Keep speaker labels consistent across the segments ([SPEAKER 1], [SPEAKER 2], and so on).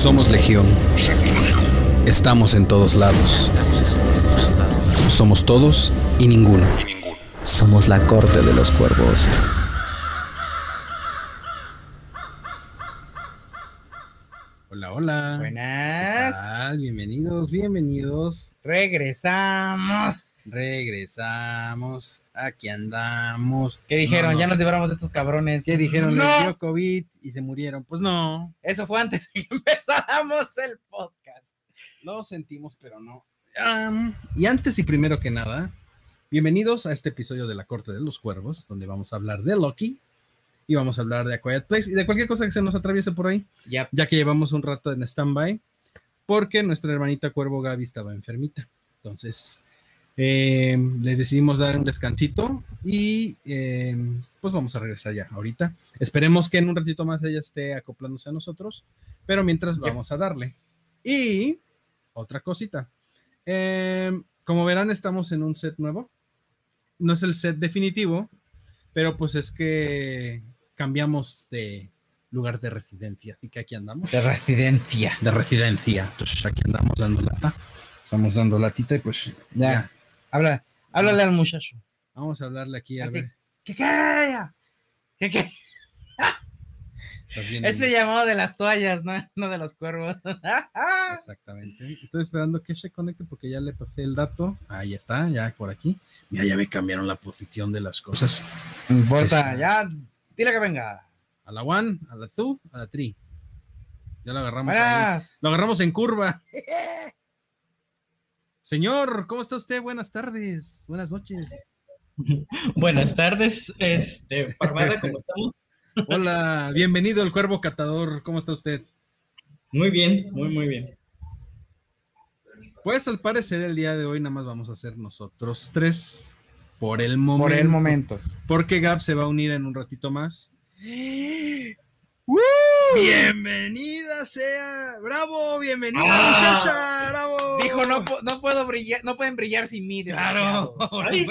[SPEAKER 1] Somos Legión. Estamos en todos lados. Somos todos y ninguno.
[SPEAKER 2] Somos la corte de los cuervos.
[SPEAKER 1] Hola, hola.
[SPEAKER 3] Buenas.
[SPEAKER 1] ¿Qué tal? Bienvenidos, bienvenidos.
[SPEAKER 3] Regresamos.
[SPEAKER 1] Regresamos. Aquí andamos.
[SPEAKER 3] ¿Qué dijeron?
[SPEAKER 1] No,
[SPEAKER 3] ya
[SPEAKER 1] no
[SPEAKER 3] nos libramos de estos cabrones.
[SPEAKER 1] ¿Qué dijeron?
[SPEAKER 3] No.
[SPEAKER 1] Les dio COVID y se murieron. Pues no.
[SPEAKER 3] Eso fue antes de que empezáramos el podcast.
[SPEAKER 1] Lo sentimos, pero no. Y antes y primero que nada, bienvenidos a este episodio de La Corte de los Cuervos, donde vamos a hablar de Loki y vamos a hablar de A Quiet Place y de cualquier cosa que se nos atraviese por ahí,
[SPEAKER 3] Ya.
[SPEAKER 1] ya que llevamos un rato en stand-by, porque nuestra hermanita Cuervo Gaby estaba enfermita. Entonces, eh, le decidimos dar un descansito y eh, pues vamos a regresar ya ahorita. Esperemos que en un ratito más ella esté acoplándose a nosotros, pero mientras vamos a darle. Y otra cosita. Eh, como verán, estamos en un set nuevo. No es el set definitivo, pero pues es que cambiamos de lugar de residencia. Así que aquí andamos.
[SPEAKER 3] De residencia.
[SPEAKER 1] De residencia. Entonces aquí andamos dando lata. Estamos dando latita y pues
[SPEAKER 3] Ya.
[SPEAKER 1] ya.
[SPEAKER 3] Habla, háblale al muchacho.
[SPEAKER 1] Vamos a hablarle aquí a
[SPEAKER 3] Así.
[SPEAKER 1] ver.
[SPEAKER 3] ¿Qué qué? Ese llamado de las toallas, ¿no? No de los cuervos.
[SPEAKER 1] Exactamente. Estoy esperando que se conecte porque ya le pasé el dato. Ahí está, ya por aquí. Mira, ya me cambiaron la posición de las cosas.
[SPEAKER 3] No importa,
[SPEAKER 1] sí.
[SPEAKER 3] ya. Dile que venga.
[SPEAKER 1] A la one, a la two, a la three. Ya lo agarramos. Lo agarramos en curva. Señor, ¿cómo está usted? Buenas tardes, buenas noches.
[SPEAKER 4] Buenas tardes, este, Parvada, ¿cómo estamos?
[SPEAKER 1] Hola, bienvenido el Cuervo Catador. ¿Cómo está usted?
[SPEAKER 4] Muy bien, muy, muy bien.
[SPEAKER 1] Pues al parecer el día de hoy nada más vamos a hacer nosotros tres por el momento.
[SPEAKER 3] Por el momento.
[SPEAKER 1] Porque Gab se va a unir en un ratito más. ¡Woo! Bienvenida sea, bravo, bienvenida
[SPEAKER 3] Ah.
[SPEAKER 1] muchacha, bravo.
[SPEAKER 3] Dijo, no, no puedo brillar, no pueden brillar sin mí.
[SPEAKER 1] Claro.
[SPEAKER 4] Ay,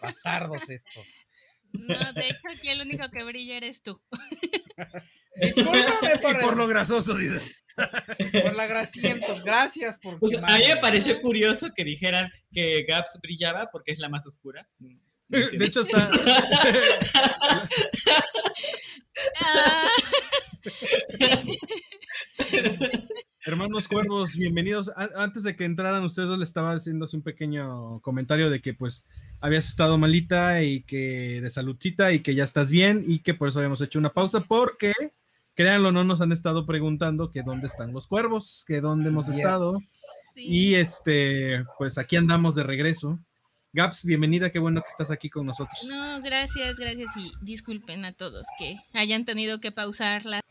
[SPEAKER 3] Bastardos estos.
[SPEAKER 5] No, de hecho aquí el único que brilla eres tú.
[SPEAKER 3] Discúlpame por,
[SPEAKER 1] Y por lo grasoso, dice.
[SPEAKER 3] por la grasiento. Gracias por
[SPEAKER 4] Pues, a mí me pareció curioso que dijeran que Gaps brillaba porque es la más oscura.
[SPEAKER 1] De hecho está.
[SPEAKER 5] Ah,
[SPEAKER 1] Hermanos cuervos, bienvenidos. Antes de que entraran ustedes, le estaba haciendo un pequeño comentario de que pues habías estado malita y que de saludcita y que ya estás bien y que por eso habíamos hecho una pausa porque, créanlo, no nos han estado preguntando que dónde están los cuervos, que dónde hemos estado
[SPEAKER 5] sí.
[SPEAKER 1] y este, pues aquí andamos de regreso. Gaps, bienvenida, qué bueno que estás aquí con nosotros.
[SPEAKER 5] No, gracias, gracias y disculpen a todos que hayan tenido que pausar las,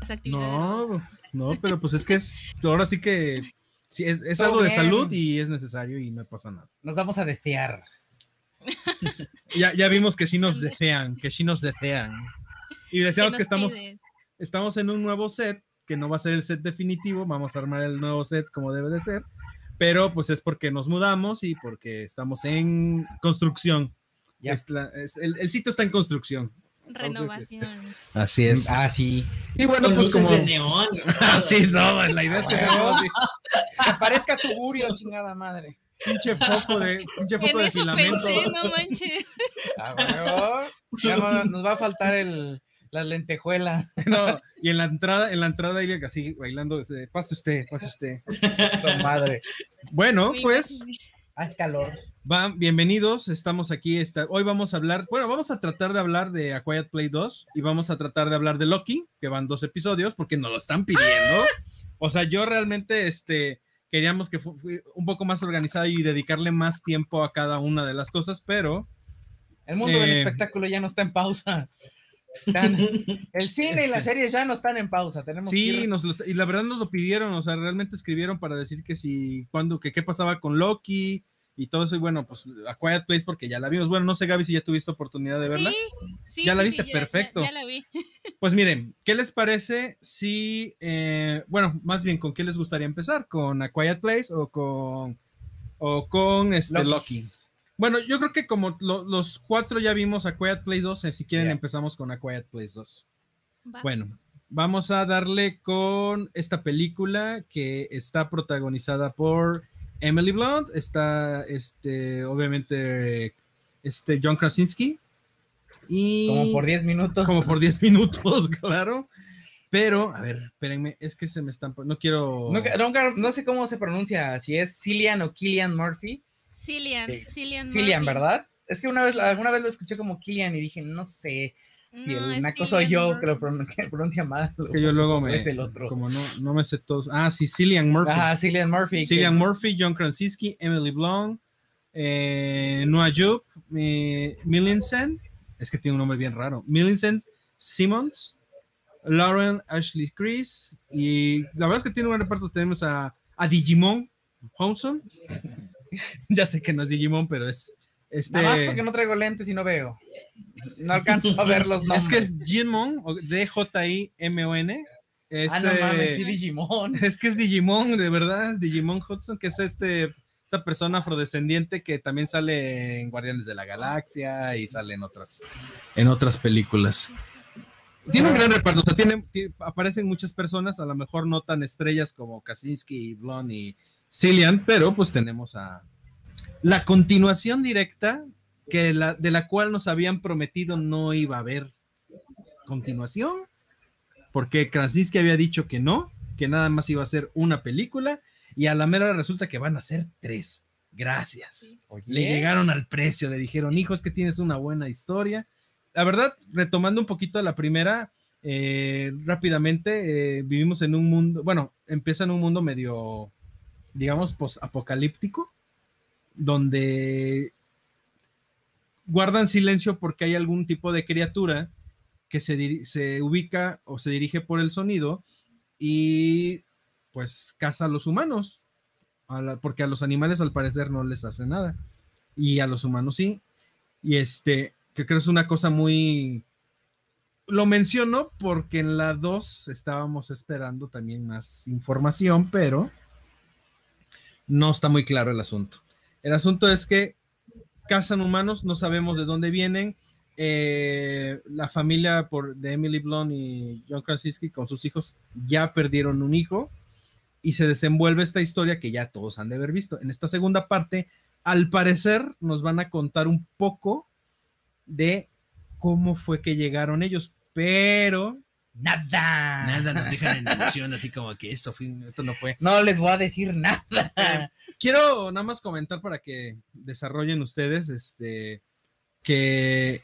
[SPEAKER 5] las actividades.
[SPEAKER 1] No, no, pero pues es que es, ahora sí que sí, es, es algo de salud y es necesario y no pasa nada.
[SPEAKER 3] Nos vamos a desear.
[SPEAKER 1] Ya, ya vimos que sí nos desean, que sí nos desean. Y deseamos que estamos,
[SPEAKER 5] piden?
[SPEAKER 1] estamos en un nuevo set, que no va a ser el set definitivo, vamos a armar el nuevo set como debe de ser, pero pues es porque nos mudamos y porque estamos en construcción.
[SPEAKER 3] Ya.
[SPEAKER 1] Es la- es- el, el sitio está en construcción.
[SPEAKER 5] Renovación.
[SPEAKER 1] Así es.
[SPEAKER 3] Ah, sí.
[SPEAKER 1] Y bueno,
[SPEAKER 4] Con
[SPEAKER 1] pues
[SPEAKER 4] luces
[SPEAKER 1] como...
[SPEAKER 4] de neón.
[SPEAKER 1] Así, no, la idea es que así.
[SPEAKER 3] Que parezca tu burio, chingada madre.
[SPEAKER 1] Pinche foco de, pinche
[SPEAKER 5] En
[SPEAKER 1] foco de
[SPEAKER 5] eso
[SPEAKER 1] filamento.
[SPEAKER 5] pensé, no manches.
[SPEAKER 3] Ah, huevo. Ya no- nos va a faltar el, las lentejuelas.
[SPEAKER 1] No, y en la entrada, en la entrada, Ilia, así bailando, este, pase usted, pase usted.
[SPEAKER 3] Su madre.
[SPEAKER 1] Bueno, pues,
[SPEAKER 5] imaginé.
[SPEAKER 3] Hay calor.
[SPEAKER 1] van, bienvenidos, estamos aquí, esta, hoy vamos a hablar, bueno, vamos a tratar de hablar de A Quiet Play 2 y vamos a tratar de hablar de Loki, que van dos episodios, porque nos lo están pidiendo. O sea, yo realmente, este, queríamos que fu- fui un poco más organizado y dedicarle más tiempo a cada una de las cosas, pero
[SPEAKER 3] El mundo del
[SPEAKER 1] Eh.
[SPEAKER 3] espectáculo ya no está en pausa. Están- el cine y las series ya no están en pausa. Tenemos que
[SPEAKER 1] Sí,
[SPEAKER 3] ir-
[SPEAKER 1] nos lo- y la verdad nos lo pidieron, o sea, realmente escribieron para decir que si, cuando, que qué pasaba con Loki y todo eso, y bueno, pues A Quiet Place porque ya la vimos. Bueno, no sé, Gaby, si ya tuviste oportunidad de verla.
[SPEAKER 5] Sí, sí,
[SPEAKER 1] ¿Ya la viste?
[SPEAKER 5] sí,
[SPEAKER 1] Perfecto.
[SPEAKER 5] Ya, la vi.
[SPEAKER 1] Pues miren, ¿qué les parece si, eh, bueno, más bien, ¿con qué les gustaría empezar? ¿Con A Quiet Place o con, o con este. Loki? Bueno, yo creo que como lo- los cuatro ya vimos A Quiet Place 2, eh, si quieren
[SPEAKER 3] Ya.
[SPEAKER 1] empezamos con A Quiet Place 2.
[SPEAKER 5] Va.
[SPEAKER 1] Bueno, Vamos a darle con esta película que está protagonizada por Emily Blunt, está este, obviamente, este John Krasinski. Y
[SPEAKER 3] Como por 10 minutos.
[SPEAKER 1] como por 10 minutos, claro. Pero, a ver, espérenme, es que se me están. No quiero.
[SPEAKER 3] No sé cómo se pronuncia, si es Cillian o Killian Murphy.
[SPEAKER 5] Cillian,
[SPEAKER 3] Sí.
[SPEAKER 5] Cillian.
[SPEAKER 3] Cillian,
[SPEAKER 5] Murphy.
[SPEAKER 3] ¿verdad? Es que una vez, alguna vez lo escuché como Killian y dije, no sé si
[SPEAKER 5] No,
[SPEAKER 3] el naco soy yo que lo pronuncia mal.
[SPEAKER 1] Es que yo luego me.
[SPEAKER 3] Es el otro.
[SPEAKER 1] Como no, no me sé todos. Ah, sí, Cillian Murphy.
[SPEAKER 3] Ajá, Cillian Murphy. que-
[SPEAKER 1] Cillian Murphy, John Krasinski, Emily Blunt, eh, Noah Jupe, eh, Millicent, es que tiene un nombre bien raro, Millicent Simmons, Lauren Ashley Chris, y la verdad es que tiene un buen reparto. Tenemos a, a Digimon Honson. ya sé que no es Digimon, pero es este.
[SPEAKER 3] Nada más porque no traigo lentes y no veo. No alcanzo a ver los nombres.
[SPEAKER 1] Es que es o D-J-I-M-O-N.
[SPEAKER 3] Ah, no
[SPEAKER 1] Este-
[SPEAKER 3] mames, sí, Digimon.
[SPEAKER 1] Es que es Digimon, de verdad, es Digimon Hudson, que es este, esta persona afrodescendiente que también sale en Guardianes de la Galaxia y sale en otras, en otras películas. Tiene un gran reparto, o sea, tiene, aparecen muchas personas, a lo mejor no tan estrellas como Kaczynski, Blon y Cillian, pero pues tenemos a la continuación directa que la, de la cual nos habían prometido no iba a haber continuación, porque Krasinski había dicho que no, que nada más iba a ser una película, y a la mera resulta que van a ser tres. Gracias.
[SPEAKER 3] Oye,
[SPEAKER 1] Le llegaron al precio, le dijeron, hijo, es que tienes una buena historia. La verdad, retomando un poquito la primera, eh, rápidamente, eh, vivimos en un mundo, bueno, empieza en un mundo medio, digamos, post-apocalíptico, donde guardan silencio porque hay algún tipo de criatura que se, se ubica o se dirige por el sonido y pues caza a los humanos, porque a los animales al parecer no les hace nada y a los humanos sí. Y este, que creo es una cosa muy... Lo menciono porque en la 2 estábamos esperando también más información, pero no está muy claro el asunto. El asunto es que cazan humanos, no sabemos de dónde vienen. eh, la familia por, de Emily Blunt y John Krasinski con sus hijos ya perdieron un hijo y se desenvuelve esta historia que ya todos han de haber visto. En esta segunda parte, al parecer, nos van a contar un poco de cómo fue que llegaron ellos, pero
[SPEAKER 3] Nada.
[SPEAKER 1] nada nos dejan en ilusión, así como que esto, fue, esto no fue.
[SPEAKER 3] No les voy a decir nada.
[SPEAKER 1] Eh, quiero nada más comentar para que desarrollen ustedes este que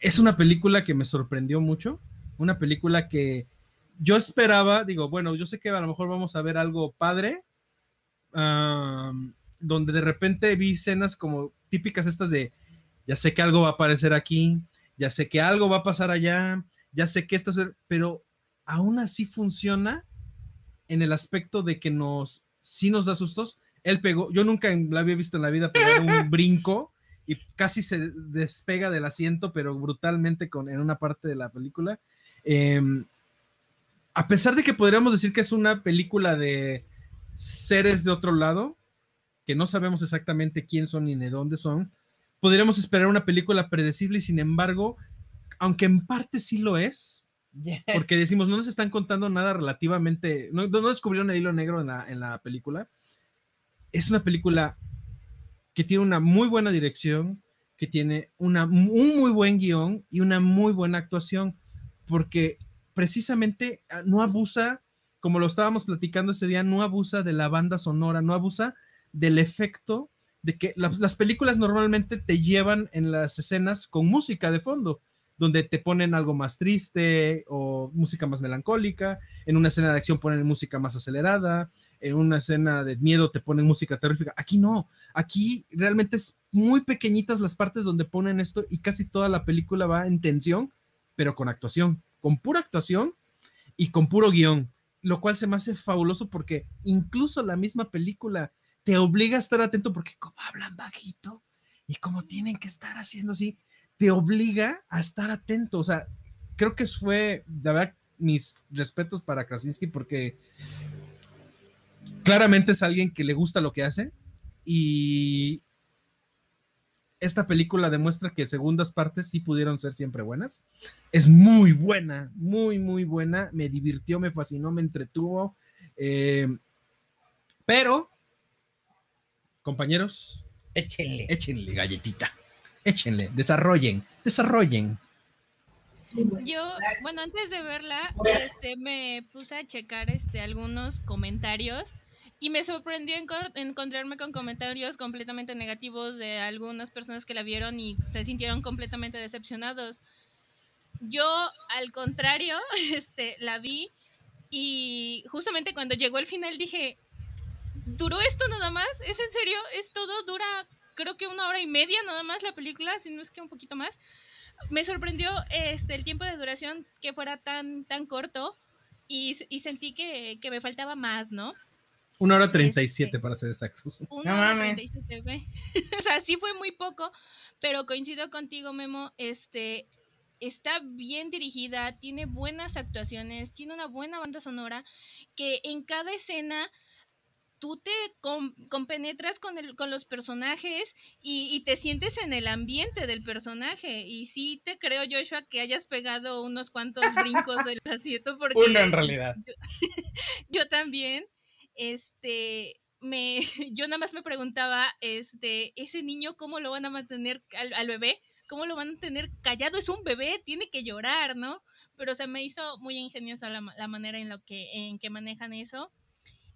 [SPEAKER 1] es una película que me sorprendió mucho, una película que yo esperaba, digo, bueno, yo sé que a lo mejor vamos a ver algo padre, donde de repente vi escenas como típicas estas de, ya sé que algo va a aparecer aquí, ya sé que algo va a pasar allá, ya sé que esto es, pero aún así funciona en el aspecto de que nos, sí nos da sustos. Él pegó, yo nunca la había visto en la vida pegar un brinco y casi se despega del asiento, pero brutalmente con, en una parte de la película. Em, a pesar de que podríamos decir que es una película de seres de otro lado, que no sabemos exactamente quién son ni de dónde son, podríamos esperar una película predecible y sin embargo, aunque en parte sí lo es,
[SPEAKER 3] Yeah.
[SPEAKER 1] porque decimos, no nos están contando nada relativamente, no, no descubrieron el hilo negro en la, en la película. Es una película que tiene una muy buena dirección, que tiene una, un muy buen guion y una muy buena actuación, porque precisamente ah, no abusa, como lo estábamos platicando ese día, no abusa de la banda sonora, no abusa del efecto de que las, las películas normalmente te llevan en las escenas con música de fondo donde te ponen algo más triste o música más melancólica, en una escena de acción ponen música más acelerada, en una escena de miedo te ponen música terrorífica. Aquí no, aquí realmente es muy pequeñitas las partes donde ponen esto y casi toda la película va en tensión, pero con actuación, con pura actuación y con puro guion, lo cual se me hace fabuloso porque incluso la misma película te obliga a estar atento porque como hablan bajito y como tienen que estar haciendo así, te obliga a estar atento. O sea, creo que fue, de verdad, mis respetos para Krasinski porque claramente es alguien que le gusta lo que hace y esta película demuestra que segundas partes sí pudieron ser siempre buenas. Es muy buena, muy, muy buena. Me divirtió, me fascinó, me entretuvo. Eh, pero, compañeros,
[SPEAKER 3] Échenle.
[SPEAKER 1] échenle galletita. Échenle, desarrollen, desarrollen.
[SPEAKER 5] Yo, bueno, antes de verla, este, me puse a checar este, algunos comentarios y me sorprendió encontrarme con comentarios completamente negativos de algunas personas que la vieron y se sintieron completamente decepcionados. Yo, al contrario, este, la vi y justamente cuando llegó el final dije, ¿duró esto nada más? ¿Es en serio? ¿Es todo? ¿Dura creo que una hora y media nada más la película? Si no es que un poquito más me sorprendió este el tiempo de duración que fuera tan tan corto y, y sentí que, que me faltaba más, ¿no?
[SPEAKER 1] Una hora treinta y siete
[SPEAKER 5] Este.
[SPEAKER 1] para ser exactos.
[SPEAKER 5] Una
[SPEAKER 3] No
[SPEAKER 5] hora
[SPEAKER 3] mames.
[SPEAKER 5] 37, ve. o sea, sí fue muy poco, pero coincido contigo, Memo, este está bien dirigida, tiene buenas actuaciones, tiene una buena banda sonora que en cada escena tú te com- compenetras con, el, con los personajes y, y te sientes en el ambiente del personaje. Y sí te creo, Joshua, que hayas pegado unos cuantos brincos del asiento porque
[SPEAKER 3] Uno en realidad.
[SPEAKER 5] yo también, este, me, yo nada más me preguntaba, este, ese niño, ¿cómo lo van a mantener al, al bebé? ¿Cómo lo van a tener callado? Es un bebé, tiene que llorar, ¿no? Pero se me hizo muy ingeniosa la, la manera en lo que, en que manejan eso.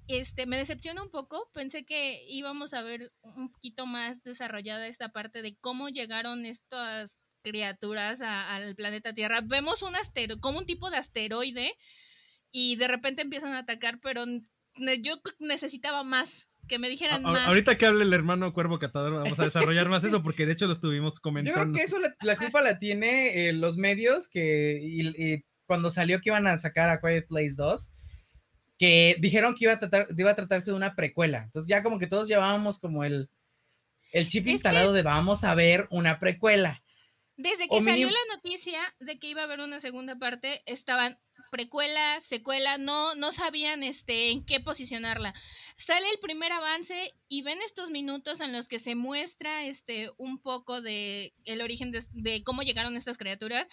[SPEAKER 5] Este, me decepciona un poco, pensé que íbamos a ver un poquito más desarrollada esta parte de cómo llegaron estas criaturas a- al planeta Tierra. Vemos un asteroide, como un tipo de asteroide, y de repente empiezan a atacar, pero ne- yo necesitaba más, que me dijeran
[SPEAKER 1] A-
[SPEAKER 5] más.
[SPEAKER 1] ahorita que hable el hermano Cuervo Catador, vamos a desarrollar más eso porque de hecho lo estuvimos
[SPEAKER 3] Yo
[SPEAKER 1] comentando.
[SPEAKER 3] creo que eso la, la culpa la tiene eh, los medios que y- y cuando salió que iban a sacar a Quiet Place 2, que dijeron que iba a tratar, iba a tratarse de una precuela. Entonces ya como que todos llevábamos como el, el chip
[SPEAKER 5] Es
[SPEAKER 3] instalado de vamos a ver una precuela.
[SPEAKER 5] Desde que
[SPEAKER 3] o
[SPEAKER 5] salió
[SPEAKER 3] mínimo-
[SPEAKER 5] la noticia de que iba a haber una segunda parte, estaban precuela, secuela, no, no sabían este, en qué posicionarla. Sale el primer avance y ven estos minutos en los que se muestra este, un poco de el origen de, de cómo llegaron estas criaturas.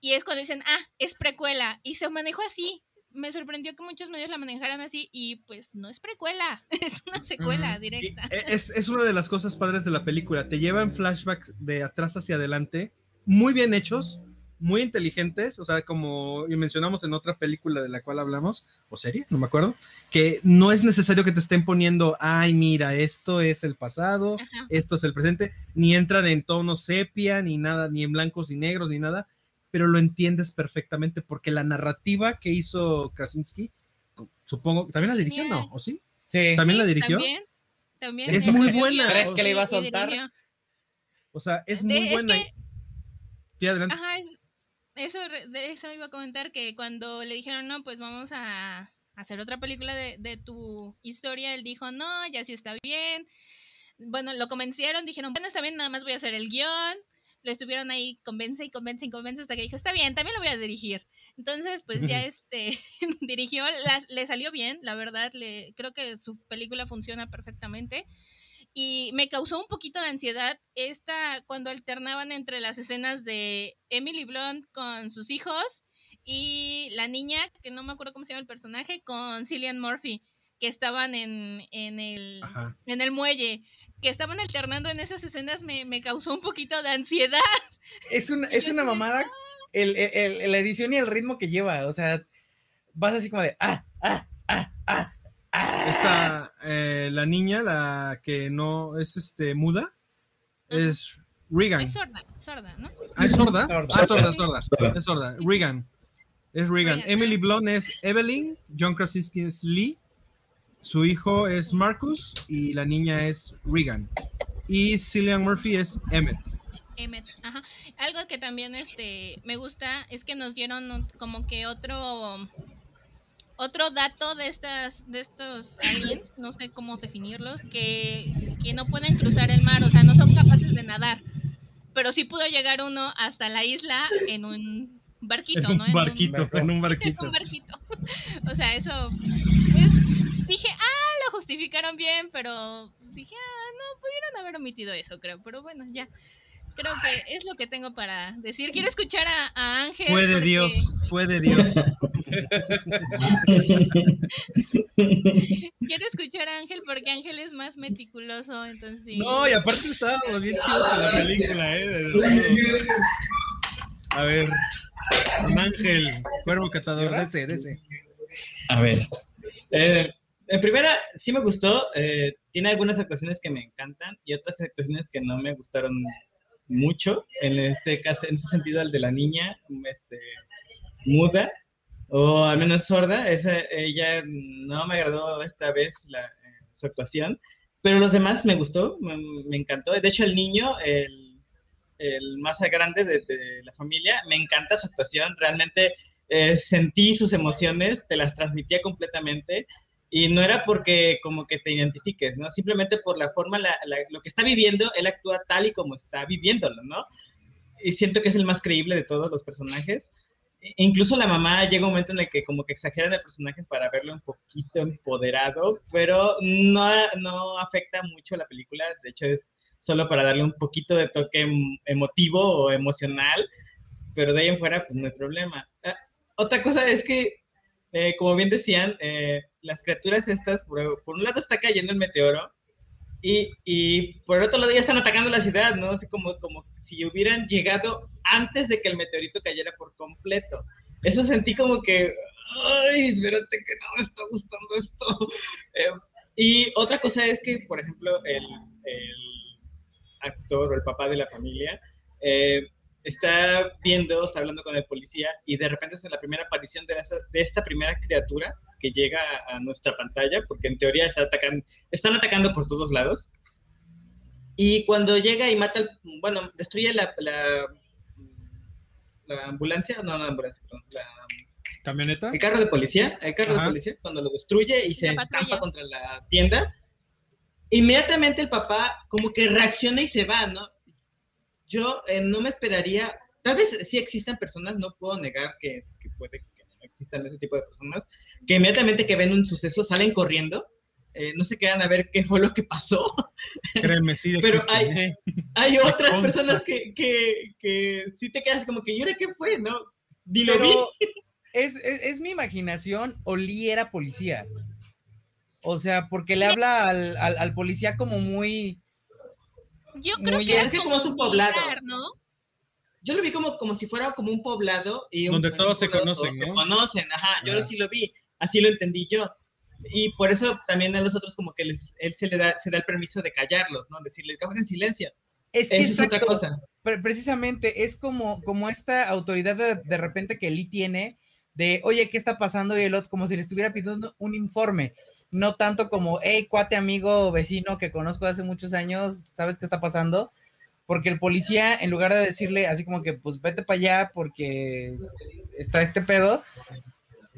[SPEAKER 5] Y es cuando dicen, ah, es precuela. Y se manejó así. Me sorprendió que muchos medios la manejaran así y pues no es precuela, es una secuela directa.
[SPEAKER 1] e- es, es una de las cosas padres de la película. Te lleva en flashbacks de atrás hacia adelante, muy bien hechos, muy inteligentes. O sea, como y mencionamos en otra película de la cual hablamos, o serie, no me acuerdo, que no es necesario que te estén poniendo, ay, mira, esto es el pasado,
[SPEAKER 5] Ajá.
[SPEAKER 1] esto es el presente, ni entran en tono sepia, ni nada, ni en blancos y negros, ni nada, pero lo entiendes perfectamente porque la narrativa que hizo Krasinski, supongo, ¿también la dirigió, no? ¿O sí?
[SPEAKER 3] Sí.
[SPEAKER 1] ¿También
[SPEAKER 5] Sí,
[SPEAKER 1] la dirigió?
[SPEAKER 5] También, también
[SPEAKER 1] Es muy buena.
[SPEAKER 3] ¿Crees que le iba a soltar?
[SPEAKER 1] O sea, es
[SPEAKER 5] De-
[SPEAKER 1] muy
[SPEAKER 5] es
[SPEAKER 1] buena.
[SPEAKER 5] que-
[SPEAKER 1] Sí, adelante.
[SPEAKER 5] Ajá, es- eso, de eso iba a comentar que cuando le dijeron, no, pues vamos a hacer otra película de, de tu historia, él dijo, no, ya sí está bien. Bueno, lo convencieron, dijeron, bueno, está bien, nada más voy a hacer el guion. Lo estuvieron ahí, convence y convence y convence hasta que dijo, está bien, también lo voy a dirigir. Entonces, pues ya este, dirigió, la- le salió bien, la verdad, le, creo que su película funciona perfectamente y me causó un poquito de ansiedad esta cuando alternaban entre las escenas de Emily Blunt con sus hijos y la niña, que no me acuerdo cómo se llama el personaje, con Cillian Murphy, que estaban en, en, el,
[SPEAKER 1] Ajá.
[SPEAKER 5] en el muelle, que estaban alternando en esas escenas me, me causó un poquito de ansiedad.
[SPEAKER 3] Es una,
[SPEAKER 5] Y
[SPEAKER 3] es una mamada el, el- el- la edición y el ritmo que lleva. O sea, vas así como de ah, ah, ah, ah, ah.
[SPEAKER 1] Esta, eh, la niña, la que no es este muda,
[SPEAKER 5] Ajá.
[SPEAKER 1] es Regan.
[SPEAKER 5] Es sorda, sorda, ¿no?
[SPEAKER 1] Ah, ¿es sorda?
[SPEAKER 3] Sorda.
[SPEAKER 1] Ah, sorda, sorda.
[SPEAKER 6] Sorda.
[SPEAKER 1] Es sorda. Regan. Es Regan.
[SPEAKER 5] Regan,
[SPEAKER 1] Emily
[SPEAKER 5] ah.
[SPEAKER 1] Blunt es Evelyn. John Krasinski es Lee. Su hijo es Marcus y la niña es Regan. Y Cillian Murphy es Emmett.
[SPEAKER 5] Emmet, ajá. Algo que también este me gusta es que nos dieron como que otro otro dato de estas de estos aliens, no sé cómo definirlos, que, que no pueden cruzar el mar, o sea, no son capaces de nadar. Pero sí pudo llegar uno hasta la isla en un barquito,
[SPEAKER 1] En
[SPEAKER 5] ¿no?
[SPEAKER 1] un barquito, en un
[SPEAKER 5] En
[SPEAKER 1] barquito.
[SPEAKER 5] un barquito. O sea, eso pues, dije, ah, lo justificaron bien, pero dije, ah, no, pudieron haber omitido eso, creo, pero bueno, ya. Creo que es lo que tengo para decir. Quiero escuchar a, a Ángel.
[SPEAKER 1] Fue de
[SPEAKER 5] porque-
[SPEAKER 1] Dios, fue de Dios.
[SPEAKER 5] Quiero escuchar a Ángel porque Ángel es más meticuloso, entonces.
[SPEAKER 1] No, y aparte estábamos bien chidos con la película, ¿eh? De. A ver, ángel, cuervo catador, dese, dese.
[SPEAKER 4] A ver. Eh, en primera, sí me gustó. eh, tiene algunas actuaciones que me encantan y otras actuaciones que no me gustaron mucho. En este caso, en ese sentido, el de la niña, este, muda o al menos sorda. Esa, ella no me agradó esta vez la, eh, su actuación, pero los demás me gustó, me, me encantó. De hecho, el niño, el, el más grande de, de la familia, me encanta su actuación. Realmente eh, sentí sus emociones, te las transmitía completamente. Y no era porque como que te identifiques, ¿no? Simplemente por la forma, la- la- lo que está viviendo, él actúa tal y como está viviéndolo, ¿no? Y siento que es el más creíble de todos los personajes. E- Incluso la mamá llega un momento en el que como que exageran de personajes para verlo un poquito empoderado, pero no, no afecta mucho la película, de hecho es solo para darle un poquito de toque em- emotivo o emocional, pero de ahí en fuera pues no hay problema. Ah, otra cosa es que, eh, como bien decían, eh, las criaturas estas, por, un lado está cayendo el meteoro y, y por el otro lado ya están atacando la ciudad, ¿no? Así como, como si hubieran llegado antes de que el meteorito cayera por completo. Eso sentí como que, ay, espérate que no me está gustando esto. Eh, y otra cosa es que, por ejemplo, el, el actor o el papá de la familia eh, está viendo, está hablando con el policía y de repente es la primera aparición de, esa- de esta primera criatura que llega a, a nuestra pantalla, porque en teoría está atacando, están atacando por todos lados. Y cuando llega y mata, al- bueno, destruye la, la, la ambulancia, no, no la ambulancia, perdón, la-
[SPEAKER 1] ¿Camioneta?
[SPEAKER 4] el carro de policía, el carro
[SPEAKER 1] Ajá.
[SPEAKER 4] de policía, cuando lo destruye y se estampa contra la tienda, inmediatamente el papá como que reacciona y se va, ¿no? Yo eh, no me esperaría, tal vez sí existan personas, no puedo negar que, que puede que no existan ese tipo de personas, que inmediatamente que ven un suceso salen corriendo, eh, no se quedan a ver qué fue lo que pasó,
[SPEAKER 1] Créeme, sí
[SPEAKER 4] Pero
[SPEAKER 1] existe,
[SPEAKER 4] hay-
[SPEAKER 1] ¿eh?
[SPEAKER 4] Hay otras
[SPEAKER 1] consta.
[SPEAKER 4] personas que, que, que sí te quedas como que, ¿y ahora qué fue? ¿No? Ni lo vi.
[SPEAKER 3] Pero es, es, es mi imaginación, Oli era policía. O sea, porque le habla al, al, al policía como muy...
[SPEAKER 5] Yo creo
[SPEAKER 3] Muy
[SPEAKER 5] que es
[SPEAKER 4] que
[SPEAKER 5] como
[SPEAKER 4] como es un poblado.
[SPEAKER 5] militar, ¿no?
[SPEAKER 4] Yo lo vi como, como si fuera como un poblado y un-
[SPEAKER 1] Donde todos se conocen,
[SPEAKER 4] todos
[SPEAKER 1] ¿no?
[SPEAKER 4] Se conocen, ajá, yo
[SPEAKER 1] Ah.
[SPEAKER 4] sí lo vi, así lo entendí yo. Y por eso también a los otros como que les, él se le da, se da el permiso de callarlos, ¿no? Decirle, cabrón, en silencio.
[SPEAKER 3] Es que
[SPEAKER 4] Esa es otra cosa.
[SPEAKER 3] pre- precisamente es como, como esta autoridad de, de repente que Lee tiene de, oye, ¿qué está pasando? Y el otro, como si le estuviera pidiendo un informe. No tanto como, hey, cuate, amigo, vecino que conozco hace muchos años, ¿sabes qué está pasando? Porque el policía, en lugar de decirle así como que, pues vete para allá porque está este pedo,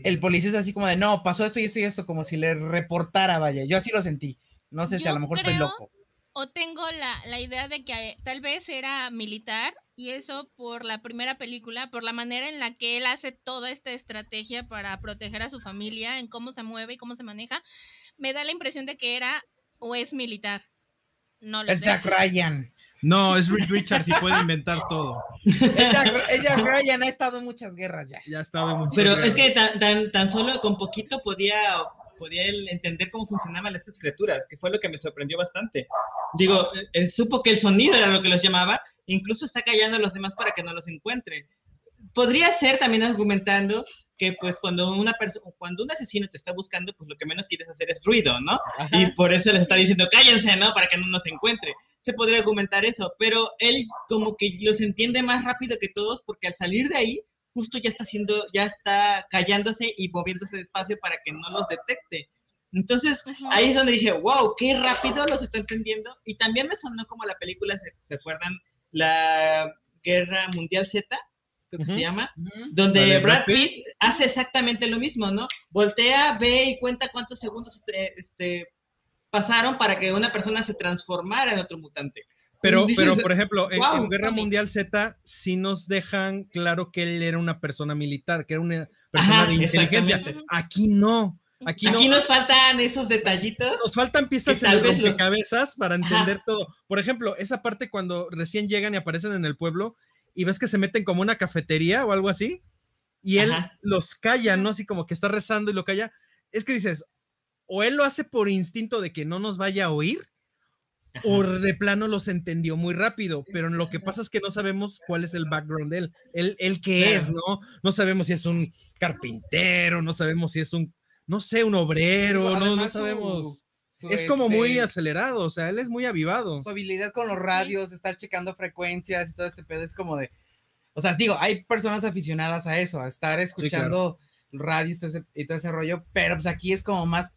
[SPEAKER 3] el policía es así como de, no, pasó esto y esto y esto, como si le reportara, vaya. Yo así lo sentí. No sé si a lo mejor estoy loco.
[SPEAKER 5] O tengo la, la idea de que tal vez era militar y eso por la primera película, por la manera en la que él hace toda esta estrategia para proteger a su familia, en cómo se mueve y cómo se maneja, me da la impresión de que era o es militar. No lo
[SPEAKER 3] Es
[SPEAKER 5] sé.
[SPEAKER 3] Jack Ryan.
[SPEAKER 1] No, es Rick Richards y puede inventar todo.
[SPEAKER 3] Es Jack Ryan, ha estado en muchas guerras ya.
[SPEAKER 1] Ya ha estado en muchas
[SPEAKER 4] Pero
[SPEAKER 1] guerras.
[SPEAKER 4] es que tan, tan, tan solo con poquito podía, podía él entender cómo funcionaban estas criaturas, que fue lo que me sorprendió bastante. Digo, eh, supo que el sonido era lo que los llamaba, incluso está callando a los demás para que no los encuentren. Podría ser también argumentando que pues cuando una persona, cuando un asesino te está buscando, pues lo que menos quieres hacer es ruido, ¿no? Y por eso les está diciendo cállense, ¿no? Para que no nos encuentre. Se podría argumentar eso, pero él como que los entiende más rápido que todos porque al salir de ahí justo ya está haciendo, ya está callándose y moviéndose despacio para que no los detecte. Entonces
[SPEAKER 5] Ujú.
[SPEAKER 4] ahí es donde dije, wow, qué rápido los está entendiendo. Y también me sonó como la película, ¿se, se acuerdan? La Guerra Mundial Z, creo que se llama, donde
[SPEAKER 1] ¿La de
[SPEAKER 4] Brad
[SPEAKER 1] Pitt?
[SPEAKER 4] Pitt hace exactamente lo mismo, ¿no? Voltea, ve y cuenta cuántos segundos este, este, pasaron para que una persona se transformara en otro mutante.
[SPEAKER 1] Pero,
[SPEAKER 4] Dices,
[SPEAKER 1] pero por ejemplo, en,
[SPEAKER 4] "Wow,
[SPEAKER 1] en Guerra
[SPEAKER 5] cómic".
[SPEAKER 1] Mundial Z sí nos dejan claro que él era una persona militar, que era una persona
[SPEAKER 4] Ajá,
[SPEAKER 1] de inteligencia. Aquí no. Aquí,
[SPEAKER 4] Aquí
[SPEAKER 1] no,
[SPEAKER 4] nos faltan esos detallitos.
[SPEAKER 1] nos faltan piezas en el
[SPEAKER 4] los-
[SPEAKER 1] rompecabezas para entender todo. Por ejemplo, esa parte cuando recién llegan y aparecen en el pueblo y ves que se meten como una cafetería o algo así y él
[SPEAKER 4] Ajá.
[SPEAKER 1] los calla, ¿no? Así como que está rezando y lo calla. Es que dices, o él lo hace por instinto de que no nos vaya a oír o de plano los entendió muy rápido, pero lo que pasa es que no sabemos cuál es el background de él, él, él qué
[SPEAKER 4] Claro.
[SPEAKER 1] es, ¿no? No sabemos si es un carpintero, no sabemos si es un, no sé, un obrero, no, no
[SPEAKER 3] su-
[SPEAKER 1] sabemos.
[SPEAKER 3] su,
[SPEAKER 1] es como muy
[SPEAKER 3] este,
[SPEAKER 1] acelerado, o sea, él es muy avivado.
[SPEAKER 3] su habilidad con los radios, estar checando frecuencias y todo este pedo es como de, o sea, digo, hay personas aficionadas a eso, a estar escuchando radios todo ese- y todo ese rollo, pero pues aquí es como más,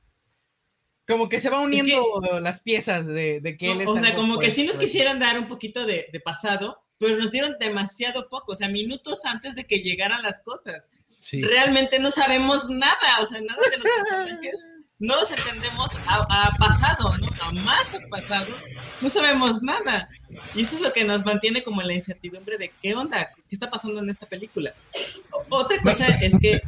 [SPEAKER 3] como que se va uniendo las piezas de, de que él es.
[SPEAKER 4] o sea, como que sí nos quisieran dar un poquito de, de pasado, pero nos dieron demasiado poco, o sea, minutos antes de que llegaran las cosas.
[SPEAKER 1] Sí.
[SPEAKER 4] Realmente no sabemos nada, o sea, nada de los personajes. No los entendemos a, a pasado, ¿no? A más a pasado. No sabemos nada. Y eso es lo que nos mantiene como en la incertidumbre de qué onda, qué está pasando en esta película. O- otra cosa es que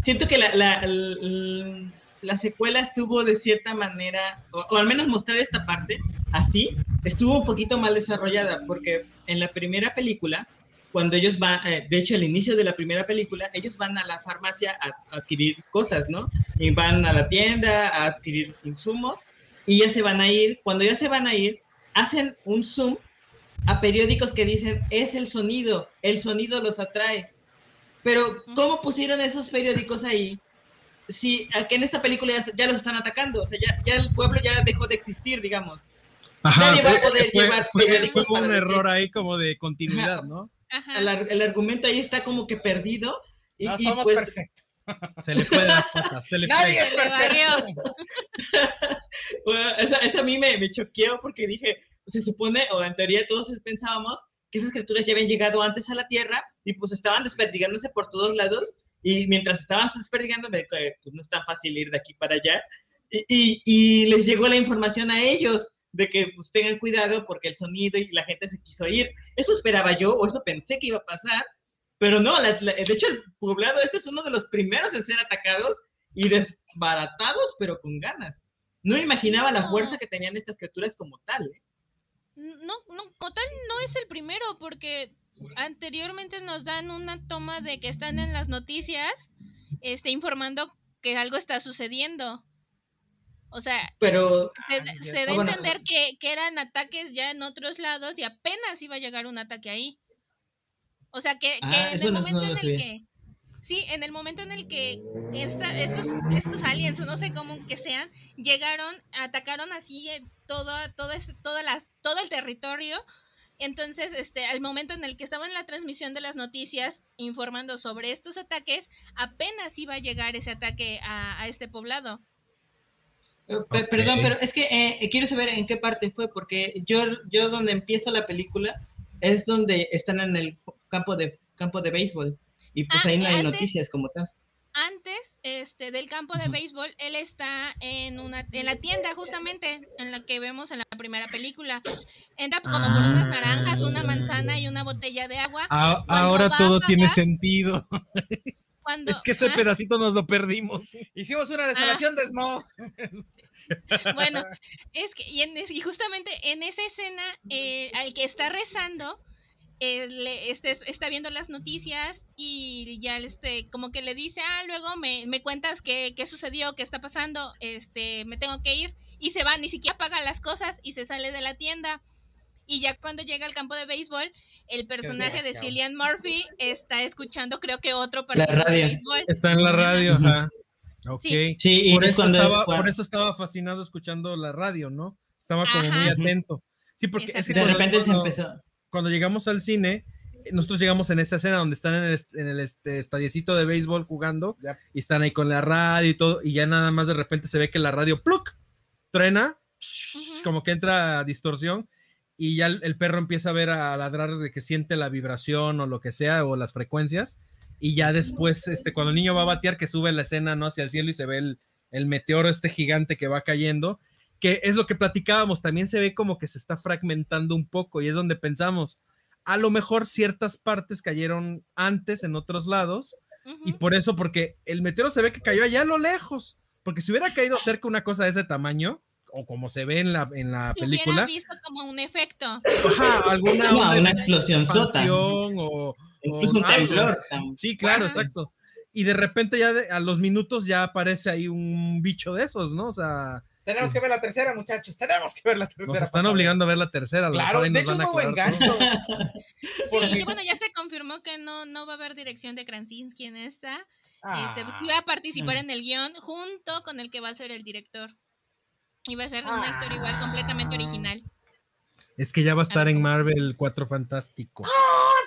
[SPEAKER 4] siento que la, la, l- la secuela estuvo de cierta manera, o, al menos mostrar esta parte así, estuvo un poquito mal desarrollada, porque en la primera película, cuando ellos van, eh, de hecho, al inicio de la primera película, ellos van a la farmacia a adquirir cosas, ¿no? Y van a la tienda a adquirir insumos y ya se van a ir. Cuando ya se van a ir, hacen un zoom a periódicos que dicen, es el sonido, el sonido los atrae. Pero, ¿cómo pusieron esos periódicos ahí? Si aquí en esta película ya, ya los están atacando, o sea, ya, ya el pueblo ya dejó de existir, digamos. Nadie va a poder
[SPEAKER 1] fue,
[SPEAKER 4] llevar
[SPEAKER 1] fue- fue un
[SPEAKER 4] para decir-
[SPEAKER 1] error ahí como de continuidad, ¿no?
[SPEAKER 5] Ajá.
[SPEAKER 4] El, el argumento ahí está como que perdido. Y,
[SPEAKER 3] No
[SPEAKER 4] y
[SPEAKER 3] somos
[SPEAKER 4] pues,
[SPEAKER 3] perfectos.
[SPEAKER 1] Se le fue de las patas, se le
[SPEAKER 3] Nadie
[SPEAKER 1] fue.
[SPEAKER 5] le.
[SPEAKER 4] Bueno, eso, eso a mí me, me choqueó porque dije, se supone, o en teoría todos pensábamos que esas criaturas ya habían llegado antes a la Tierra y pues estaban desperdigándose por todos lados y mientras estaban desperdigándome, que, pues no es tan fácil ir de aquí para allá y, y- y les llegó la información a ellos de que pues tengan cuidado porque el sonido y la gente se quiso ir. Eso esperaba yo o eso pensé que iba a pasar, pero no, la- la- de hecho el poblado este es uno de los primeros en ser atacados y desbaratados, pero con ganas. No me imaginaba la
[SPEAKER 5] No.
[SPEAKER 4] fuerza que tenían estas criaturas como tal. ¿eh?
[SPEAKER 5] No, no, como tal no es el primero, porque anteriormente nos dan una toma de que están en las noticias, este, informando que algo está sucediendo. O sea,
[SPEAKER 4] Pero
[SPEAKER 5] se,
[SPEAKER 3] Ah,
[SPEAKER 5] se da a
[SPEAKER 4] Bueno.
[SPEAKER 5] entender que, que eran ataques ya en otros lados y apenas iba a llegar un ataque ahí. O sea, que, que
[SPEAKER 4] Ah,
[SPEAKER 5] en el momento
[SPEAKER 4] no
[SPEAKER 5] en el que... Sí, en el momento en el que esta- estos, estos aliens, o no sé cómo que sean, llegaron, atacaron así eh, todo, todo, ese- todas las, todo el territorio. Entonces, este, al momento en el que estaba en la transmisión de las noticias informando sobre estos ataques, apenas iba a llegar ese ataque a, a este poblado.
[SPEAKER 4] Eh. Perdón, pero es que eh, quiero saber en qué parte fue, porque yo, yo donde empiezo la película es donde están en el campo de campo de béisbol y pues
[SPEAKER 5] Ah,
[SPEAKER 4] ahí no hay
[SPEAKER 5] antes-
[SPEAKER 4] noticias como tal.
[SPEAKER 5] Este, del campo de béisbol, él está en, una, en la tienda justamente en la que vemos en la primera película. Entra como por unas naranjas, una manzana y una botella de agua.
[SPEAKER 1] Ah, ahora todo
[SPEAKER 5] pagar-
[SPEAKER 1] tiene sentido.
[SPEAKER 5] Cuando,
[SPEAKER 1] Es que ese
[SPEAKER 5] ah,
[SPEAKER 1] pedacito nos lo perdimos.
[SPEAKER 3] Hicimos una desolación de Smoke.
[SPEAKER 5] Bueno, es que, y, en es- y justamente en esa escena, eh, al que está rezando, le- este, está viendo las noticias y ya este, como que le dice, ah, luego me, me cuentas qué, qué sucedió, qué está pasando, este, me tengo que ir. Y se va, ni siquiera paga las cosas y se sale de la tienda. Y ya cuando llega al campo de béisbol, el personaje de. Cillian Murphy está escuchando, creo que otro partido de
[SPEAKER 4] radio.
[SPEAKER 5] béisbol.
[SPEAKER 1] Está en la radio, ajá. Ok.
[SPEAKER 5] Sí.
[SPEAKER 4] Sí, y
[SPEAKER 1] Por,
[SPEAKER 4] es
[SPEAKER 1] eso estaba,
[SPEAKER 4] cuando-
[SPEAKER 1] por eso estaba fascinado escuchando la radio, ¿no? Estaba como muy atento. Sí, porque es que
[SPEAKER 4] de
[SPEAKER 1] cuando,
[SPEAKER 4] repente se empezó.
[SPEAKER 1] Cuando llegamos al cine, nosotros llegamos en esa escena donde están en el, en el este, estadiecito de béisbol jugando
[SPEAKER 3] Yep.
[SPEAKER 1] y están ahí con la radio y todo, y ya nada más de repente se ve que la radio ¡pluc! truena,
[SPEAKER 5] Ujú.
[SPEAKER 1] como que entra distorsión, y ya el, el perro empieza a ver a ladrar de que siente la vibración o lo que sea, o las frecuencias, y ya después, este, cuando el niño va a batear, que sube la escena ¿no? hacia el cielo y se ve el, el meteoro este gigante que va cayendo, que es lo que platicábamos, también se ve como que se está fragmentando un poco y es donde pensamos, a lo mejor ciertas partes cayeron antes en otros lados y
[SPEAKER 5] Ujú.
[SPEAKER 1] por eso, porque el meteoro se ve que cayó allá a lo lejos, porque si hubiera caído cerca una cosa de ese tamaño, o como se ve en la, en la
[SPEAKER 5] Se
[SPEAKER 1] película,
[SPEAKER 5] hubiera visto como un efecto.
[SPEAKER 1] ajá, alguna
[SPEAKER 4] No, una explosión sota.
[SPEAKER 1] o,
[SPEAKER 4] Incluso
[SPEAKER 1] o
[SPEAKER 4] un temblor.
[SPEAKER 1] Sí, claro,
[SPEAKER 5] Ajá.
[SPEAKER 1] exacto. Y de repente ya de- a los minutos ya aparece ahí un bicho de esos, ¿no? O sea,
[SPEAKER 3] Tenemos que ver la tercera, muchachos. Tenemos que ver la tercera.
[SPEAKER 1] nos están obligando a ver la tercera.
[SPEAKER 3] Claro, de
[SPEAKER 1] nos
[SPEAKER 3] hecho,
[SPEAKER 1] van a
[SPEAKER 3] un buen gancho.
[SPEAKER 5] Sí, y bueno, ya se confirmó que no, no va a haber dirección de Krasinski en esta.
[SPEAKER 3] Ah.
[SPEAKER 5] Este, va a participar
[SPEAKER 4] Mm.
[SPEAKER 5] en el guion junto con el que va a ser el director. Y va a ser una historia
[SPEAKER 3] Ah.
[SPEAKER 5] igual completamente original.
[SPEAKER 1] Es que ya va a estar en Marvel 4 Fantástico.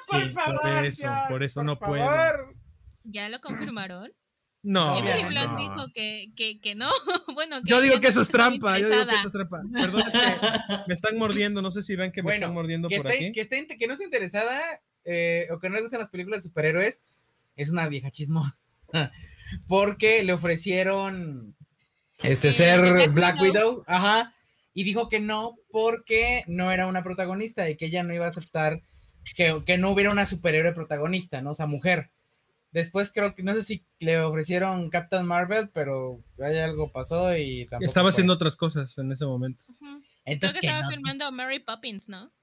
[SPEAKER 3] Por
[SPEAKER 1] Sí,
[SPEAKER 3] favor,
[SPEAKER 1] por eso,
[SPEAKER 3] George,
[SPEAKER 1] por eso
[SPEAKER 3] por
[SPEAKER 1] no puede.
[SPEAKER 3] favor.
[SPEAKER 5] ¿Ya lo confirmaron?
[SPEAKER 1] No,
[SPEAKER 3] Emily
[SPEAKER 5] Emily Blunt
[SPEAKER 1] no.
[SPEAKER 5] dijo que, que, que no. bueno, que
[SPEAKER 1] Yo digo que eso es trampa, yo digo que eso es trampa. Perdón, es que me están mordiendo, no sé si ven que me
[SPEAKER 3] Bueno,
[SPEAKER 1] están mordiendo
[SPEAKER 3] que,
[SPEAKER 1] por
[SPEAKER 3] está,
[SPEAKER 1] aquí.
[SPEAKER 3] que, está- que no esté interesada eh, o que no le gustan las películas de superhéroes es una vieja chismo. Porque le ofrecieron este ser
[SPEAKER 5] Black
[SPEAKER 3] Black,
[SPEAKER 5] Widow.
[SPEAKER 3] Widow. ajá, y dijo que no porque no era una protagonista y que ella no iba a aceptar que, que no hubiera una superhéroe protagonista, ¿no? O sea, mujer. Después creo que, no sé si le ofrecieron Captain Marvel, pero ahí algo pasó y tampoco
[SPEAKER 1] Estaba
[SPEAKER 3] fue.
[SPEAKER 1] haciendo otras cosas en ese momento.
[SPEAKER 5] Ujú. Creo
[SPEAKER 3] Entonces,
[SPEAKER 5] que
[SPEAKER 3] que
[SPEAKER 5] estaba
[SPEAKER 3] no.
[SPEAKER 5] filmando Mary Poppins, ¿no?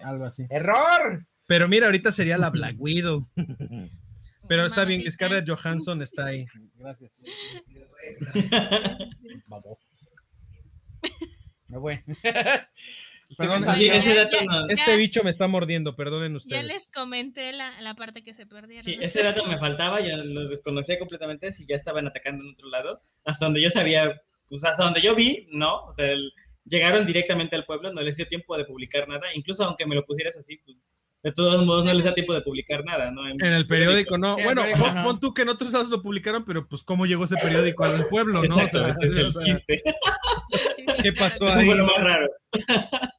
[SPEAKER 1] Algo así.
[SPEAKER 3] ¡Error!
[SPEAKER 1] Pero mira, ahorita sería la Black Widow. Pero está bien. Scarlett Johansson está ahí. Gracias.
[SPEAKER 3] Vamos. Me voy.
[SPEAKER 1] Perdón,
[SPEAKER 3] Estoy
[SPEAKER 4] Sí,
[SPEAKER 3] pensando-
[SPEAKER 4] ese
[SPEAKER 5] Ya,
[SPEAKER 4] dato
[SPEAKER 5] ya,
[SPEAKER 4] no-
[SPEAKER 1] Este bicho me está mordiendo, perdonen
[SPEAKER 5] Ya
[SPEAKER 1] ustedes.
[SPEAKER 5] les comenté la, la parte que se perdieron.
[SPEAKER 4] Sí, ese dato me faltaba, ya lo desconocía completamente, si ya estaban atacando en otro lado. Hasta donde yo sabía, pues hasta donde yo vi, no, o sea, el- llegaron directamente al pueblo, no les dio tiempo de publicar nada, incluso aunque me lo pusieras así, pues de todos modos no les da tiempo de publicar nada, ¿no?
[SPEAKER 1] En el periódico, no. Bueno,
[SPEAKER 3] periódico,
[SPEAKER 1] pon, pon tú que en otros lados lo publicaron, pero pues cómo llegó ese periódico al pueblo, ¿no? O sea,
[SPEAKER 4] ese es el
[SPEAKER 1] o sea,
[SPEAKER 4] chiste.
[SPEAKER 1] ¿Qué pasó ahí?
[SPEAKER 4] fue lo más raro.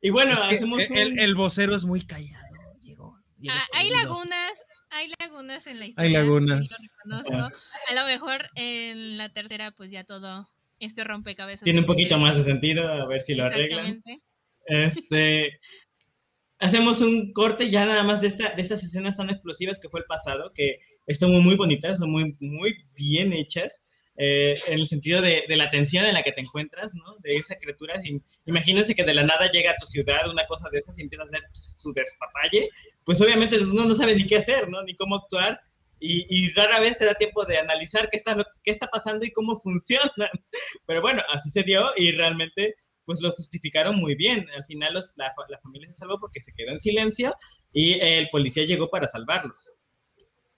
[SPEAKER 4] y bueno,
[SPEAKER 1] Es que
[SPEAKER 4] hacemos un...
[SPEAKER 1] el, el vocero es muy callado. Llegó. llegó
[SPEAKER 5] Ah, hay lagunas, hay lagunas en la historia.
[SPEAKER 1] Hay lagunas.
[SPEAKER 5] sí lo reconozco. A lo mejor en la tercera, pues ya todo este rompecabezas.
[SPEAKER 4] Tiene un poquito más de sentido, a ver si lo arreglan.
[SPEAKER 5] Exactamente.
[SPEAKER 4] Este, hacemos un corte ya nada más de, esta, de estas escenas tan explosivas que fue el pasado, que están muy, muy bonitas, son muy, muy bien hechas, eh, en el sentido de, de la tensión en la que te encuentras, ¿no? De esa criatura. sin- imagínense que de la nada llega a tu ciudad una cosa de esas y empieza a hacer su despapalle, pues obviamente uno no sabe ni qué hacer, ¿no? Ni cómo actuar. Y, y rara vez te da tiempo de analizar qué está, qué está pasando y cómo funcionan. Pero bueno, así se dio y realmente pues lo justificaron muy bien. Al final los- la, la familia se salvó porque se quedó en silencio y el policía llegó para salvarlos.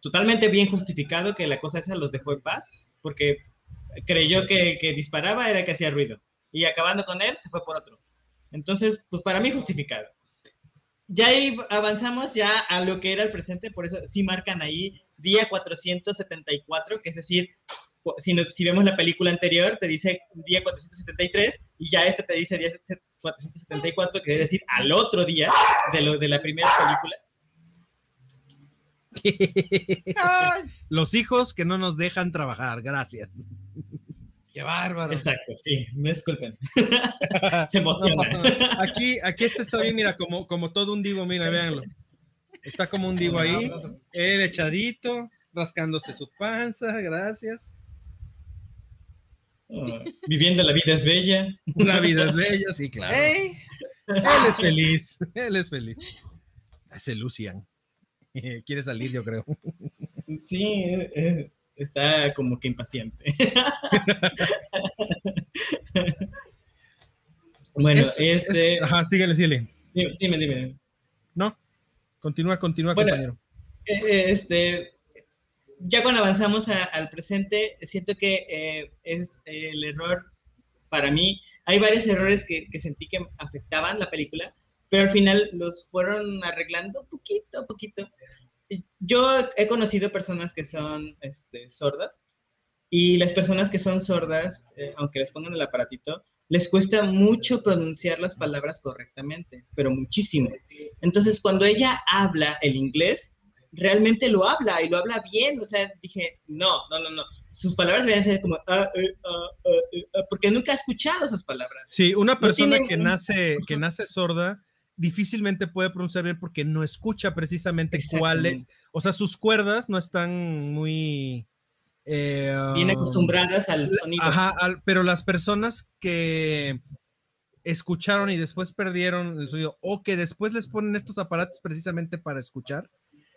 [SPEAKER 4] Totalmente bien justificado que la cosa esa los dejó en paz porque creyó que el que disparaba era el que hacía ruido. Y acabando con él, se fue por otro. Entonces, pues para mí justificado. Ya ahí avanzamos ya a lo que era el presente, por eso sí marcan ahí día 474, que es decir, si, no- si vemos la película anterior, te dice día 473 y ya este te dice día 474, que quiere decir al otro día de lo de la primera película.
[SPEAKER 1] Los hijos que no nos dejan trabajar, gracias.
[SPEAKER 3] ¡Qué bárbaro!
[SPEAKER 4] Exacto, sí, me disculpen. Se
[SPEAKER 1] No
[SPEAKER 4] emociona.
[SPEAKER 1] Aquí, aquí este está bien, mira, como, como todo un divo, mira, véanlo. Está como un divo ahí, él echadito, rascándose su panza, gracias.
[SPEAKER 4] Oh, viviendo la vida es bella.
[SPEAKER 1] La vida es bella, sí, claro. Él es feliz, él es feliz. Ese Lucian. Quiere salir, yo creo.
[SPEAKER 4] Sí, eh, eh, está como que impaciente. bueno,
[SPEAKER 1] Es-
[SPEAKER 4] este.
[SPEAKER 1] es- ajá, síguele, síguele.
[SPEAKER 4] Dime, dime. dime.
[SPEAKER 1] No, continúa, continúa,
[SPEAKER 4] Bueno,
[SPEAKER 1] compañero.
[SPEAKER 4] Eh, este, ya cuando avanzamos a- al presente, siento que eh, es el error para mí. Hay varios errores que, que sentí que afectaban la película, pero al final los fueron arreglando poquito a poquito. Yo he conocido personas que son este, sordas y las personas que son sordas, eh, aunque les pongan el aparatito, les cuesta mucho pronunciar las palabras correctamente, pero muchísimo. Entonces, cuando ella habla el inglés, realmente lo habla y lo habla bien. O sea, dije, no, no, no, no. Sus palabras deben ser como, ah, eh, ah, ah, eh, ah, porque nunca he escuchado esas palabras.
[SPEAKER 1] Sí, una persona
[SPEAKER 4] tiene
[SPEAKER 1] que
[SPEAKER 4] un-
[SPEAKER 1] nace, que nace sorda difícilmente puede pronunciar bien porque no escucha precisamente cuáles, o sea, sus cuerdas no están muy, eh,
[SPEAKER 4] Bien acostumbradas al sonido.
[SPEAKER 1] Ajá, al- pero las personas que escucharon y después perdieron el sonido o que después les ponen estos aparatos precisamente para escuchar,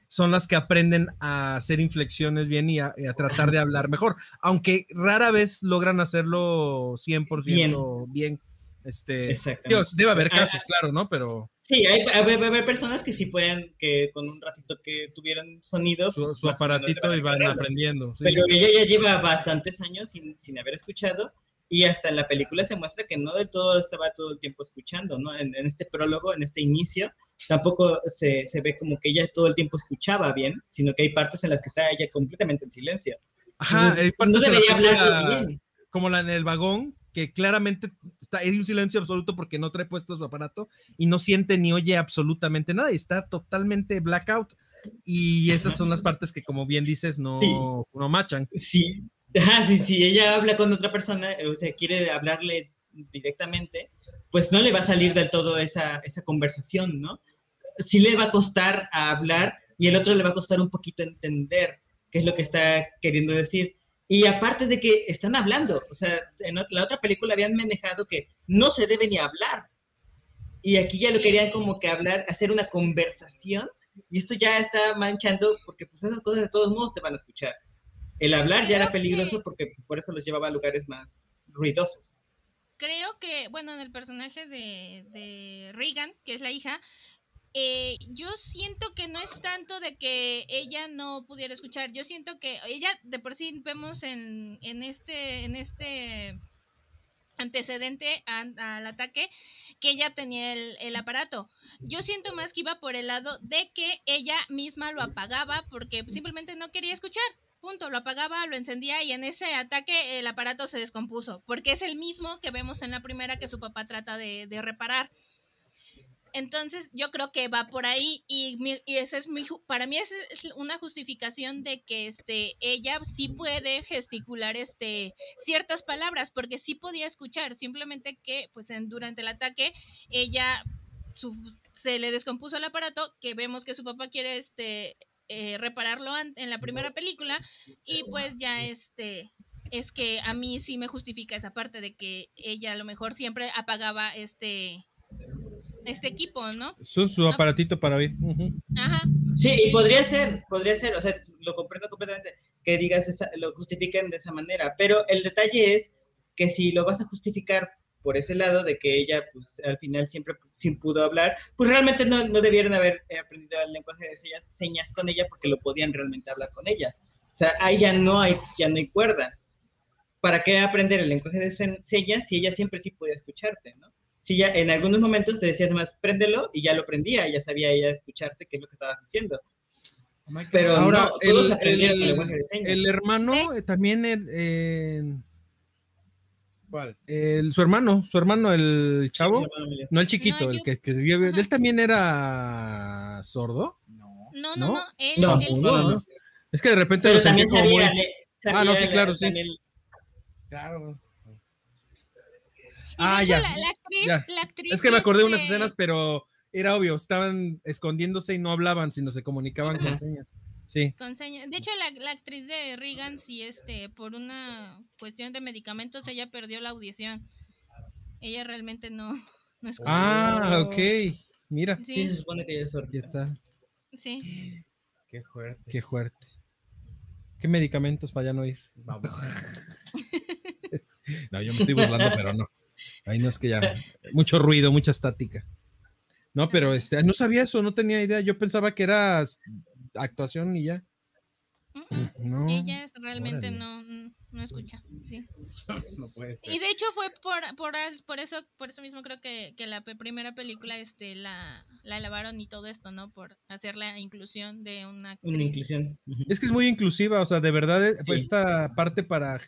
[SPEAKER 1] son las que aprenden a hacer inflexiones bien y a, y a tratar de hablar mejor, aunque rara vez logran hacerlo 100% bien. Este, digo, debe haber
[SPEAKER 4] Ah,
[SPEAKER 1] casos, claro, ¿no? Pero
[SPEAKER 4] Sí, hay, hay- haber personas que sí pueden, que con un ratito que tuvieran sonido.
[SPEAKER 1] su, su aparatito y van aprendiendo. sí.
[SPEAKER 4] Pero ella ya lleva bastantes años sin, sin haber escuchado y hasta en la película se muestra que no del todo estaba todo el tiempo escuchando, ¿no? En, en este prólogo, en este inicio, tampoco se, se ve como que ella todo el tiempo escuchaba bien, sino que hay partes en las que está ella completamente en silencio.
[SPEAKER 1] Ajá,
[SPEAKER 4] Entonces,
[SPEAKER 1] hay partes
[SPEAKER 4] no debería hablar bien.
[SPEAKER 1] como la en el vagón, que claramente está, hay un silencio absoluto porque no trae puesto su aparato y no siente ni oye absolutamente nada y está totalmente blackout. Y esas son las partes que, como bien dices, no,
[SPEAKER 4] Sí.
[SPEAKER 1] no machan.
[SPEAKER 4] Sí, ajá, sí, si ella habla con otra persona, o sea, quiere hablarle directamente, pues no le va a salir del todo esa, esa conversación, ¿no? Sí le va a costar a hablar y el otro le va a costar un poquito entender qué es lo que está queriendo decir. Y aparte de que están hablando, o sea, en la otra película habían manejado que no se debe ni hablar. Y aquí ya lo querían como que hablar, hacer una conversación. Y esto ya está manchando porque pues esas cosas de todos modos te van a escuchar. El hablar ya era
[SPEAKER 5] que-
[SPEAKER 4] peligroso porque por eso los llevaba a lugares más ruidosos.
[SPEAKER 5] creo que, bueno, en el personaje de, de Regan, que es la hija, eh, yo siento que no es tanto de que ella no pudiera escuchar, yo siento que ella de por sí vemos en, en este, este antecedente al ataque que ella tenía el, el aparato. Yo siento más que iba por el lado de que ella misma lo apagaba porque simplemente no quería escuchar. Punto, lo apagaba, lo encendía y en ese ataque el aparato se descompuso, porque es el mismo que vemos en la primera que su papá trata de, de reparar. Entonces yo creo que va por ahí y, mi- y es mi, para mí esa es una justificación de que este, ella sí puede gesticular este, ciertas palabras, porque sí podía escuchar, simplemente que pues en, durante el ataque ella se le descompuso el aparato, que vemos que su papá quiere este, eh, repararlo en la primera película y pues ya este es que a mí sí me justifica esa parte de que ella a lo mejor siempre apagaba este este equipo, ¿no?
[SPEAKER 1] Su, su aparatito para oír. Ujú.
[SPEAKER 5] Ajá.
[SPEAKER 4] Sí, y podría ser, podría ser, o sea, lo comprendo completamente que digas, esa, lo justifiquen de esa manera, pero el detalle es que si lo vas a justificar por ese lado de que ella, pues, al final siempre sí pudo hablar, pues realmente no, no debieron haber eh, aprendido el lenguaje de señas, señas con ella porque lo podían realmente hablar con ella. O sea, ahí ya no hay, ya no hay cuerda. ¿Para qué aprender el lenguaje de se- señas si ella siempre sí podía escucharte, no? Si ya en algunos momentos te decía nomás, préndelo, y ya lo prendía, ya sabía ella escucharte qué es lo que estabas diciendo. Pero
[SPEAKER 1] Ahora,
[SPEAKER 4] no, todos
[SPEAKER 1] el-
[SPEAKER 4] aprendieron
[SPEAKER 1] el-
[SPEAKER 4] el lenguaje de señas.
[SPEAKER 1] El hermano eh, también, el, eh,
[SPEAKER 3] ¿Cuál?
[SPEAKER 1] el- su hermano, su hermano, el chavo,
[SPEAKER 4] Sí,
[SPEAKER 1] no el chiquito,
[SPEAKER 5] No,
[SPEAKER 1] el que, que se él también era sordo.
[SPEAKER 3] No.
[SPEAKER 5] No,
[SPEAKER 1] ¿No?
[SPEAKER 5] no, él,
[SPEAKER 4] No,
[SPEAKER 5] él
[SPEAKER 4] no,
[SPEAKER 5] sí.
[SPEAKER 4] no.
[SPEAKER 1] Es que de repente
[SPEAKER 4] Pero
[SPEAKER 1] lo
[SPEAKER 4] también
[SPEAKER 1] como muy-
[SPEAKER 4] sabía, le- sabía
[SPEAKER 1] Ah, no, sí,
[SPEAKER 4] la-
[SPEAKER 1] claro, sí.
[SPEAKER 3] Claro.
[SPEAKER 1] Ah,
[SPEAKER 5] hecho,
[SPEAKER 1] ya,
[SPEAKER 5] La, la actriz,
[SPEAKER 1] ya.
[SPEAKER 5] la actriz
[SPEAKER 1] Es que me acordé de unas escenas, pero era obvio, estaban escondiéndose y no hablaban, sino se comunicaban con señas. Sí.
[SPEAKER 5] con señas. De hecho, la, la actriz de Regan, sí, este, por una cuestión de medicamentos, ella perdió la audición. Ella realmente no, no escucha.
[SPEAKER 1] Ah, ok. Mira,
[SPEAKER 4] Sí,
[SPEAKER 5] sí,
[SPEAKER 4] se supone que ella es sorda.
[SPEAKER 1] ¿qué tal?
[SPEAKER 5] sí.
[SPEAKER 3] Qué fuerte.
[SPEAKER 1] Qué fuerte. ¿Qué medicamentos para ya no ir?
[SPEAKER 3] Vamos.
[SPEAKER 1] No, yo me estoy burlando, pero no. Ahí no es que ya. Mucho ruido, mucha estática. No, pero este, no sabía eso, no tenía idea. Yo pensaba que era actuación y ya. No.
[SPEAKER 5] Ella es, realmente no, no escucha. Sí.
[SPEAKER 3] no puede ser.
[SPEAKER 5] Y de hecho fue por, por, por eso, por eso mismo creo que, que la primera película este la, la elevaron y todo esto, ¿no? Por hacer la inclusión de una actriz.
[SPEAKER 4] Una inclusión.
[SPEAKER 1] Es que es muy inclusiva, o sea, de verdad, eh,
[SPEAKER 4] Sí.
[SPEAKER 1] esta parte para.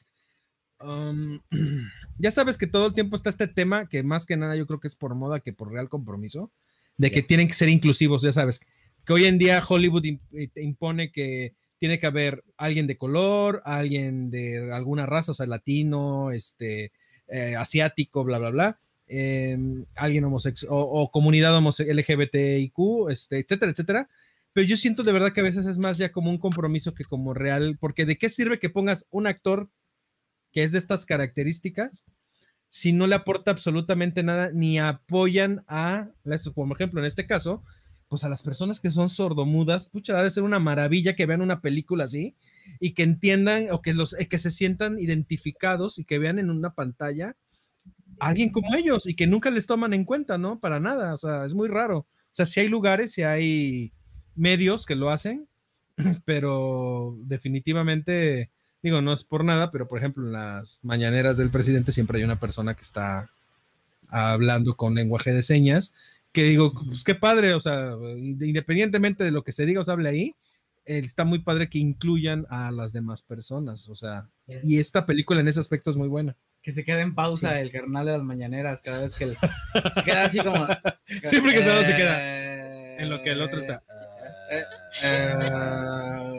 [SPEAKER 1] Um, ya sabes que todo el tiempo está este tema, que más que nada yo creo que es por moda que por real compromiso, de que tienen que ser inclusivos, ya sabes, que hoy en día Hollywood eh, impone que tiene que haber alguien de color, alguien de alguna raza, o sea, latino, este, eh, asiático, bla, bla, bla. em, alguien homosexual o, o comunidad homose- LGBTIQ, este, etcétera, etcétera. pero yo siento de verdad que a veces es más ya como un compromiso que como real, porque ¿de qué sirve que pongas un actor que es de estas características si no le aporta absolutamente nada ni apoyan a, por ejemplo, en este caso, pues a las personas que son sordomudas, pucha, ha de ser una maravilla que vean una película así y que entiendan o que, los, que se sientan identificados y que vean en una pantalla a alguien como ellos y que nunca les toman en cuenta, ¿no? Para nada, o sea, es muy raro. O sea, si hay lugares, si hay medios que lo hacen, pero definitivamente digo, no es por nada, pero por ejemplo en las mañaneras del presidente siempre hay una persona que está hablando con lenguaje de señas, que digo, pues qué padre, o sea, independientemente de lo que se diga o se hable ahí, está muy padre que incluyan a las demás personas, o sea, y esta película en ese aspecto es muy buena.
[SPEAKER 3] Que se quede en pausa el carnal de las mañaneras cada vez que se queda así como...
[SPEAKER 1] Siempre que se, se queda. En lo que el otro está... Eh, eh,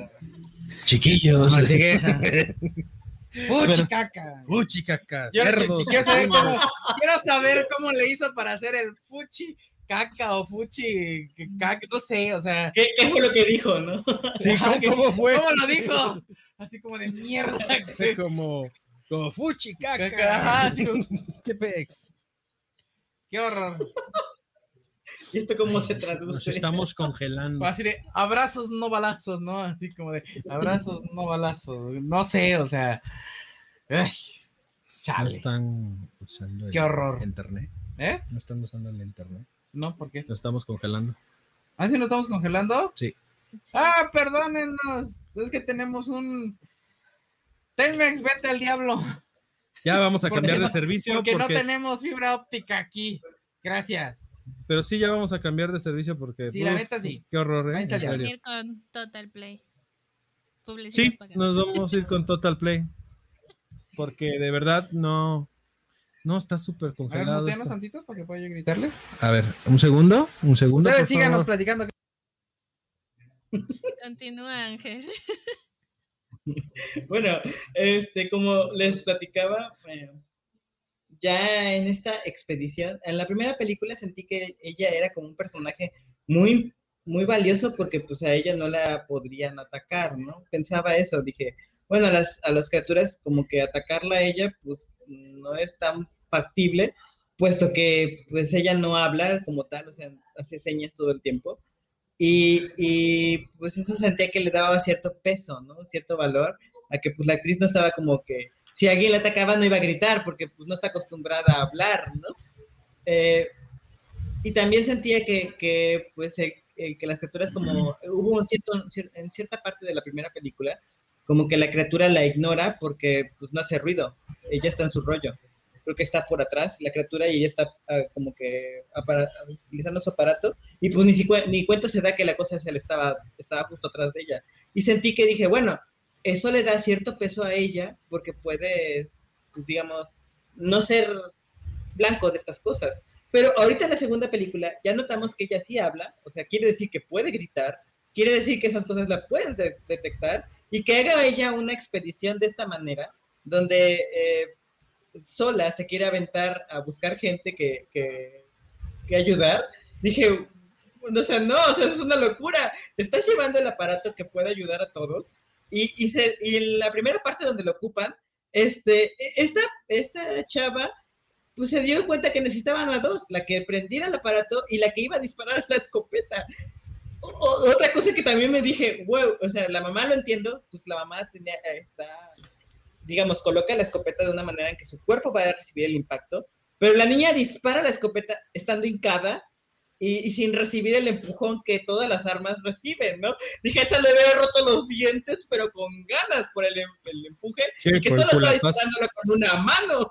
[SPEAKER 1] Chiquillos.
[SPEAKER 3] Así que. Fuchi caca.
[SPEAKER 1] Fuchi caca.
[SPEAKER 3] Quiero, saber cómo, le hizo para hacer el fuchi caca o fuchi caca, no sé, o sea.
[SPEAKER 4] ¿Qué, qué fue lo que dijo, no?
[SPEAKER 1] Sí, ¿cómo, fue?
[SPEAKER 3] ¿Cómo lo dijo? Así como de mierda.
[SPEAKER 1] Como, como fuchi caca. Ajá, así como,
[SPEAKER 3] qué pex. Qué horror.
[SPEAKER 4] ¿Y esto cómo se traduce?
[SPEAKER 1] Nos estamos congelando.
[SPEAKER 3] Así de abrazos, no balazos, ¿no? Así como de abrazos, no balazos. No sé, o sea. Ay,
[SPEAKER 1] No están usando
[SPEAKER 3] el Qué horror.
[SPEAKER 1] internet.
[SPEAKER 3] ¿Eh?
[SPEAKER 1] No están usando el internet.
[SPEAKER 3] No, ¿por qué?
[SPEAKER 1] Lo estamos congelando.
[SPEAKER 3] ¿Ah, sí lo estamos congelando?
[SPEAKER 1] Sí.
[SPEAKER 3] Ah, perdónenos. Es que tenemos un. Telmex, vete al diablo.
[SPEAKER 1] Ya vamos a cambiar de servicio.
[SPEAKER 3] Porque, porque, no tenemos fibra óptica aquí. Gracias.
[SPEAKER 1] Pero sí, ya vamos a cambiar de servicio porque.
[SPEAKER 3] Sí, la neta sí.
[SPEAKER 1] Qué horror, ¿eh?
[SPEAKER 5] Vamos a ir con Total Play.
[SPEAKER 1] sí, nos vamos a ir con Total Play. Porque de verdad no. No, está súper congelado.
[SPEAKER 3] A ver, tantito para que pueda yo gritarles.
[SPEAKER 1] A ver, un segundo, un segundo.
[SPEAKER 3] Ustedes síganos platicando.
[SPEAKER 5] Continúa, Ángel.
[SPEAKER 4] bueno, este, como les platicaba, eh, ya en esta expedición, en la primera película sentí que ella era como un personaje muy, muy valioso porque pues a ella no la podrían atacar, ¿no? Pensaba eso, dije, bueno, a las, a las criaturas como que atacarla a ella pues no es tan factible, puesto que pues ella no habla como tal, o sea, hace señas todo el tiempo. Y, y, pues eso sentía que le daba cierto peso, ¿no? Cierto valor, a que pues la actriz no estaba como que si alguien le atacaba no iba a gritar porque pues, no está acostumbrada a hablar, ¿no? Eh, y también sentía que, que pues, que las criaturas como, hubo un cierto, en cierta parte de la primera película, como que la criatura la ignora porque pues no hace ruido, ella está en su rollo, creo que está por atrás la criatura y ella está ah, como que utilizando su aparato y pues ni, ni cuenta se da que la cosa se le estaba, estaba justo atrás de ella. Y sentí que dije, bueno, eso le da cierto peso a ella porque puede, pues digamos, no ser blanco de estas cosas. Pero ahorita en la segunda película ya notamos que ella sí habla, o sea, quiere decir que puede gritar, quiere decir que esas cosas la pueden detectar y que haga ella una expedición de esta manera, donde eh, sola se quiere aventar a buscar gente que, que, ayudar. Dije, o sea, no, o sea, es una locura. Te estás llevando el aparato que puede ayudar a todos y, y, se, y en la primera parte donde lo ocupan, este, e, esta, esta chava pues se dio cuenta que necesitaban a dos, la que prendiera el aparato y la que iba a disparar la escopeta. otra cosa que también me dije, wow, o sea, la mamá lo entiendo, pues la mamá tenía, está, digamos, coloca la escopeta de una manera en que su cuerpo va a recibir el impacto, pero la niña dispara la escopeta estando hincada y, sin recibir el empujón que todas las armas reciben, ¿no? Dije, esa le había roto los dientes, pero con ganas por el, em, empuje, y que solo está disparándolo con una mano.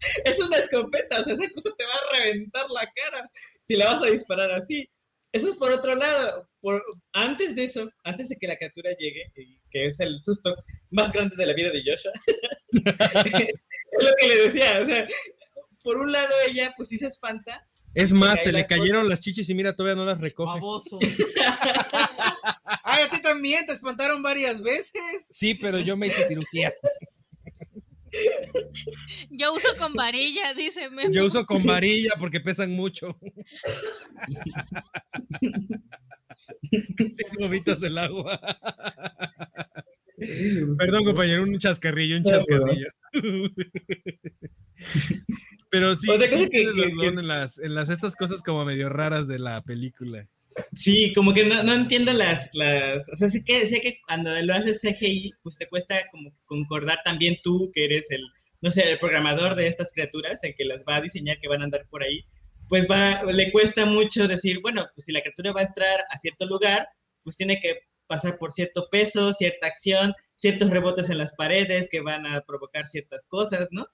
[SPEAKER 4] es una escopeta, o sea, esa cosa te va a reventar la cara si la vas a disparar así. Eso es por otro lado. Por, antes de eso, antes de que la criatura llegue, que es el susto más grande de la vida de Joshua, es lo que le decía, o sea, por un lado ella pues sí se espanta,
[SPEAKER 1] es más, se le cayeron las chichis y mira, todavía no las recoge.
[SPEAKER 3] Baboso. Ay, a ti también te espantaron varias veces.
[SPEAKER 1] Sí, pero yo me hice cirugía.
[SPEAKER 5] Yo uso con varilla, dice Memo.
[SPEAKER 1] Yo uso con varilla porque pesan mucho. Si vomitas el agua. Perdón, compañero, un chascarrillo, un chascarrillo. Pero sí, sí
[SPEAKER 4] que- que- que-
[SPEAKER 1] en las, en las estas cosas como medio raras de la película.
[SPEAKER 4] Sí, como que no, no entiendo las, las, o sea, sé que, sé que cuando lo haces CGI, pues te cuesta como concordar también tú, que eres el, no sé, el programador de estas criaturas, el que las va a diseñar, que van a andar por ahí, pues va, le cuesta mucho decir, bueno, pues si la criatura va a entrar a cierto lugar, pues tiene que pasar por cierto peso, cierta acción, ciertos rebotes en las paredes que van a provocar ciertas cosas, ¿no?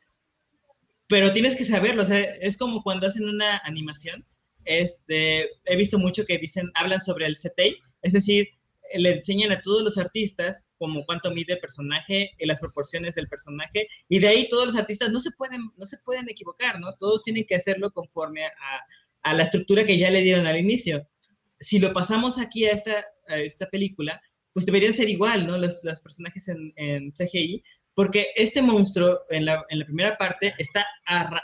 [SPEAKER 4] Pero tienes que saberlo, o sea, es como cuando hacen una animación, este, he visto mucho que dicen, hablan sobre el CTI, es decir, le enseñan a todos los artistas como cuánto mide el personaje y las proporciones del personaje, y de ahí todos los artistas no se pueden, no se pueden equivocar, ¿no? Todos tienen que hacerlo conforme a la estructura que ya le dieron al inicio. Si lo pasamos aquí a esta, a esta película, pues deberían ser igual, ¿no? Los, los personajes en, en CGI, porque este monstruo en la, en la primera parte está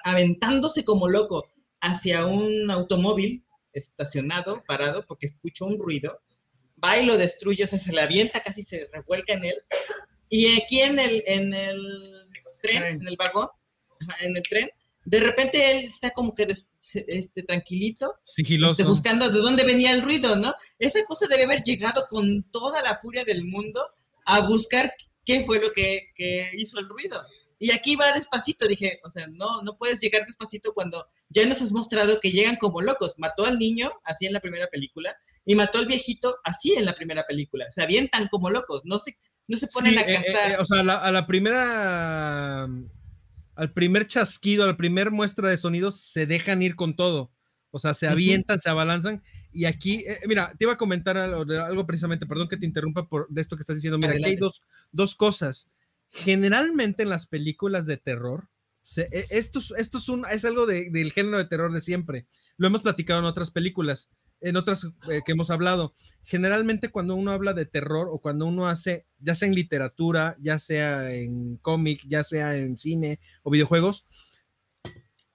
[SPEAKER 4] aventándose como loco hacia un automóvil estacionado, parado, porque escuchó un ruido, va y lo destruye, o sea, se le avienta, casi se revuelca en él, y aquí en el, en el tren, en el vagón, en el tren, de repente él está como que des- este, tranquilito,
[SPEAKER 1] Sigiloso.
[SPEAKER 4] este, buscando de dónde venía el ruido, ¿no? Esa cosa debe haber llegado con toda la furia del mundo a buscar qué fue lo que, que hizo el ruido. Y aquí va despacito, dije, o sea, no, no puedes llegar despacito cuando ya nos has mostrado que llegan como locos. Mató al niño, así en la primera película, y mató al viejito, así en la primera película. Se avientan como locos, no se, no se ponen
[SPEAKER 1] Sí,
[SPEAKER 4] a
[SPEAKER 1] eh, eh,
[SPEAKER 4] cazar.
[SPEAKER 1] eh, o sea, la, a la primera. Al primer chasquido, a la primera muestra de sonidos, se dejan ir con todo. O sea, se avientan, se abalanzan. Y aquí, eh, mira, te iba a comentar algo, algo precisamente, perdón que te interrumpa por de esto que estás diciendo. Mira, aquí hay
[SPEAKER 4] Adelante.
[SPEAKER 1] dos, dos cosas. Generalmente en las películas de terror, se- eh, esto, es- esto es, un, es algo de- del género de terror de siempre. Lo hemos platicado en otras películas, en otras eh, que hemos hablado. Generalmente cuando uno habla de terror o cuando uno hace, ya sea en literatura, ya sea en cómic, ya sea en cine o videojuegos,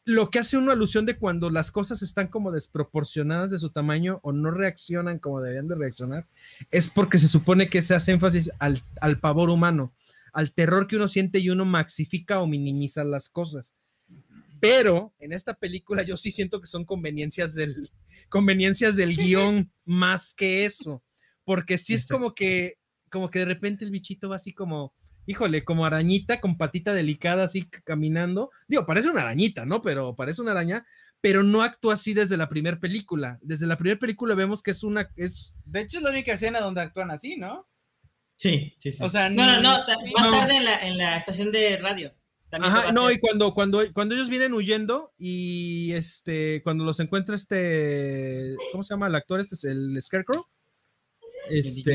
[SPEAKER 1] lo que hace una alusión de cuando las cosas están como desproporcionadas de su tamaño o no reaccionan como deberían de reaccionar, es porque se supone que se hace énfasis al, al pavor humano, al terror que uno siente y uno maxifica o minimiza las cosas. Pero en esta película yo sí siento que son conveniencias del, conveniencias del guion más que eso, porque sí es como que, como que de repente el bichito va así como, híjole, como arañita con patita delicada así caminando. Digo, parece una arañita, ¿no? Pero parece una araña, pero no actúa así desde la primera película. Desde la primera película vemos que es una, es,
[SPEAKER 3] De hecho, es la única escena donde actúan así, ¿no?
[SPEAKER 4] Sí, sí, sí.
[SPEAKER 3] O sea,
[SPEAKER 4] no, no, no, más
[SPEAKER 1] no.
[SPEAKER 4] tarde en la, en la estación de radio.
[SPEAKER 1] Ajá, no, y cuando, cuando, cuando ellos vienen huyendo y este, cuando los encuentra este, ¿cómo se llama el actor? Este es el Scarecrow. Este,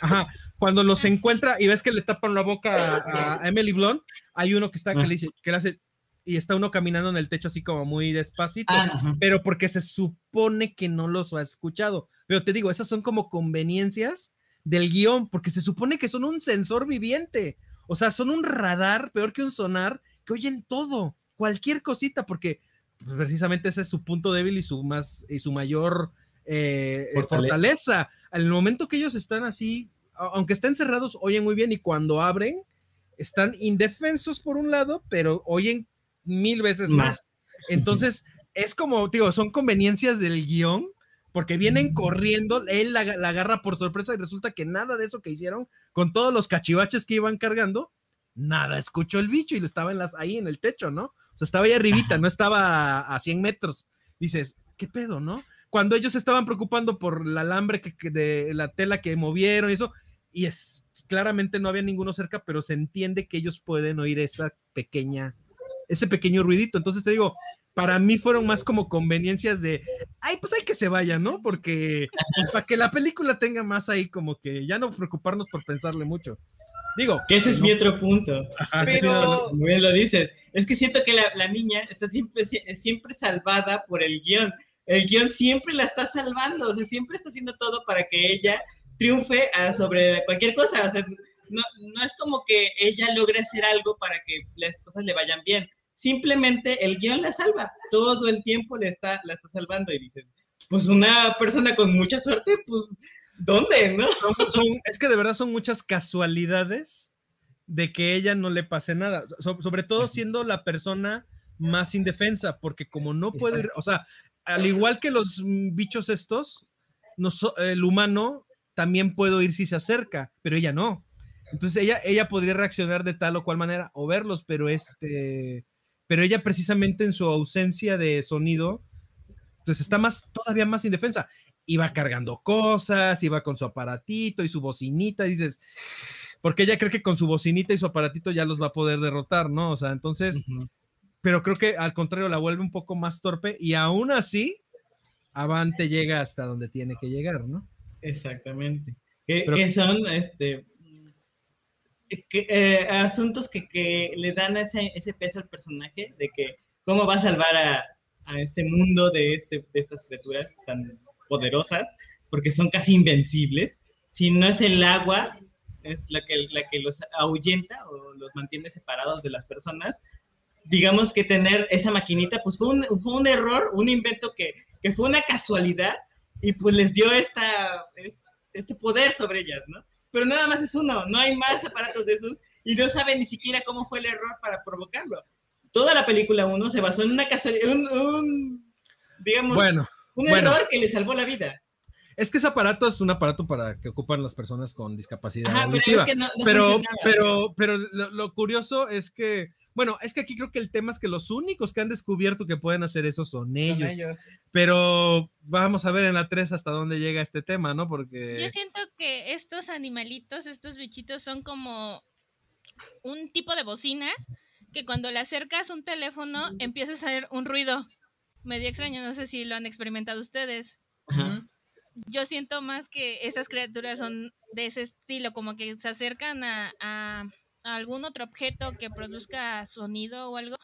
[SPEAKER 1] ajá, cuando los encuentra y ves que le tapan la boca a, a Emily Blunt, hay uno que está, que
[SPEAKER 4] Ah.
[SPEAKER 1] le dice, que le hace, y está uno caminando en el techo así como muy despacito.
[SPEAKER 4] Ah, ajá.
[SPEAKER 1] pero porque se supone que no los ha escuchado. Pero te digo, esas son como conveniencias del guion, porque se supone que son un sensor viviente. O sea, son un radar, peor que un sonar, que oyen todo, cualquier cosita, porque pues, precisamente ese es su punto débil y su más y su mayor eh, eh,
[SPEAKER 4] Fortaleza.
[SPEAKER 1] Al momento que ellos están así, aunque estén cerrados, oyen muy bien y cuando abren, están indefensos por un lado, pero oyen mil veces más.
[SPEAKER 4] Más.
[SPEAKER 1] Entonces, es como, digo, son conveniencias del guion, porque vienen corriendo, él la, la agarra por sorpresa y resulta que nada de eso que hicieron, con todos los cachivaches que iban cargando, nada escuchó el bicho y lo estaba en las, ahí en el techo, ¿no? O sea, estaba ahí arribita, no estaba a, a 100 metros. Dices, ¿qué pedo, no? Cuando ellos se estaban preocupando por el alambre que, que de la tela que movieron y eso, y es claramente no había ninguno cerca, pero se entiende que ellos pueden oír esa pequeña, ese pequeño ruidito. Entonces te digo, para mí fueron más como conveniencias de, ay, pues hay que se vaya, ¿no? Porque pues, para que la película tenga más ahí como que ya no preocuparnos por pensarle mucho. Digo,
[SPEAKER 4] Que ese es mi otro punto.
[SPEAKER 1] Ajá,
[SPEAKER 3] Pero-
[SPEAKER 4] Como bien lo dices. Es que siento que la, la niña está siempre, sie- siempre salvada por el guion. El guion siempre la está salvando, o sea, siempre está haciendo todo para que ella triunfe ah, sobre cualquier cosa. O sea, no, no es como que ella logre hacer algo para que las cosas le vayan bien. Simplemente el guion la salva. Todo el tiempo le está, la está salvando y dices, pues una persona con mucha suerte, pues, ¿dónde, no?
[SPEAKER 1] es que de verdad son muchas casualidades de que ella no le pase nada, sobre todo siendo la persona más indefensa, porque como no puede, ir, o sea, al igual que los bichos estos, el humano también puede ir si se acerca, pero ella no. Entonces ella, ella podría reaccionar de tal o cual manera o verlos, pero este, pero ella precisamente en su ausencia de sonido, entonces está más, todavía más indefensa. Iba cargando cosas, iba con su aparatito y su bocinita, dices, porque ella cree que con su bocinita y su aparatito ya los va a poder derrotar, ¿no? O sea, entonces, pero creo que al contrario la vuelve un poco más torpe y aún así, Avante llega hasta donde tiene que llegar, ¿no?
[SPEAKER 4] Exactamente. Que, son este, eh, asuntos que, le dan ese, ese, peso al personaje de que cómo va a salvar a, a este mundo de, este, de estas criaturas tan poderosas, porque son casi invencibles. Si no es el agua, es la que, la que los ahuyenta o los mantiene separados de las personas, digamos que tener esa maquinita, pues fue un, fue un error, un invento que, que, fue una casualidad y pues les dio esta, este poder sobre ellas, ¿no? Pero nada más es uno, no hay más aparatos de esos y no saben ni siquiera cómo fue el error para provocarlo. Toda la película uno se basó en una casualidad, un, digamos,
[SPEAKER 1] bueno,
[SPEAKER 4] un error que le salvó la vida.
[SPEAKER 1] Es que ese aparato es un aparato para que ocupan las personas con discapacidad auditiva. Pero, pero, pero, lo, curioso es que bueno, es que aquí creo que el tema es que los únicos que han descubierto que pueden hacer eso son ellos. Pero vamos a ver en la 3 hasta dónde llega este tema, ¿no? Porque...
[SPEAKER 5] Yo siento que estos animalitos, estos bichitos son como un tipo de bocina que cuando le acercas un teléfono empieza a hacer un ruido medio extraño. No sé si lo han experimentado ustedes. Yo siento más que esas criaturas son de ese estilo, como que se acercan a algún otro objeto que produzca sonido o algo,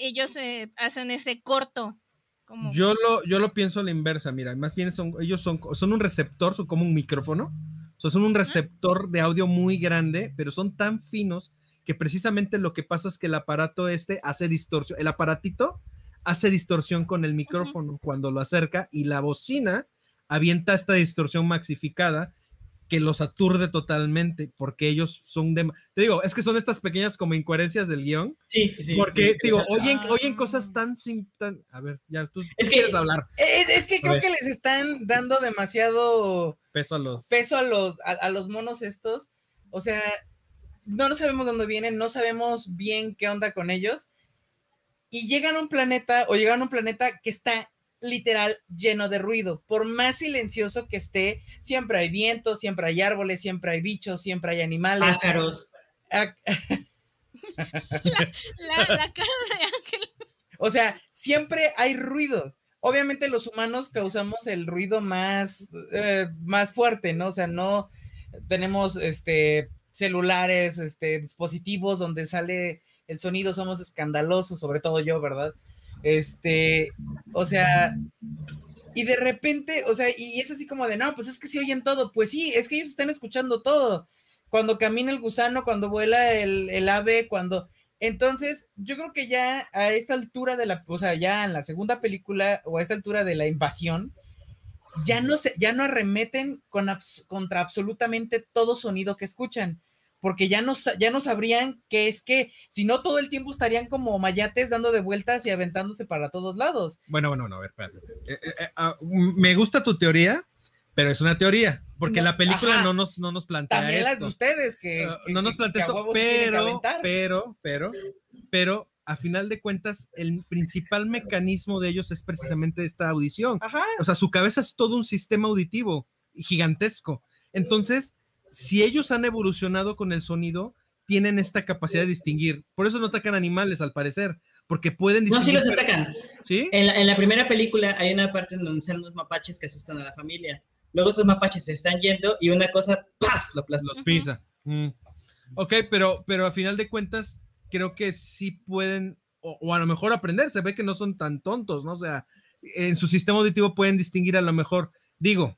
[SPEAKER 5] ellos eh, hacen ese corto.
[SPEAKER 1] Como... Yo, lo, yo lo pienso a la inversa, mira, más bien son, ellos son, son un receptor, son como un micrófono, son un receptor de audio muy grande, pero son tan finos que precisamente lo que pasa es que el aparato este hace distorsión, el aparatito hace distorsión con el micrófono cuando lo acerca y la bocina avienta esta distorsión maxificada que los aturde totalmente, porque ellos son de... Te digo, es que son estas pequeñas como incoherencias del guion.
[SPEAKER 4] Sí, sí, sí.
[SPEAKER 1] Porque, digo, oyen, oyen cosas tan, sin, tan... A ver, ya tú
[SPEAKER 3] es
[SPEAKER 1] quieres hablar.
[SPEAKER 3] Es, que creo que les están dando demasiado...
[SPEAKER 1] Peso a los...
[SPEAKER 3] Peso a los, a, los monos estos. O sea, no, no sabemos dónde vienen, no sabemos bien qué onda con ellos. Y llegan a un planeta, o llegan a un planeta que está literal lleno de ruido. Por más silencioso que esté, siempre hay viento, siempre hay árboles, siempre hay bichos, siempre hay animales.
[SPEAKER 4] Pájaros.
[SPEAKER 5] la, cara de Ángel.
[SPEAKER 3] O sea, siempre hay ruido. Obviamente los humanos causamos el ruido más, eh, más fuerte, ¿no? O sea, no tenemos este celulares, este dispositivos donde sale el sonido, somos escandalosos, sobre todo yo, ¿verdad? Este, o sea, y de repente, o sea, y es así como de, no, pues es que si oyen todo, pues sí, es que ellos están escuchando todo. Cuando camina el gusano, cuando vuela el, ave, cuando... Entonces, yo creo que ya a esta altura de la, o sea, ya en la segunda película o a esta altura de la invasión, ya no se, ya no arremeten con contra absolutamente todo sonido que escuchan porque ya no, ya no sabrían qué es qué, si no todo el tiempo estarían como mayates dando de vueltas y aventándose para todos lados.
[SPEAKER 1] Bueno, bueno, no, a ver, espérate. Eh, eh, eh, ah, me gusta tu teoría, pero es una teoría, porque la película no nos, no nos plantea
[SPEAKER 3] También las de ustedes, que,
[SPEAKER 1] ah, no nos plantea esto, pero, pero, pero, pero, a final de cuentas, el principal mecanismo de ellos es precisamente esta audición. O sea, su cabeza es todo un sistema auditivo gigantesco. Entonces, si ellos han evolucionado con el sonido, tienen esta capacidad de distinguir. Por eso no atacan animales, al parecer, porque pueden
[SPEAKER 4] distinguir. No, sí los atacan. ¿Sí? En la, primera película hay una parte en donde salen unos mapaches que asustan a la familia. Luego esos mapaches se están yendo y una cosa, ¡paz! Lo
[SPEAKER 1] Los pisa. Mm. Ok, pero, pero a final de cuentas, creo que sí pueden, o, o, a lo mejor aprender. Se ve que no son tan tontos, ¿no? O sea, en su sistema auditivo pueden distinguir a lo mejor. Digo,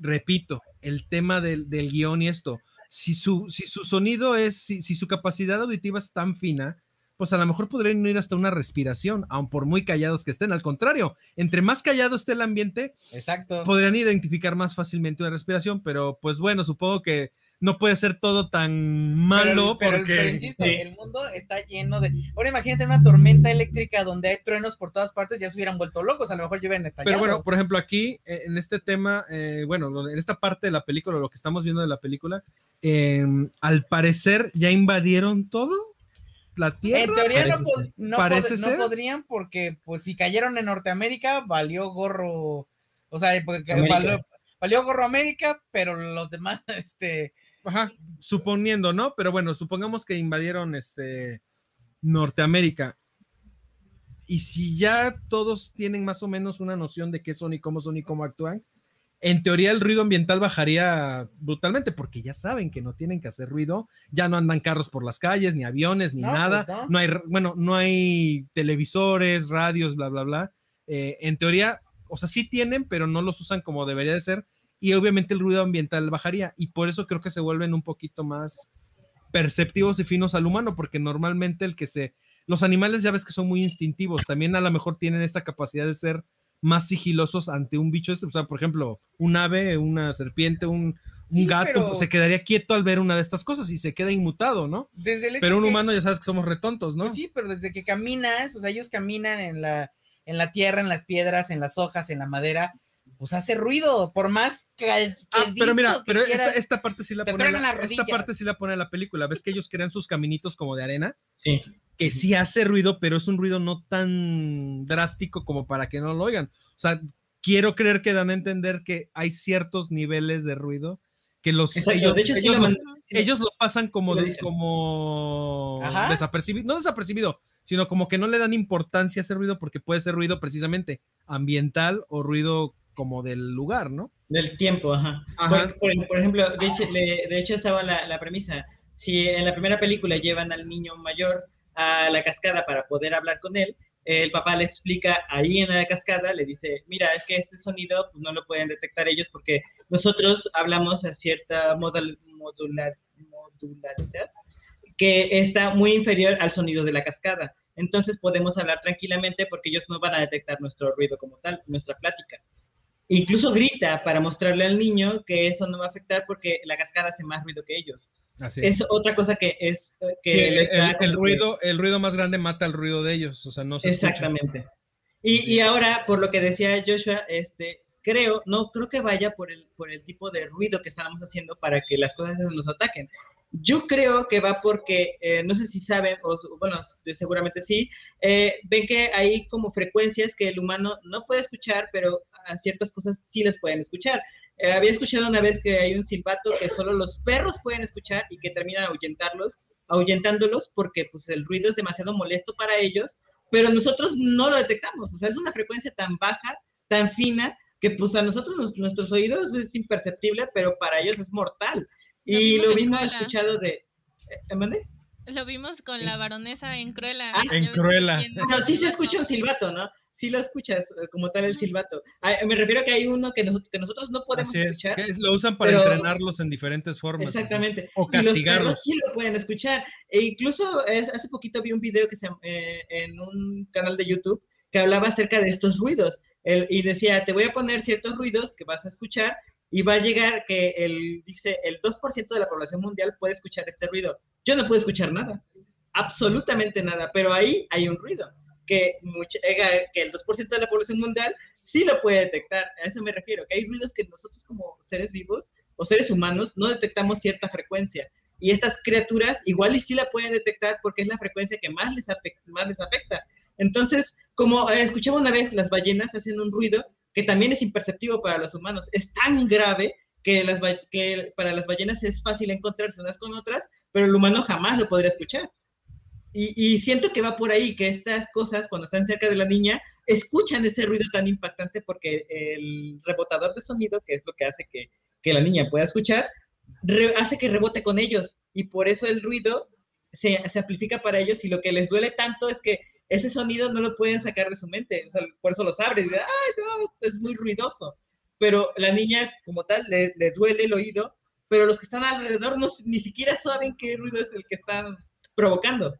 [SPEAKER 1] repito, el tema del, del guion y esto. Si su, si su sonido es, si, su capacidad auditiva es tan fina, pues a lo mejor podrían ir hasta una respiración, aun por muy callados que estén. Al contrario, entre más callado esté el ambiente,
[SPEAKER 3] Exacto.
[SPEAKER 1] podrían identificar más fácilmente una respiración, pero pues bueno, supongo que no puede ser todo tan malo
[SPEAKER 3] pero,
[SPEAKER 1] porque...
[SPEAKER 3] pero insisto, el mundo está lleno de. Ahora imagínate una tormenta eléctrica donde hay truenos por todas partes, ya se hubieran vuelto locos, a lo mejor lleven estallado.
[SPEAKER 1] Pero bueno, por ejemplo, aquí eh, en este tema, eh, bueno, en esta parte de la película, lo que estamos viendo de la película, eh, al parecer ya invadieron todo la Tierra.
[SPEAKER 3] En teoría no, no,
[SPEAKER 1] Parece
[SPEAKER 3] pod- no podrían porque pues si cayeron en Norteamérica, valió gorro, o sea, porque
[SPEAKER 4] América.
[SPEAKER 3] valió, valió gorro América, pero los demás, este,
[SPEAKER 1] Ajá, suponiendo, ¿no? Pero bueno, supongamos que invadieron este Norteamérica. Y si ya todos tienen más o menos una noción de qué son y cómo son y cómo actúan, en teoría el ruido ambiental bajaría brutalmente porque ya saben que no tienen que hacer ruido, ya no andan carros por las calles, ni aviones, ni
[SPEAKER 3] No,
[SPEAKER 1] nada,
[SPEAKER 3] pues no.
[SPEAKER 1] no. hay, bueno, no hay televisores, radios, bla, bla, bla. Eh, en teoría, o sea, sí tienen, pero no los usan como debería de ser y obviamente el ruido ambiental bajaría y por eso creo que se vuelven un poquito más perceptivos y finos al humano porque normalmente el que se los animales ya ves que son muy instintivos, también a lo mejor tienen esta capacidad de ser más sigilosos ante un bicho, este, o sea, por ejemplo, un ave, una serpiente, un, un
[SPEAKER 3] Sí,
[SPEAKER 1] gato, se quedaría quieto al ver una de estas cosas y se queda inmutado, ¿no?
[SPEAKER 3] desde el hecho
[SPEAKER 1] Pero un
[SPEAKER 3] que-
[SPEAKER 1] humano ya sabes que somos retontos, ¿no?
[SPEAKER 3] Pues sí, pero desde que caminas, o sea, ellos caminan en la, en la tierra, en las piedras, en las hojas, en la madera, pues hace ruido, por más que.
[SPEAKER 1] Ah, pero mira,
[SPEAKER 3] que
[SPEAKER 1] pero esta,
[SPEAKER 3] quieras.
[SPEAKER 1] esta parte sí la pone la, esta parte sí la pone la película. ¿Ves que ellos crean sus caminitos como de arena?
[SPEAKER 4] Sí.
[SPEAKER 1] que sí hace ruido, pero es un ruido no tan drástico como para que no lo oigan. O sea, quiero creer que dan a entender que hay ciertos niveles de ruido que los
[SPEAKER 4] Exacto,
[SPEAKER 1] ellos,
[SPEAKER 4] de hecho, sí
[SPEAKER 1] ellos
[SPEAKER 4] lo
[SPEAKER 1] los- ellos lo pasan como, de- como
[SPEAKER 3] Ajá.
[SPEAKER 1] desapercibido, no desapercibido, sino como que no le dan importancia a ese ruido porque puede ser ruido precisamente ambiental o ruido como del lugar, ¿no?
[SPEAKER 4] Del tiempo, ajá.
[SPEAKER 1] Ajá.
[SPEAKER 4] Por, por- por ejemplo, de hecho, le- de hecho estaba la, la premisa. Si en la primera película llevan al niño mayor a la cascada para poder hablar con él, el papá le explica ahí en la cascada, le dice, mira, es que este sonido pues, no lo pueden detectar ellos porque nosotros hablamos a cierta modal- modular- modularidad que está muy inferior al sonido de la cascada. Entonces podemos hablar tranquilamente porque ellos no van a detectar nuestro ruido como tal, nuestra plática. Incluso grita para mostrarle al niño que eso no va a afectar porque la cascada hace más ruido que ellos.
[SPEAKER 1] Así
[SPEAKER 4] Es otra cosa que es eh, que
[SPEAKER 1] Sí, el, el- ruido, el ruido más grande mata el ruido de ellos, o sea, no se.
[SPEAKER 4] Exactamente. Y, y ahora, por lo que decía Joshua, este, creo, no creo que vaya por el, por el tipo de ruido que estamos haciendo para que las cosas nos ataquen. Yo creo que va porque, eh, no sé si saben, o bueno, seguramente sí, eh, ven que hay como frecuencias que el humano no puede escuchar, pero a ciertas cosas sí les pueden escuchar. Eh, había escuchado una vez que hay un silbato que solo los perros pueden escuchar y que terminan ahuyentarlos, ahuyentándolos porque pues el ruido es demasiado molesto para ellos, pero nosotros no lo detectamos. O sea, es una frecuencia tan baja, tan fina, que pues a nosotros nos- nuestros oídos es imperceptible, pero para ellos es mortal. Y lo mismo he escuchado de... ¿eh, ¿mande?
[SPEAKER 5] Lo vimos con la baronesa en Cruella.
[SPEAKER 4] Ah,
[SPEAKER 1] en Cruella.
[SPEAKER 4] No, sí se escucha un silbato, ¿no? Sí lo escuchas eh, como tal el silbato. Ah, me refiero a que hay uno que, nos- que nosotros no podemos
[SPEAKER 1] es,
[SPEAKER 4] escuchar.
[SPEAKER 1] que es- lo usan para
[SPEAKER 4] pero-
[SPEAKER 1] entrenarlos en diferentes formas. así.
[SPEAKER 4] Exactamente.
[SPEAKER 1] O
[SPEAKER 4] Y los
[SPEAKER 1] castigarlos.
[SPEAKER 4] sí lo pueden escuchar. E incluso es- hace poquito vi un video que se, eh, en un canal de YouTube que hablaba acerca de estos ruidos. El- y decía, te voy a poner ciertos ruidos que vas a escuchar y va a llegar que el, dice, el 2% de la población mundial puede escuchar este ruido. Yo no puedo escuchar nada, absolutamente nada, pero ahí hay un ruido que, mucha- eh, que el 2% de la población mundial sí lo puede detectar. A eso me refiero, que hay ruidos que nosotros como seres vivos o seres humanos no detectamos cierta frecuencia. Y estas criaturas igual y sí la pueden detectar porque es la frecuencia que más les, más les afecta. Entonces, como eh, escuchaba una vez, las ballenas hacen un ruido que también es imperceptivo para los humanos. Es tan grave que, para las ballenas es fácil encontrarse unas con otras, pero el humano jamás lo podría escuchar. Y, siento que va por ahí, que estas cosas, cuando están cerca de la niña, escuchan ese ruido tan impactante porque el rebotador de sonido, que es lo que hace que, la niña pueda escuchar, hace que rebote con ellos. Y por eso el ruido se amplifica para ellos y lo que les duele tanto es que ese sonido no lo pueden sacar de su mente. O sea, por eso los abre y dicen, ay, no, es muy ruidoso. Pero la niña, como tal, le, le duele el oído, pero los que están alrededor no, ni siquiera saben qué ruido es el que están provocando.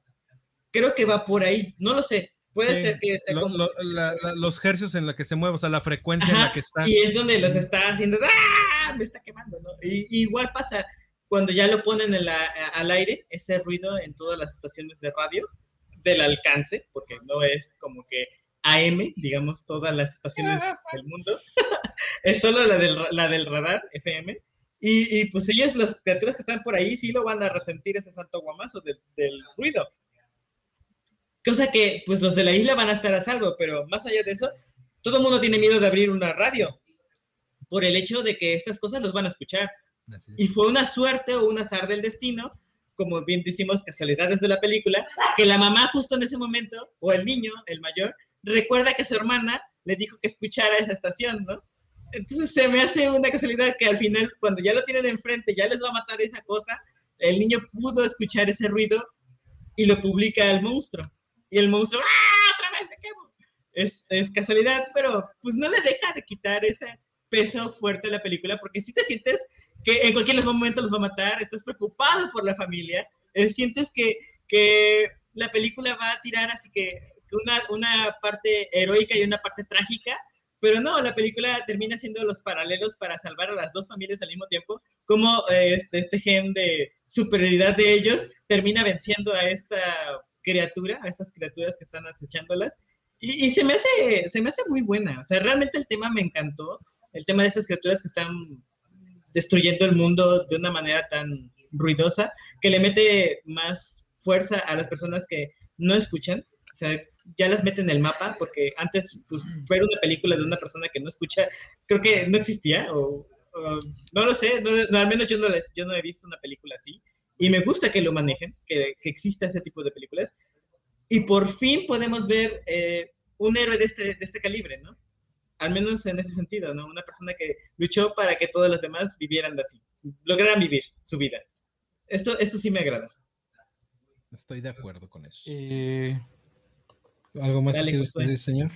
[SPEAKER 4] creo que va por ahí, no lo sé. Puede
[SPEAKER 1] Sí,
[SPEAKER 4] ser que sea
[SPEAKER 1] lo-
[SPEAKER 4] como-
[SPEAKER 1] lo- la- la- los hercios en la que se mueve, o sea, la frecuencia en la que está.
[SPEAKER 4] Y es donde los está haciendo, ¡ah! Me está quemando, ¿no? Y, y igual pasa cuando ya lo ponen en la- al aire, ese ruido en todas las estaciones de radio, del alcance, porque no es como que AM, digamos, todas las estaciones del mundo, es solo la del, la del radar FM. Y, y, pues ellos, las criaturas que están por ahí, sí lo van a resentir ese santo guamazo del, del ruido. Cosa que, pues los de la isla van a estar a salvo, pero más allá de eso, todo el mundo tiene miedo de abrir una radio por el hecho de que estas cosas los van a escuchar.
[SPEAKER 1] Es.
[SPEAKER 4] Y fue una suerte o un azar del destino, como bien decimos, casualidades de la película, que la mamá justo en ese momento, o el niño, el mayor, recuerda que su hermana le dijo que escuchara esa estación, ¿no? Entonces se me hace una casualidad que al final, cuando ya lo tienen enfrente, ya les va a matar esa cosa, el niño pudo escuchar ese ruido y lo publica el monstruo. Y el monstruo, ¡ah! ¡Otra vez me quemo! Es, es casualidad, pero pues no le deja de quitar ese peso fuerte a la película, porque si te sientes que en cualquier momento los va a matar, estás preocupado por la familia, eh, sientes que, que la película va a tirar así que una, una parte heroica y una parte trágica, pero no, la película termina siendo los paralelos para salvar a las dos familias al mismo tiempo, como eh, este, este gen de superioridad de ellos termina venciendo a esta criatura, a estas criaturas que están acechándolas, y, y se, me hace, se me hace muy buena, o sea, realmente el tema me encantó, el tema de estas criaturas que están destruyendo el mundo de una manera tan ruidosa, que le mete más fuerza a las personas que no escuchan, o sea, ya las mete en el mapa, porque antes pues, ver una película de una persona que no escucha, creo que no existía, o, no lo sé, no, al menos yo no, yo no he visto una película así, y me gusta que lo manejen, que, que exista ese tipo de películas, y por fin podemos ver eh, un héroe de este, de este calibre, ¿no? Al menos en ese sentido, ¿no? Una persona que luchó para que todos los demás vivieran de así, lograran vivir su vida. Esto, esto sí me agrada.
[SPEAKER 1] Estoy de acuerdo con eso.
[SPEAKER 3] Eh,
[SPEAKER 1] ¿Algo más
[SPEAKER 4] Dale,
[SPEAKER 1] que decir, señor?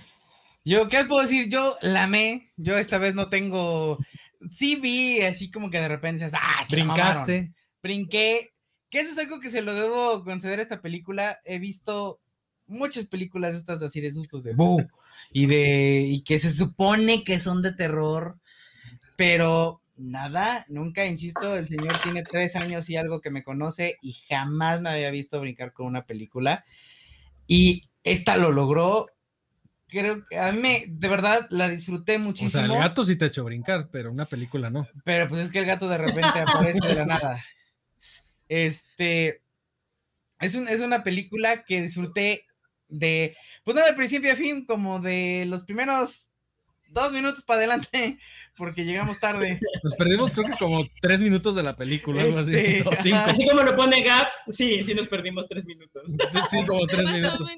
[SPEAKER 3] Yo, ¿qué puedo decir? Yo la amé. Yo esta vez no tengo. Sí vi así como que de repente dices, ah, se la mamaron".
[SPEAKER 1] Brincaste.
[SPEAKER 3] Brinqué. Que eso es algo que se lo debo conceder a esta película. He visto muchas películas estas así de sustos de "Bu", y de y que se supone que son de terror, pero nada, nunca, insisto, el señor tiene tres años y algo que me conoce y jamás me había visto brincar con una película. Y esta lo logró. Creo que a mí, me- de verdad, la disfruté
[SPEAKER 1] O
[SPEAKER 3] muchísimo.
[SPEAKER 1] sea, el gato sí te ha hecho brincar, pero una película no.
[SPEAKER 3] Pero pues es que el gato de repente aparece de la nada. Este es, un, es una película que disfruté de, pues no de principio a fin, como de los primeros dos minutos para adelante, porque llegamos tarde.
[SPEAKER 1] Nos perdimos creo que como tres minutos de la película, algo así.
[SPEAKER 3] Este,
[SPEAKER 1] o cinco.
[SPEAKER 4] Así como lo pone Gaps, sí, sí nos perdimos tres minutos.
[SPEAKER 1] Sí, como tres minutos.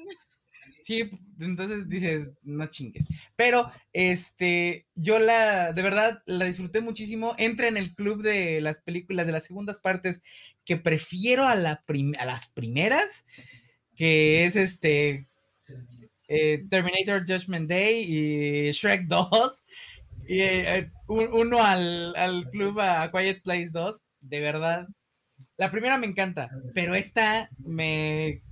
[SPEAKER 3] Sí, entonces dices, no chingues. Pero, este, yo la, de verdad, la disfruté muchísimo. Entra en el club de las películas de las segundas partes que prefiero a, la prim- a las primeras, que es este, eh, Terminator Judgment Day y Shrek 2. Y, eh, un- uno al, al club a Quiet Place 2, de verdad. La primera me encanta, pero esta me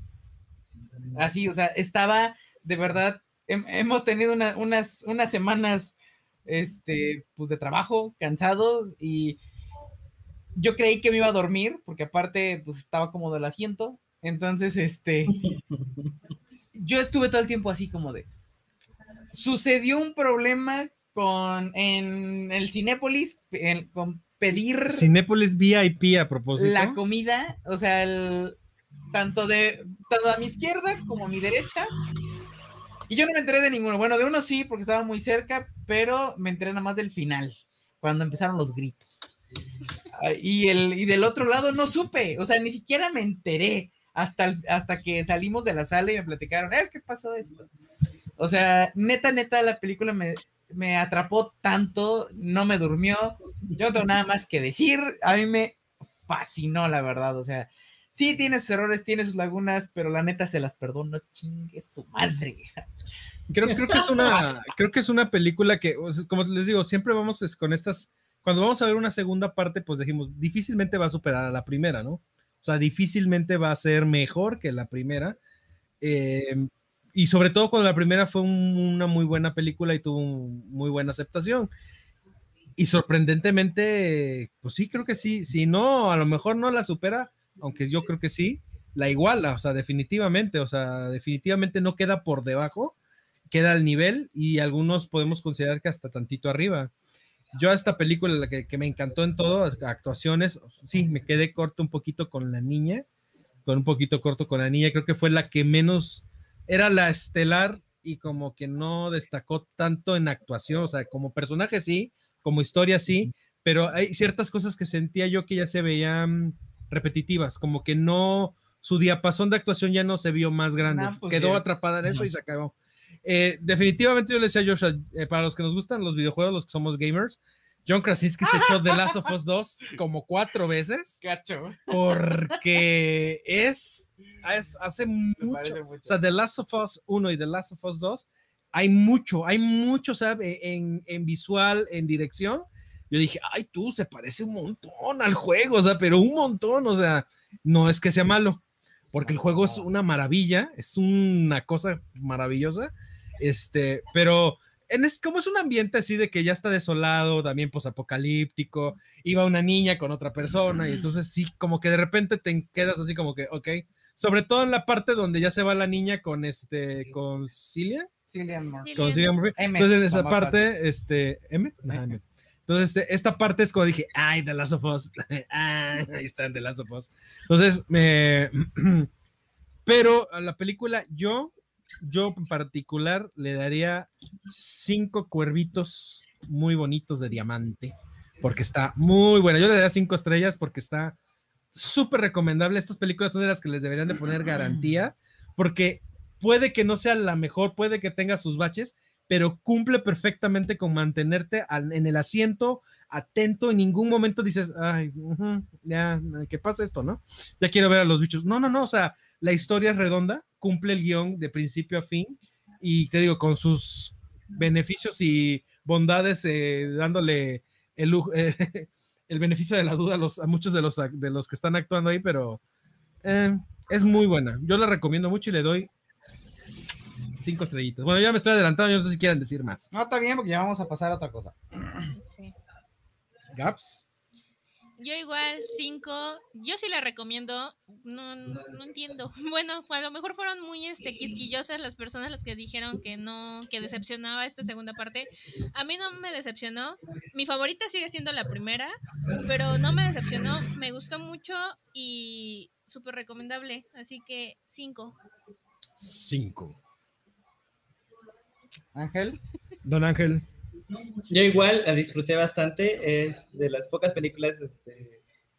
[SPEAKER 3] así, o sea, estaba de verdad, hem- hemos tenido una- unas, unas semanas, este, pues de trabajo, cansados y yo creí que me iba a dormir, porque aparte, pues estaba cómodo el asiento, entonces, este, yo estuve todo el tiempo así como de, sucedió un problema con, en el Cinépolis, en- con pedir
[SPEAKER 1] Cinépolis VIP a propósito.
[SPEAKER 3] la comida, o sea, el- tanto de tanto a mi izquierda como a mi derecha. Y yo no me enteré de ninguno. Bueno, de uno sí, porque estaba muy cerca, pero me enteré nada más del final, cuando empezaron los gritos. Ah, Y, el, y del otro lado no supe, o sea, ni siquiera me enteré hasta, hasta que salimos de la sala y me platicaron, es que pasó esto. O sea, neta, neta, la película me, me atrapó tanto, no me durmió. Yo no tengo nada más que decir. A mí me fascinó, la verdad. O sea, sí tiene sus errores, tiene sus lagunas, pero la neta se las perdono. Chingue su madre.
[SPEAKER 1] Creo, creo que es una, creo que es una película que, como les digo, siempre vamos con estas, cuando vamos a ver una segunda parte, pues dijimos, difícilmente va a superar a la primera, ¿no? Sea, difícilmente va a ser mejor que la primera, Eh, y sobre todo cuando la primera fue un- una muy buena película y tuvo muy buena aceptación. Y sorprendentemente, pues sí, creo que sí. Si no, a lo mejor no la supera, aunque yo creo que sí, la iguala, o sea, definitivamente, o sea, definitivamente no queda por debajo, queda al nivel y algunos podemos considerar que hasta tantito arriba. Yo a esta película, la que, que me encantó en todo, actuaciones, sí, me quedé corto un poquito con la niña, con un poquito corto con la niña, creo que fue la que menos, era la estelar y como que no destacó tanto en actuación, o sea, como personaje sí, como historia sí, pero hay ciertas cosas que sentía yo que ya se veían repetitivas, como que no, su diapasón de actuación ya no se vio más grande,
[SPEAKER 3] Nah, pues
[SPEAKER 1] quedó
[SPEAKER 3] ya.
[SPEAKER 1] atrapada en eso y se acabó. Eh, definitivamente yo le decía a Joshua, eh, para los que nos gustan los videojuegos, los que somos gamers, John Krasinski se echó The Last of Us 2 como cuatro veces
[SPEAKER 3] Cacho.
[SPEAKER 1] porque es, es- hace mucho,
[SPEAKER 3] mucho.
[SPEAKER 1] o sea, The Last of Us 1 y The Last of Us 2, hay mucho, hay mucho, ¿sabes? En, en visual, en dirección. Yo dije, ay, tú, se parece un montón al juego, o sea, pero un montón, o sea, no es que sea malo, porque el juego es una maravilla, es una cosa maravillosa, este, pero en es, como es un ambiente así de que ya está desolado, también posapocalíptico, iba una niña con otra persona y entonces sí, como que de repente te quedas así como que, ok, sobre todo en la parte donde ya se va la niña con este, con Cilia,
[SPEAKER 3] Cillian Murphy.
[SPEAKER 1] con Cillian Murphy.
[SPEAKER 3] M,
[SPEAKER 1] Entonces en esa parte, este, M, M. Entonces este, esta parte es como dije, ay, The Last of Us, ah, ahí está The Last of Us. Entonces, me pero la película yo, yo en particular le daría cinco cuervitos muy bonitos de diamante, porque está muy buena. Yo le daría cinco estrellas porque está súper recomendable. Estas películas son de las que les deberían de poner garantía, porque puede que no sea la mejor, puede que tenga sus baches, pero cumple perfectamente con mantenerte en el asiento, atento, en ningún momento dices, ay, ya, ¿qué pasa esto, no? Ya quiero ver a los bichos. No, no, no, o sea, la historia es redonda, cumple el guion de principio a fin, y te digo, con sus beneficios y bondades, eh, dándole el, eh, el beneficio de la duda a, los, a muchos de los, de los que están actuando ahí, pero eh, es muy buena. Yo la recomiendo mucho y le doy cinco estrellitas. Bueno, ya me estoy adelantando, yo no sé si quieran decir más.
[SPEAKER 3] No, está bien porque ya vamos a pasar a otra cosa.
[SPEAKER 5] Sí.
[SPEAKER 1] Gaps.
[SPEAKER 5] Yo igual, cinco. Yo sí la recomiendo. No, no, no entiendo. Bueno, a lo mejor fueron muy este, quisquillosas las personas las que dijeron que no, que decepcionaba esta segunda parte. A mí no me decepcionó. Mi favorita sigue siendo la primera, pero no me decepcionó. Me gustó mucho y súper recomendable. Así que cinco.
[SPEAKER 1] Cinco.
[SPEAKER 3] Ángel.
[SPEAKER 1] Don Ángel.
[SPEAKER 4] Yo igual la disfruté bastante, es de las pocas películas este,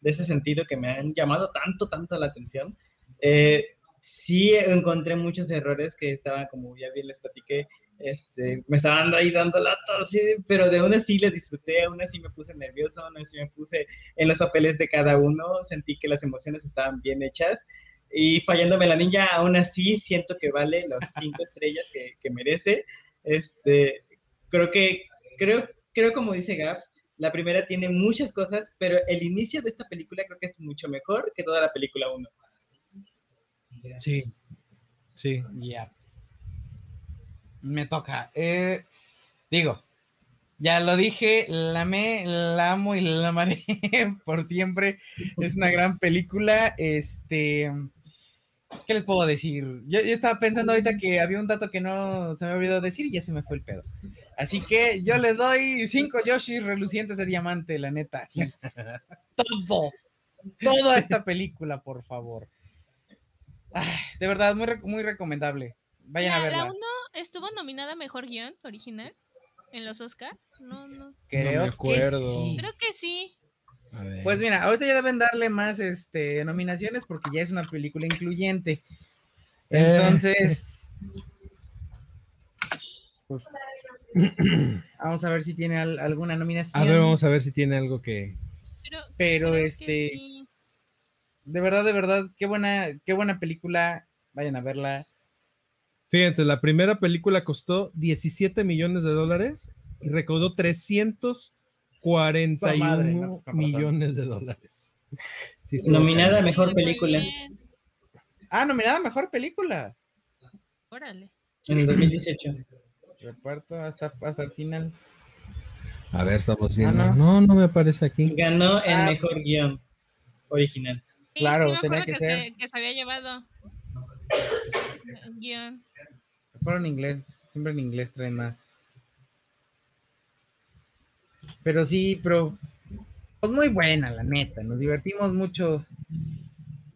[SPEAKER 4] de ese sentido que me han llamado tanto, tanto la atención. Eh, sí encontré muchos errores que estaban, como ya bien les platiqué, este, me estaban ahí dando lata, sí, pero de una sí la disfruté, aún así me puse nervioso, aún así me puse en los papeles de cada uno, sentí que las emociones estaban bien hechas. Y fallándome la ninja, aún así siento que vale las cinco estrellas que, que merece. Este, creo que, creo, creo como dice Gaps, la primera tiene muchas cosas, pero el inicio de esta película creo que es mucho mejor que toda la película 1.
[SPEAKER 1] Sí. Sí.
[SPEAKER 3] Ya. Me toca. Eh, digo, ya lo dije, la amé, la amo y la amaré por siempre. Es una gran película. Este. ¿Qué les puedo decir? Yo, yo estaba pensando ahorita que había un dato que no se me olvidó decir y ya se me fue el pedo. Así que yo le doy cinco Yoshis relucientes de diamante, la neta. así. Todo. Toda esta película, por favor. Ay, de verdad, muy, re- muy recomendable. Vayan a
[SPEAKER 5] La,
[SPEAKER 3] verla.
[SPEAKER 5] la uno estuvo nominada a mejor guion original en los Oscar. No, no.
[SPEAKER 3] Creo
[SPEAKER 1] me acuerdo.
[SPEAKER 3] que sí.
[SPEAKER 5] Creo que sí.
[SPEAKER 1] A ver.
[SPEAKER 3] Pues mira, ahorita ya deben darle más este, nominaciones porque ya es una película incluyente.
[SPEAKER 1] Eh.
[SPEAKER 3] Entonces, pues, vamos a ver si tiene al- alguna nominación.
[SPEAKER 1] a ver, vamos a ver si tiene algo que.
[SPEAKER 5] Pero,
[SPEAKER 3] Pero,
[SPEAKER 5] creo que
[SPEAKER 3] este,
[SPEAKER 5] sí.
[SPEAKER 3] De verdad, de verdad, qué buena, qué buena película. Vayan a verla.
[SPEAKER 1] Fíjate, la primera película costó 17 millones de dólares y recaudó 341
[SPEAKER 3] Su madre, no, pues,
[SPEAKER 1] millones de dólares. Sí,
[SPEAKER 4] Nominada a mejor película.
[SPEAKER 3] Ah, nominada a mejor película.
[SPEAKER 5] Órale.
[SPEAKER 4] En el 2018.
[SPEAKER 3] Reparto hasta, hasta el final.
[SPEAKER 1] A ver, estamos viendo.
[SPEAKER 3] Ah,
[SPEAKER 1] no. no, me aparece aquí.
[SPEAKER 4] Ganó el
[SPEAKER 3] Ah.
[SPEAKER 4] mejor guion original.
[SPEAKER 5] Sí,
[SPEAKER 3] Claro,
[SPEAKER 5] sí me
[SPEAKER 3] tenía que
[SPEAKER 5] que,
[SPEAKER 3] ser.
[SPEAKER 5] se, que se había llevado. Guión.
[SPEAKER 3] Pero en inglés, siempre en inglés traen más. Pero sí, pero pues muy buena, la neta. Nos divertimos mucho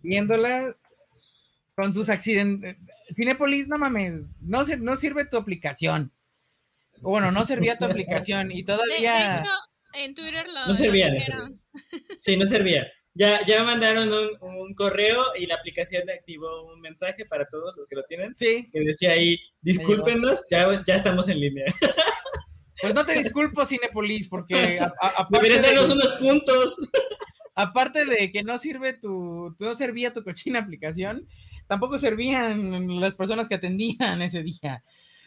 [SPEAKER 3] viéndola con tus accidentes. Cinepolis, no mames, no, se- no sirve tu aplicación. Bueno, no servía tu aplicación y
[SPEAKER 5] De, de
[SPEAKER 3] todavía.
[SPEAKER 5] hecho, en Twitter lo,
[SPEAKER 4] No servía,
[SPEAKER 5] lo
[SPEAKER 4] no. Sí, no servía. Ya, ya mandaron un, un correo y la aplicación activó un mensaje para todos los que lo tienen
[SPEAKER 3] Sí,
[SPEAKER 4] que decía ahí, discúlpenos, ya, ya estamos en línea.
[SPEAKER 3] pues no te disculpo, Cinepolis, porque a- a- aparte
[SPEAKER 4] Deberías
[SPEAKER 3] de-
[SPEAKER 4] darnos unos puntos.
[SPEAKER 3] aparte de que no sirve tu, no servía tu cochina aplicación, tampoco servían las personas que atendían ese día.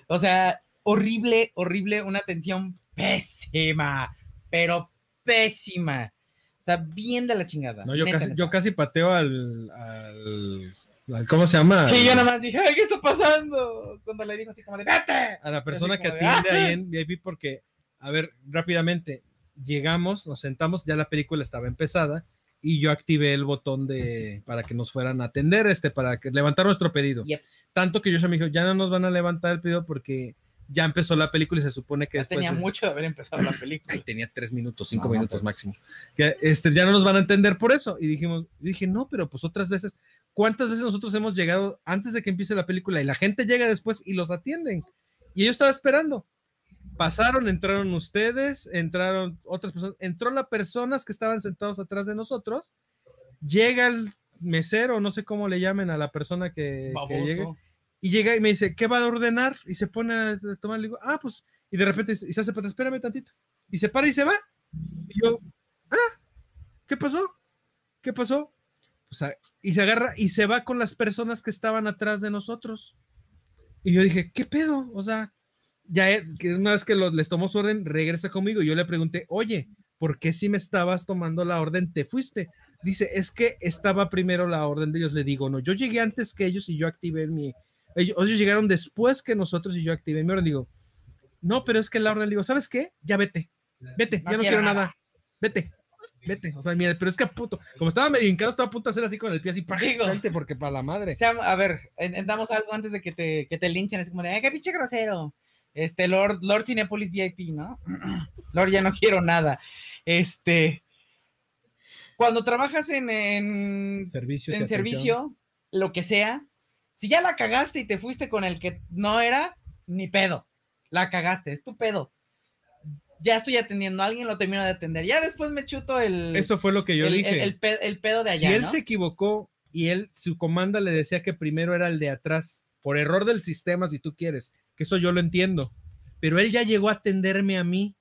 [SPEAKER 3] O sea, horrible, horrible, una atención pésima, pero pésima. O sea, bien de la chingada.
[SPEAKER 1] No, yo
[SPEAKER 3] neta,
[SPEAKER 1] casi,
[SPEAKER 3] neta.
[SPEAKER 1] yo casi pateo al, al, al- ¿cómo se llama?
[SPEAKER 3] Sí, yo nada más dije, ay, ¿qué está pasando? Cuando le dijo así como de, vete.
[SPEAKER 1] a la persona que
[SPEAKER 3] de,
[SPEAKER 1] atiende
[SPEAKER 3] ¡ah!
[SPEAKER 1] ahí en VIP porque, a ver, rápidamente, llegamos, nos sentamos, ya la película estaba empezada y yo activé el botón de para que nos fueran a atender, este, para que levantar nuestro pedido.
[SPEAKER 3] Yep.
[SPEAKER 1] Tanto que yo me dijo, ya no nos van a levantar el pedido porque ya empezó la película y se supone que
[SPEAKER 3] Ya
[SPEAKER 1] después...
[SPEAKER 3] tenía mucho de haber empezado la película.
[SPEAKER 1] Ay, tenía tres minutos, cinco
[SPEAKER 3] No, no,
[SPEAKER 1] minutos
[SPEAKER 3] pero-
[SPEAKER 1] máximo. Que este, ya no nos van a entender por eso. Y dijimos, dije, no, pero pues otras veces, ¿cuántas veces nosotros hemos llegado antes de que empiece la película y la gente llega después y los atienden? Y yo estaba esperando. Pasaron, entraron ustedes, entraron otras personas, entró las personas que estaban sentados atrás de nosotros, llega el mesero, no sé cómo le llamen a la persona que, que llega, y llega y me dice, ¿qué va a ordenar? Y se pone a tomar, le digo, ah, pues, y de repente y se hace espérame tantito. Y se para y se va. Y yo, ah, ¿qué pasó? ¿Qué pasó? O sea, y se agarra y se va con las personas que estaban atrás de nosotros. Y yo dije, ¿qué pedo? O sea, ya eh, que una vez que los- les tomó su orden, regresa conmigo. Y yo le pregunté, oye, ¿por qué si me estabas tomando la orden te fuiste? Dice, es que estaba primero la orden de ellos. Le digo, no, yo llegué antes que ellos y yo activé mi. Ellos, ellos llegaron después que nosotros y yo activé mi orden. Digo, no, pero es que la orden, digo, ¿sabes qué? Ya vete, vete,
[SPEAKER 3] No
[SPEAKER 1] ya no
[SPEAKER 3] quiero
[SPEAKER 1] nada.
[SPEAKER 3] nada.
[SPEAKER 1] Vete, vete. O sea, mira, pero es que a puto, como estaba medio hincado, estaba a punto de hacer así con el pie así,
[SPEAKER 3] Digo.
[SPEAKER 1] porque para la madre.
[SPEAKER 3] O sea, a ver, entendamos algo antes de que te, que te linchen. Es como de, ¡ay, qué pinche grosero! Este, Lord, Lord Cinepolis VIP, ¿no? Lord, ya no quiero nada. Este, cuando trabajas en, en,
[SPEAKER 1] Servicios
[SPEAKER 3] en servicio, lo que sea, si ya la cagaste y te fuiste con el que no era, ni pedo. La cagaste, es tu pedo. Ya estoy atendiendo a alguien, lo termino de atender. Ya después me chuto el,
[SPEAKER 1] Eso fue lo que yo
[SPEAKER 3] el,
[SPEAKER 1] dije.
[SPEAKER 3] el- el pe- el pedo de allá.
[SPEAKER 1] si él
[SPEAKER 3] ¿no?
[SPEAKER 1] se equivocó y él, su comanda le decía que primero era el de atrás, por error del sistema, si tú quieres, que eso yo lo entiendo, pero él ya llegó a atenderme a mí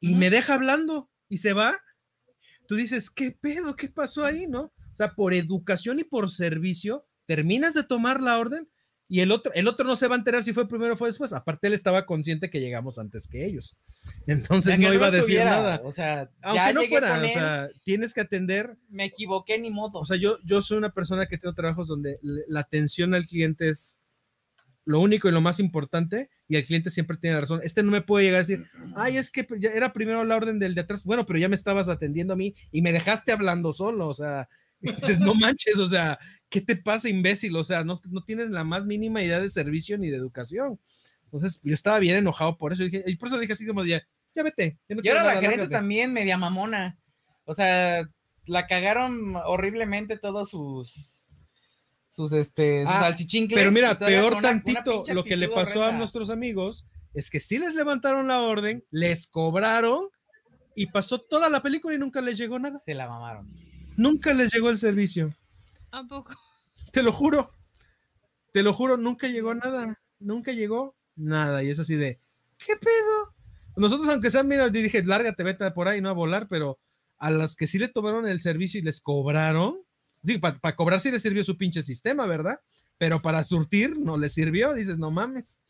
[SPEAKER 1] y me deja hablando y se va. Tú dices, ¿qué pedo? ¿Qué pasó ahí? ¿No? O sea, por educación y por servicio, terminas de tomar la orden y el otro, el otro no se va a enterar si fue primero o fue después. Aparte, él estaba consciente que llegamos antes que ellos. Entonces no iba a decir nada.
[SPEAKER 3] O sea,
[SPEAKER 1] Aunque
[SPEAKER 3] ya
[SPEAKER 1] no fuera, o sea, tienes que atender
[SPEAKER 3] me equivoqué ni modo.
[SPEAKER 1] o sea, yo, yo soy una persona que tengo trabajos donde la atención al cliente es lo único y lo más importante y el cliente siempre tiene la razón. Este no me puede llegar a decir, ay, es que ya era primero la orden del de atrás. Bueno, pero ya me estabas atendiendo a mí y me dejaste hablando solo. O sea, dices, no manches, o sea, ¿qué te pasa, imbécil? O sea, no, no tienes la más mínima idea de servicio ni de educación. Entonces, yo estaba bien enojado por eso. Y, dije- y por eso le dije así como, ya, ya vete. ya no
[SPEAKER 3] y ahora la
[SPEAKER 1] lárgate".
[SPEAKER 3] también media mamona. O sea, la cagaron horriblemente todos sus sus este sus
[SPEAKER 1] Ah,
[SPEAKER 3] salchichincles.
[SPEAKER 1] Pero mira, peor tantito, lo que le pasó a nuestros amigos es que sí les levantaron la orden, les cobraron y pasó toda la película y nunca les llegó nada.
[SPEAKER 3] se la mamaron.
[SPEAKER 1] Nunca les llegó el servicio.
[SPEAKER 5] ¿A poco?
[SPEAKER 1] Te lo juro. Te lo juro, nunca llegó nada. Nunca llegó nada. Y es así de, ¿qué pedo? Nosotros, aunque sean, mira, dije, lárgate, vete por ahí, no a volar, pero a los que sí le tomaron el servicio y les cobraron, sí, para cobrar sí les sirvió su pinche sistema, ¿verdad? Pero para surtir no les sirvió, dices, no mames.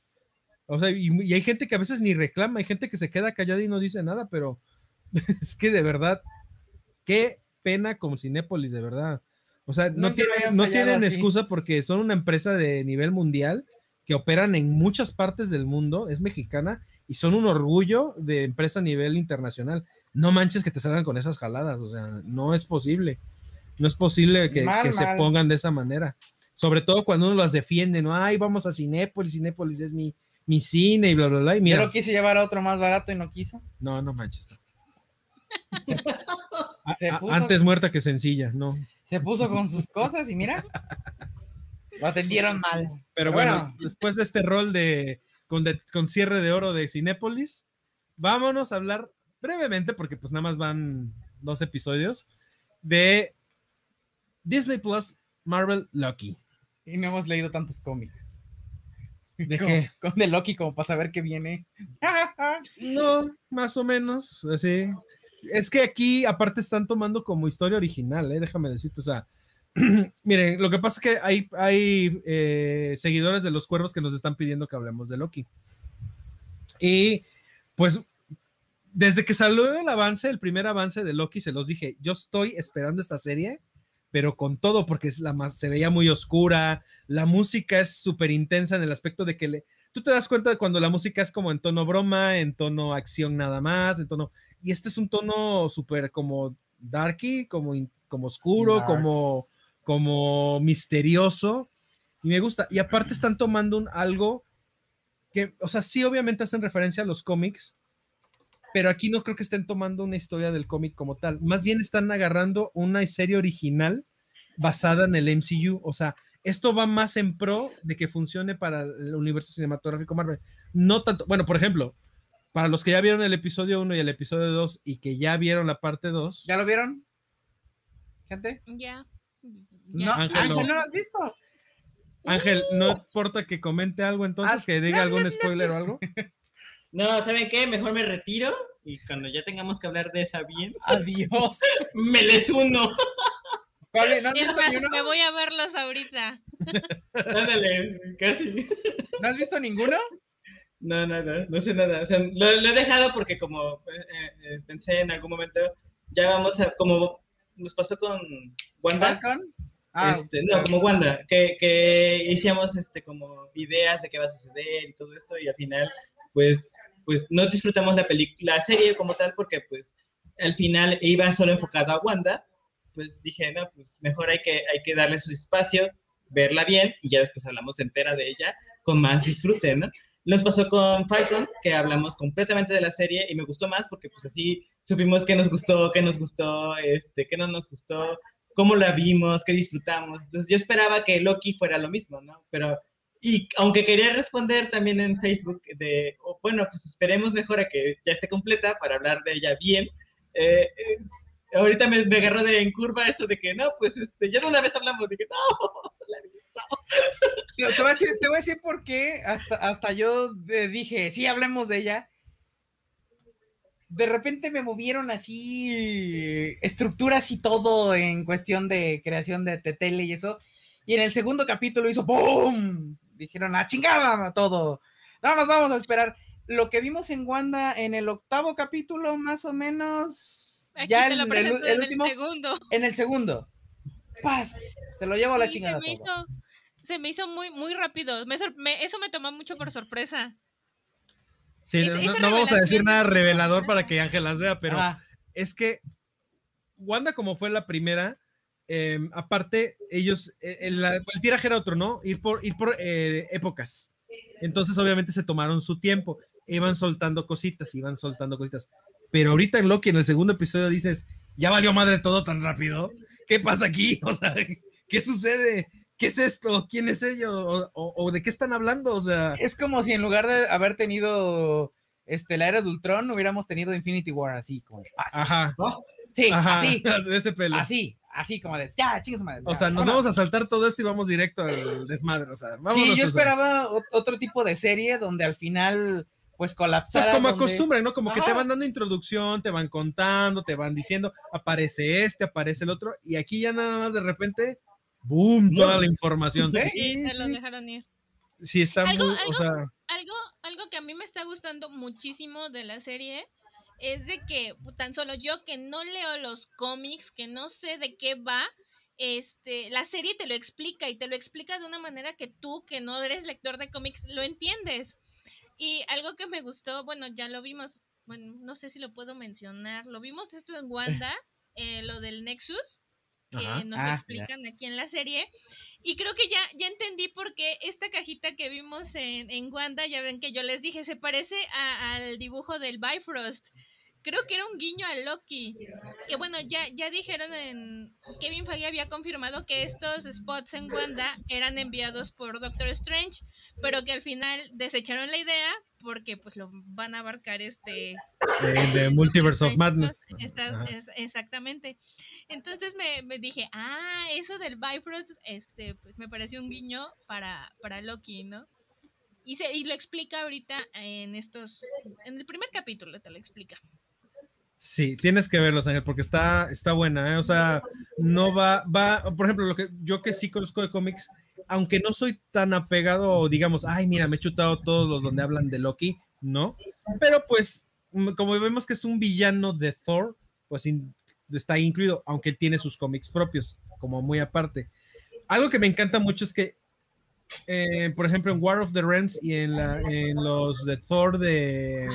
[SPEAKER 1] O sea, y, y hay gente que a veces ni reclama, hay gente que se queda callada y no dice nada, pero es que de verdad, qué pena con Cinépolis, de verdad. O sea, no, tienen, no tienen
[SPEAKER 3] así.
[SPEAKER 1] excusa porque son una empresa de nivel mundial que operan en muchas partes del mundo, es mexicana y son un orgullo de empresa a nivel internacional. No manches que te salgan con esas jaladas, o sea, no es posible. No es posible que,
[SPEAKER 3] Mal,
[SPEAKER 1] que se pongan de esa manera. Sobre todo cuando uno las defiende, ¿no? Ay, vamos a Cinépolis, Cinépolis es mi, mi cine y bla, bla, bla. Y
[SPEAKER 3] Yo
[SPEAKER 1] mira,
[SPEAKER 3] lo quise llevar a otro más barato y no quiso.
[SPEAKER 1] no, no manches. no.
[SPEAKER 3] Se
[SPEAKER 1] A-
[SPEAKER 3] puso,
[SPEAKER 1] Antes muerta que sencilla, no.
[SPEAKER 3] se puso con sus cosas y mira, lo atendieron mal.
[SPEAKER 1] Pero bueno, después de este rol de con, de- con cierre de oro de Cinépolis, vámonos a hablar brevemente, porque pues nada más van dos episodios, de Disney Plus Marvel Lucky.
[SPEAKER 3] Y no hemos leído tantos cómics.
[SPEAKER 1] ¿De
[SPEAKER 3] Con-
[SPEAKER 1] qué?
[SPEAKER 3] Con The Loki como para saber qué viene.
[SPEAKER 1] No, más o menos, así. Es que aquí aparte están tomando como historia original, ¿eh? déjame decirte, o sea, miren, lo que pasa es que hay, hay eh, seguidores de los cuervos que nos están pidiendo que hablemos de Loki. Y pues desde que salió el avance, el primer avance de Loki, se los dije, yo estoy esperando esta serie, pero con todo, porque es la más, se veía muy oscura, la música es súper intensa en el aspecto de que le, tú te das cuenta de cuando la música es como en tono broma, en tono acción nada más, en tono, y este es un tono súper como darky, como, como oscuro,
[SPEAKER 3] Darks.
[SPEAKER 1] como, como misterioso, y me gusta, y aparte están tomando un algo que, o sea, sí obviamente hacen referencia a los cómics, pero aquí no creo que estén tomando una historia del cómic como tal, más bien están agarrando una serie original basada en el MCU, o sea, esto va más en pro de que funcione para el universo cinematográfico Marvel. No tanto, bueno, por ejemplo, para los que ya vieron el episodio 1 y el episodio 2 y que ya vieron la parte 2,
[SPEAKER 3] ¿Ya lo vieron? ¿Gente?
[SPEAKER 5] Ya.
[SPEAKER 3] No.
[SPEAKER 1] Ángel,
[SPEAKER 3] Ángel,
[SPEAKER 1] no.
[SPEAKER 3] no lo has visto.
[SPEAKER 1] Ángel, no importa que comente algo entonces,
[SPEAKER 3] Ah,
[SPEAKER 1] que diga algún spoiler o algo.
[SPEAKER 4] No, ¿saben qué? Mejor me retiro y cuando ya tengamos que hablar de esa bien,
[SPEAKER 3] Adiós.
[SPEAKER 4] me les uno.
[SPEAKER 3] ¿Cuál es? ¿No has
[SPEAKER 5] Es
[SPEAKER 3] visto
[SPEAKER 5] más, me voy a verlos ahorita.
[SPEAKER 4] Ándale, casi.
[SPEAKER 3] ¿No has visto ninguno?
[SPEAKER 4] No, no, no, no sé nada. O sea, lo, lo he dejado porque como eh, eh, pensé en algún momento, ya vamos a, como nos pasó con Wanda,
[SPEAKER 3] ¿Falcon? Ah,
[SPEAKER 4] este, no, como Wanda, que, que hicimos este, como ideas de qué va a suceder y todo esto, y al final, pues, pues no disfrutamos la película, la serie como tal, porque pues al final iba solo enfocado a Wanda, pues dije, no, pues mejor hay que, hay que darle su espacio, verla bien, y ya después hablamos entera de ella con más disfrute, ¿no? Nos pasó con Falcon, que hablamos completamente de la serie y me gustó más porque pues así supimos qué nos gustó, qué nos gustó, este, qué no nos gustó, cómo la vimos, qué disfrutamos. Entonces yo esperaba que Loki fuera lo mismo, ¿no? Pero, y aunque quería responder también en Facebook de, oh, bueno, pues esperemos mejor a que ya esté completa para hablar de ella bien. eh, eh, ahorita me, agarró de en curva esto de que, no, pues este, ya de una vez hablamos, dije, no, la no".
[SPEAKER 3] Te voy a decir, por qué hasta, hasta yo eh, dije, sí, hablemos de ella. De repente me movieron así estructuras y todo en cuestión de creación de, de y eso. Y en el segundo capítulo hizo ¡boom! Dijeron, ¡a chingada todo! No nos vamos a esperar. Lo que vimos en Wanda en el octavo capítulo, más o menos.
[SPEAKER 5] Aquí
[SPEAKER 3] ya
[SPEAKER 5] te lo
[SPEAKER 3] en el,
[SPEAKER 5] presento
[SPEAKER 3] el
[SPEAKER 5] en
[SPEAKER 3] último,
[SPEAKER 5] el segundo.
[SPEAKER 3] en el segundo. ¡Paz! Se lo llevo a la
[SPEAKER 5] Sí,
[SPEAKER 3] chingada.
[SPEAKER 5] se me
[SPEAKER 3] todo.
[SPEAKER 5] hizo, se me hizo muy, muy rápido. Me eso me tomó mucho por sorpresa.
[SPEAKER 1] Sí, no, vamos a decir nada revelador para que Ángel las vea, pero es que Wanda, como fue la primera, eh, aparte, ellos, eh, el, el tiraje era otro, ¿no? Ir por, ir por eh, épocas. Entonces, obviamente, se tomaron su tiempo. Iban soltando cositas, iban soltando cositas. Pero ahorita en Loki, en el segundo episodio, dices, ya valió madre todo tan rápido. ¿Qué pasa aquí? O sea, ¿qué sucede? ¿Qué es esto? ¿Quién es ellos? ¿O, o- o de qué están hablando? O sea,
[SPEAKER 3] es como si en lugar de haber tenido este, la era de Ultron, hubiéramos tenido Infinity War así, como
[SPEAKER 1] ajá,
[SPEAKER 3] Sí,
[SPEAKER 1] ajá,
[SPEAKER 3] así,
[SPEAKER 1] de ese pelo.
[SPEAKER 3] así, así como de, ya, chingas madre.
[SPEAKER 1] O sea, nos
[SPEAKER 3] vámonos".
[SPEAKER 1] vamos a saltar todo esto y vamos directo al desmadre. O sea,
[SPEAKER 3] Sí, yo esperaba ot- otro tipo de serie donde al final, pues colapsara.
[SPEAKER 1] Pues como
[SPEAKER 3] donde-
[SPEAKER 1] acostumbran, ¿no? Como que te van dando introducción, te van contando, te van diciendo, aparece este, aparece el otro, y aquí ya nada más de repente, ¡boom! Toda la información.
[SPEAKER 3] Sí,
[SPEAKER 1] Sí,
[SPEAKER 5] Sí, se los dejaron ir.
[SPEAKER 1] sí, está muy,
[SPEAKER 5] Algo-
[SPEAKER 1] o sea,
[SPEAKER 5] Algo, algo que a mí me está gustando muchísimo de la serie es de que tan solo yo que no leo los cómics, que no sé de qué va, este, la serie te lo explica y te lo explica de una manera que tú, que no eres lector de cómics, lo entiendes. Y algo que me gustó, bueno, ya lo vimos, bueno, no sé si lo puedo mencionar, lo vimos esto en Wanda, eh, lo del Nexus, que
[SPEAKER 1] Ajá.
[SPEAKER 5] nos
[SPEAKER 3] Ah,
[SPEAKER 5] lo
[SPEAKER 3] ya.
[SPEAKER 5] explican aquí en la serie. Y creo que ya, ya entendí por qué esta cajita que vimos en, en Wanda, ya ven que yo les dije, se parece a- al dibujo del Bifrost. Creo que era un guiño a Loki. Que bueno, ya, ya dijeron en. Kevin Feige había confirmado que estos spots en Wanda eran enviados por Doctor Strange, pero que al final desecharon la idea porque pues lo van a abarcar este
[SPEAKER 1] de Multiverse of Madness.
[SPEAKER 5] Es- exactamente. Entonces me, me dije, ah, eso del Bifrost, este, pues me pareció un guiño para, para Loki, ¿no? Y, se, y lo explica ahorita en estos, en el primer capítulo te lo explica.
[SPEAKER 1] Sí, tienes que verlos, Ángel, porque está, está buena, ¿eh? O sea, no va, va, por ejemplo, lo que yo que sí conozco de cómics, aunque no soy tan apegado, digamos, ay, mira, me he chutado todos los donde hablan de Loki, ¿no? Pero pues, mm, como vemos que es un villano de Thor, pues está incluido, aunque él tiene sus cómics propios, como muy aparte. Algo que me encanta mucho es que, eh, por ejemplo, en War of the Realms y en los de Thor de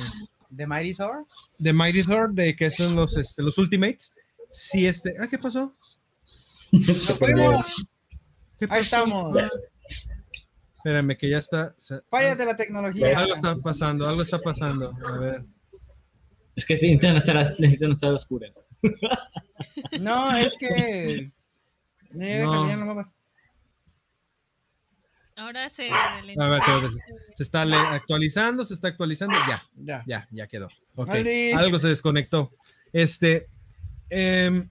[SPEAKER 3] ¿De Mighty Thor?
[SPEAKER 1] de Mighty Thor, de que son los, este, los Ultimates. Sí, este. Ah, ¿qué pasó? ¿Qué
[SPEAKER 3] Ahí estamos.
[SPEAKER 1] Espérame, que ya está. se-
[SPEAKER 3] Fallas de la tecnología.
[SPEAKER 1] Algo está pasando, algo está pasando. A ver.
[SPEAKER 4] Es que necesitan estar, necesitan estar oscuras.
[SPEAKER 3] No, es que.
[SPEAKER 1] No.
[SPEAKER 5] Ahora se
[SPEAKER 1] A ver, se está le- actualizando, se está actualizando. Ya,
[SPEAKER 3] Ya.
[SPEAKER 1] ya, ya quedó. Algo se desconectó. Este. em,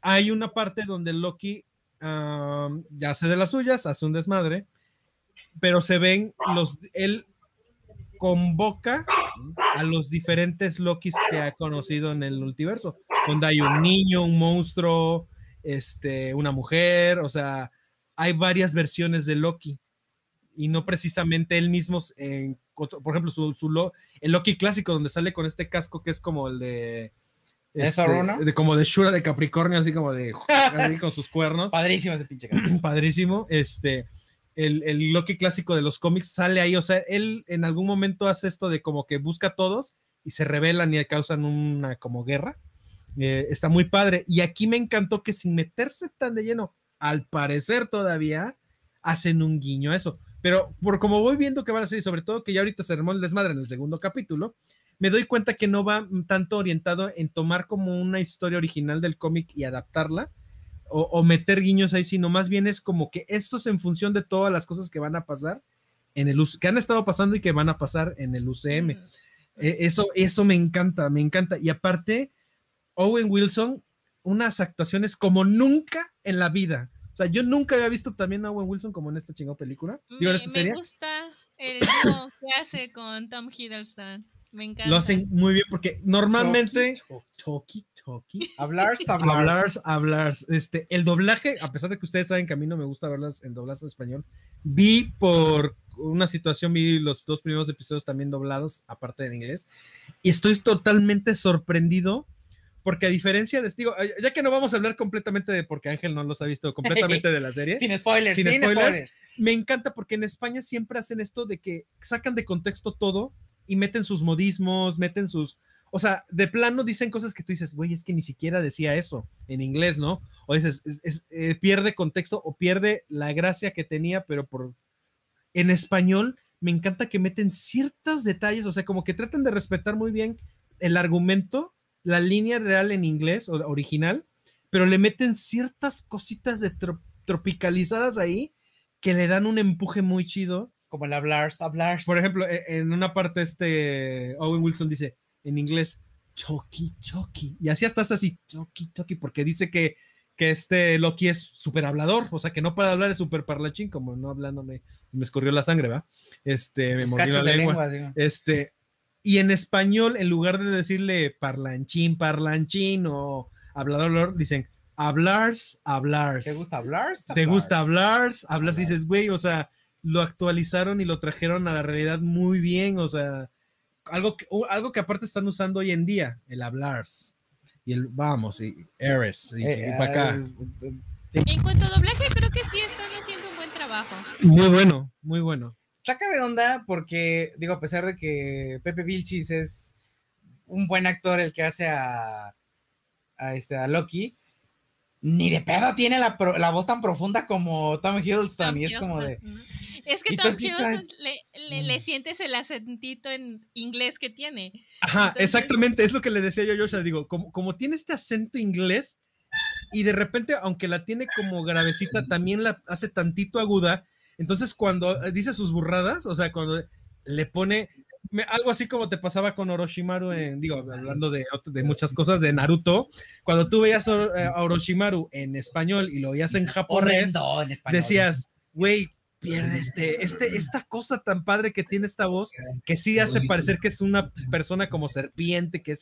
[SPEAKER 1] hay una parte donde Loki ya hace de las suyas, hace un desmadre, pero se ven los. Él convoca a los diferentes Lokis que ha conocido en el multiverso, donde hay un niño, un monstruo, este, una mujer, o sea, hay varias versiones de Loki y no precisamente él mismo, en, por ejemplo, su, su Lo- el Loki clásico donde sale con este casco que es como el de...
[SPEAKER 3] ¿Es
[SPEAKER 1] este, de como de Shura de Capricornio, así como de así con sus cuernos
[SPEAKER 3] Padrísimo ese pinche cabrón.
[SPEAKER 1] padrísimo. Este, el, el Loki clásico de los cómics sale ahí, o sea, él en algún momento hace esto de como que busca a todos y se rebelan y causan una como guerra. Eh, está muy padre. Y aquí me encantó que sin meterse tan de lleno, al parecer todavía, hacen un guiño a eso. Pero por como voy viendo que van a ser, y sobre todo que ya ahorita se armó el desmadre en el segundo capítulo, me doy cuenta que no va tanto orientado en tomar como una historia original del cómic y adaptarla, o, o meter guiños ahí, sino más bien es como que esto es en función de todas las cosas que van a pasar en el que han estado pasando y que van a pasar en el UCM.
[SPEAKER 5] Mm.
[SPEAKER 1] Eh, eso, eso me encanta, me encanta. Y aparte, Owen Wilson, unas actuaciones como nunca en la vida. O sea, yo nunca había visto también a Owen Wilson como en esta chingada película. Digo, en
[SPEAKER 5] Me,
[SPEAKER 1] esta
[SPEAKER 5] me
[SPEAKER 1] serie.
[SPEAKER 5] gusta el dúo que hace con Tom Hiddleston. Me encanta.
[SPEAKER 1] Lo hacen muy bien porque normalmente.
[SPEAKER 3] Toki,
[SPEAKER 1] Toki.
[SPEAKER 3] Hablar, hablar.
[SPEAKER 1] Hablar, hablar. Este, el doblaje, a pesar de que ustedes saben que a mí no me gusta verlas en doblaje en español, vi por una situación, vi los dos primeros episodios también doblados, aparte de inglés, y estoy totalmente sorprendido. Porque a diferencia de, digo, ya que no vamos a hablar completamente de, porque Ángel no los ha visto completamente de la serie,
[SPEAKER 3] Sin spoilers,
[SPEAKER 1] Sin
[SPEAKER 3] sin,
[SPEAKER 1] spoilers.
[SPEAKER 3] spoilers.
[SPEAKER 1] me encanta porque en España siempre hacen esto de que sacan de contexto todo y meten sus modismos, meten sus, o sea, de plano dicen cosas que tú dices, güey, es que ni siquiera decía eso en inglés, ¿no? O dices, es- es- eh, pierde contexto o pierde la gracia que tenía, pero por en español me encanta que meten ciertos detalles, o sea, como que tratan de respetar muy bien el argumento, la línea real en inglés o original, pero le meten ciertas cositas de tro- tropicalizadas ahí que le dan un empuje muy chido.
[SPEAKER 3] Como el hablar, hablar.
[SPEAKER 1] Por ejemplo, e- en una parte este Owen Wilson dice en inglés Chucky, Chucky, y así hasta así Chucky, Chucky, porque dice que, que este Loki es súper hablador, o sea que no para hablar es súper parlachín, como no hablándome, me escurrió la sangre, ¿va? Este, me mordió la lengua. Este, y en español, en lugar de decirle parlanchín, parlanchín o hablador, dicen hablars, hablars.
[SPEAKER 3] ¿Te gusta hablar?
[SPEAKER 1] ¿Te gusta hablar? Hablar, dices, güey, o sea, lo actualizaron y lo trajeron a la realidad muy bien, o sea, algo que, o- algo que aparte están usando hoy en día, el hablars. Y el vamos, y Eres, y,
[SPEAKER 3] Eh,
[SPEAKER 1] para acá.
[SPEAKER 3] eh,
[SPEAKER 5] En cuanto a doblaje, creo que sí están haciendo un buen trabajo.
[SPEAKER 1] Muy bueno, muy bueno.
[SPEAKER 3] Saca de onda porque, digo, a pesar de que Pepe Vilchis es un buen actor el que hace a, a, este, a Loki, ni de pedo tiene la, pro- la voz tan profunda como Tom Hiddleston.
[SPEAKER 5] Tom
[SPEAKER 3] y es como de.
[SPEAKER 5] Es que Tom Hiddleston le, le- le sientes el acentito en inglés que tiene.
[SPEAKER 1] Ajá,
[SPEAKER 5] Entonces-
[SPEAKER 1] exactamente, es lo que le decía yo a Joshua, digo, como, como tiene este acento inglés y de repente, aunque la tiene como gravecita, también la hace tantito aguda, entonces cuando eh, dice sus burradas, o sea, cuando le pone me- algo así como te pasaba con Orochimaru, en, digo, hablando de, muchas cosas de Naruto, cuando tú veías Oro- eh, a Orochimaru en español y lo oías en japonés,
[SPEAKER 3] Horrendo en español.
[SPEAKER 1] decías, güey, pierde este, este, esta cosa tan padre que tiene esta voz, que sí hace parecer que es una persona como serpiente, que es,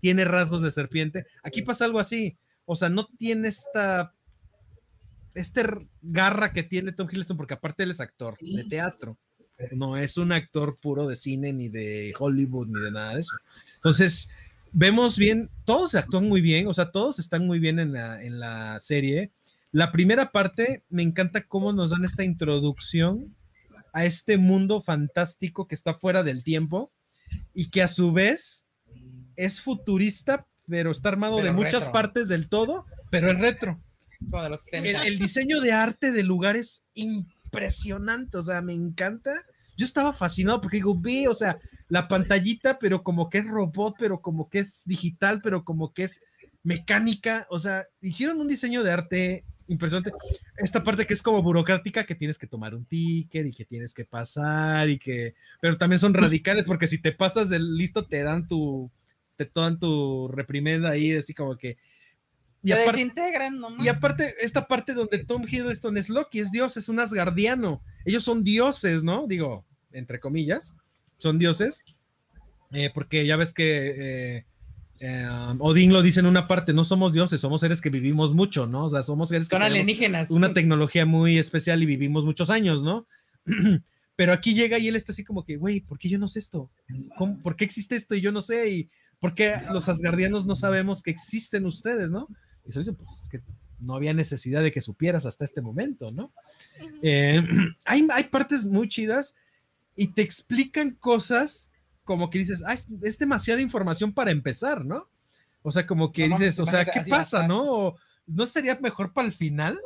[SPEAKER 1] tiene rasgos de serpiente. Aquí pasa algo así, o sea, no tiene esta, este garra que tiene Tom Hiddleston, porque aparte él es actor de teatro, no es un actor puro de cine, ni de Hollywood, ni de nada de eso. Entonces, vemos bien, todos actúan muy bien, o sea, todos están muy bien en la, en la serie. La primera parte, me encanta cómo nos dan esta introducción a este mundo fantástico que está fuera del tiempo y que a su vez es futurista, pero está armado
[SPEAKER 3] Pero
[SPEAKER 1] de muchas partes del todo, pero es retro.
[SPEAKER 3] Como de los
[SPEAKER 1] El,
[SPEAKER 3] 70.
[SPEAKER 1] el diseño de arte del lugar es impresionante, o sea, me encanta. Yo estaba fascinado porque digo, ve, o sea, la pantallita, pero como que es robot, pero como que es digital, pero como que es mecánica, o sea, hicieron un diseño de arte impresionante. Esta parte que es como burocrática, que tienes que tomar un ticket y que tienes que pasar y que, pero también son radicales porque si te pasas del listo te dan tu, te dan tu reprimenda ahí, así como que... Y
[SPEAKER 3] Se
[SPEAKER 1] aparte,
[SPEAKER 3] desintegran nomás.
[SPEAKER 1] y aparte, esta parte donde Tom Hiddleston es Loki, es Dios, es un asgardiano. Ellos son dioses, ¿no? Digo, entre comillas, son dioses. Eh, porque ya ves que eh, eh, Odín lo dice en una parte, no somos dioses, somos seres que vivimos mucho, ¿no? O sea, somos seres que
[SPEAKER 3] Son
[SPEAKER 1] tenemos
[SPEAKER 3] alienígenas.
[SPEAKER 1] una tecnología muy especial y vivimos muchos años, ¿no? Pero aquí llega y él está así como que, güey, ¿por qué yo no sé esto? ¿Cómo- ¿Por qué existe esto y yo no sé? ¿Y por qué los asgardianos no sabemos que existen ustedes, no? Y eso dice, pues, que no había necesidad de que supieras hasta este momento, ¿no? Eh, hay, hay partes muy chidas y te explican cosas como que dices, ah, es, es demasiada información para empezar, ¿no? O sea, como que
[SPEAKER 3] No
[SPEAKER 1] dices, o sea, ¿qué pasa, no? ¿No sería mejor para el final?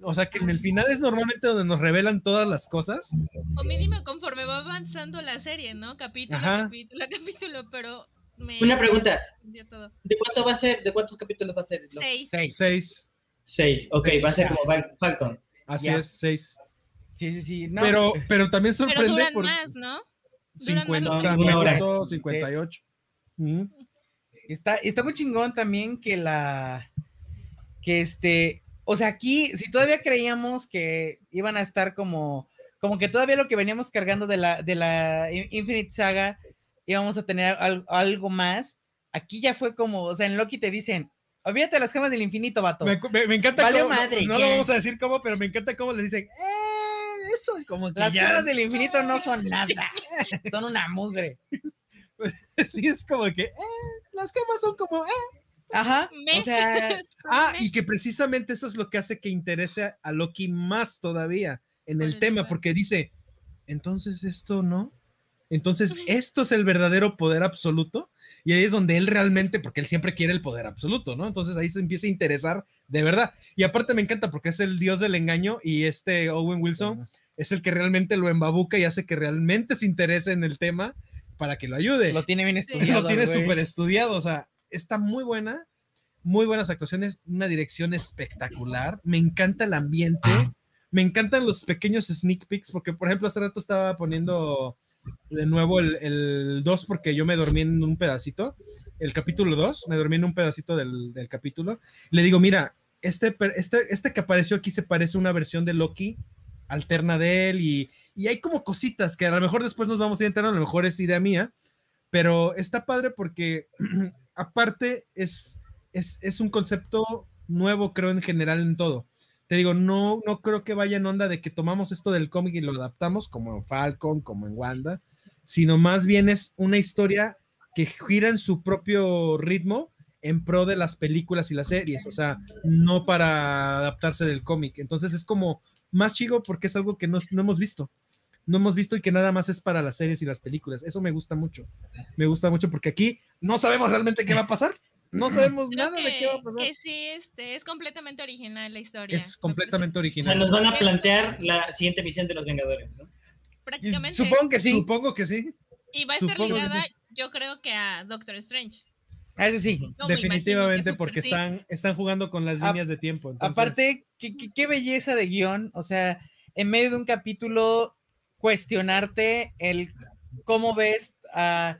[SPEAKER 1] O sea, que en el final es normalmente donde nos revelan todas las cosas.
[SPEAKER 5] O mínimo conforme va avanzando la serie, ¿no? Capítulo,
[SPEAKER 1] Ajá.
[SPEAKER 5] capítulo, capítulo, pero me
[SPEAKER 4] Una pregunta,
[SPEAKER 5] todo.
[SPEAKER 4] ¿de cuánto va a ser? ¿De cuántos capítulos va a ser?
[SPEAKER 5] Seis.
[SPEAKER 3] Seis.
[SPEAKER 1] Seis.
[SPEAKER 4] Seis, ok, va a ser como Fal- Falcon.
[SPEAKER 1] Así
[SPEAKER 3] Ya.
[SPEAKER 1] es, seis.
[SPEAKER 3] Sí, sí, sí. No,
[SPEAKER 1] pero, pero también
[SPEAKER 5] Pero
[SPEAKER 1] sorprende
[SPEAKER 5] duran
[SPEAKER 1] por
[SPEAKER 5] más, ¿no? duran más
[SPEAKER 1] 50,
[SPEAKER 5] los
[SPEAKER 4] Una hora.
[SPEAKER 1] minutos, 58. Ujú.
[SPEAKER 3] Está, está muy chingón también que la. Que este. O sea, aquí, si todavía creíamos que iban a estar como. Como que todavía lo que veníamos cargando de la, de la In- Infinite Saga íbamos a tener al- algo más. Aquí ya fue como. O sea, en Loki te dicen. Olvídate las gemas del infinito, vato.
[SPEAKER 1] Me, me- me encanta
[SPEAKER 3] Valió
[SPEAKER 1] cómo, no-
[SPEAKER 3] madre,
[SPEAKER 1] no, lo vamos a decir cómo, pero me encanta cómo le dicen, eh, eso es como que
[SPEAKER 3] Las
[SPEAKER 1] ya,
[SPEAKER 3] gemas del infinito no son nada. Son una mugre.
[SPEAKER 1] sí es como que, eh, las gemas son como, eh.
[SPEAKER 3] Ajá.
[SPEAKER 5] Me-
[SPEAKER 3] O sea,
[SPEAKER 1] Ah, y que precisamente eso es lo que hace que interese a Loki más todavía en el tema, porque dice, entonces esto no, entonces esto es el verdadero poder absoluto, y ahí es donde él realmente, porque él siempre quiere el poder absoluto, ¿no? Entonces ahí se empieza a interesar de verdad, y aparte me encanta porque es el dios del engaño, y este Owen Wilson es el que realmente lo embabuca y hace que realmente se interese en el tema para que lo ayude.
[SPEAKER 3] Lo tiene bien estudiado.
[SPEAKER 1] lo tiene súper estudiado, o sea, está muy buena, muy buenas actuaciones, una dirección espectacular, me encanta el ambiente, me encantan los pequeños sneak peeks, porque por ejemplo hace rato estaba poniendo de nuevo el 2 porque yo me dormí en un pedacito, el capítulo 2, me dormí en un pedacito del, del capítulo, le digo, mira, este, este, este que apareció aquí se parece a una versión de Loki alterna de él y, y hay como cositas que a lo mejor después nos vamos a enterando, a lo mejor es idea mía, pero está padre porque aparte es, es, es un concepto nuevo, creo, en general en todo. Te digo, no, no creo que vaya en onda de que tomamos esto del cómic y lo adaptamos como en Falcon, como en Wanda, sino más bien es una historia que gira en su propio ritmo, en pro de las películas y las series, o sea, no para adaptarse del cómic. Entonces es como más chido porque es algo que no, no hemos visto. No hemos visto y que nada más es para las series y las películas. Eso me gusta mucho. Me gusta mucho porque aquí no sabemos realmente qué va a pasar. No sabemos
[SPEAKER 5] Creo
[SPEAKER 1] nada de qué va a pasar.
[SPEAKER 5] que sí, este, es completamente original la historia.
[SPEAKER 1] Es completamente
[SPEAKER 4] O sea,
[SPEAKER 1] original.
[SPEAKER 4] nos van a plantear la siguiente misión de los Vengadores, ¿no?
[SPEAKER 5] Prácticamente.
[SPEAKER 3] Supongo que sí.
[SPEAKER 1] Supongo que sí.
[SPEAKER 5] y va a estar ligada,
[SPEAKER 1] sí.
[SPEAKER 5] yo creo que a Doctor Strange.
[SPEAKER 3] Ah, Ese sí.
[SPEAKER 1] Definitivamente porque
[SPEAKER 5] sí.
[SPEAKER 1] están, están jugando con las
[SPEAKER 3] A-
[SPEAKER 1] líneas de tiempo. entonces-
[SPEAKER 3] Aparte, qué, qué- qué belleza de guion. O sea, en medio de un capítulo, cuestionarte el cómo ves a,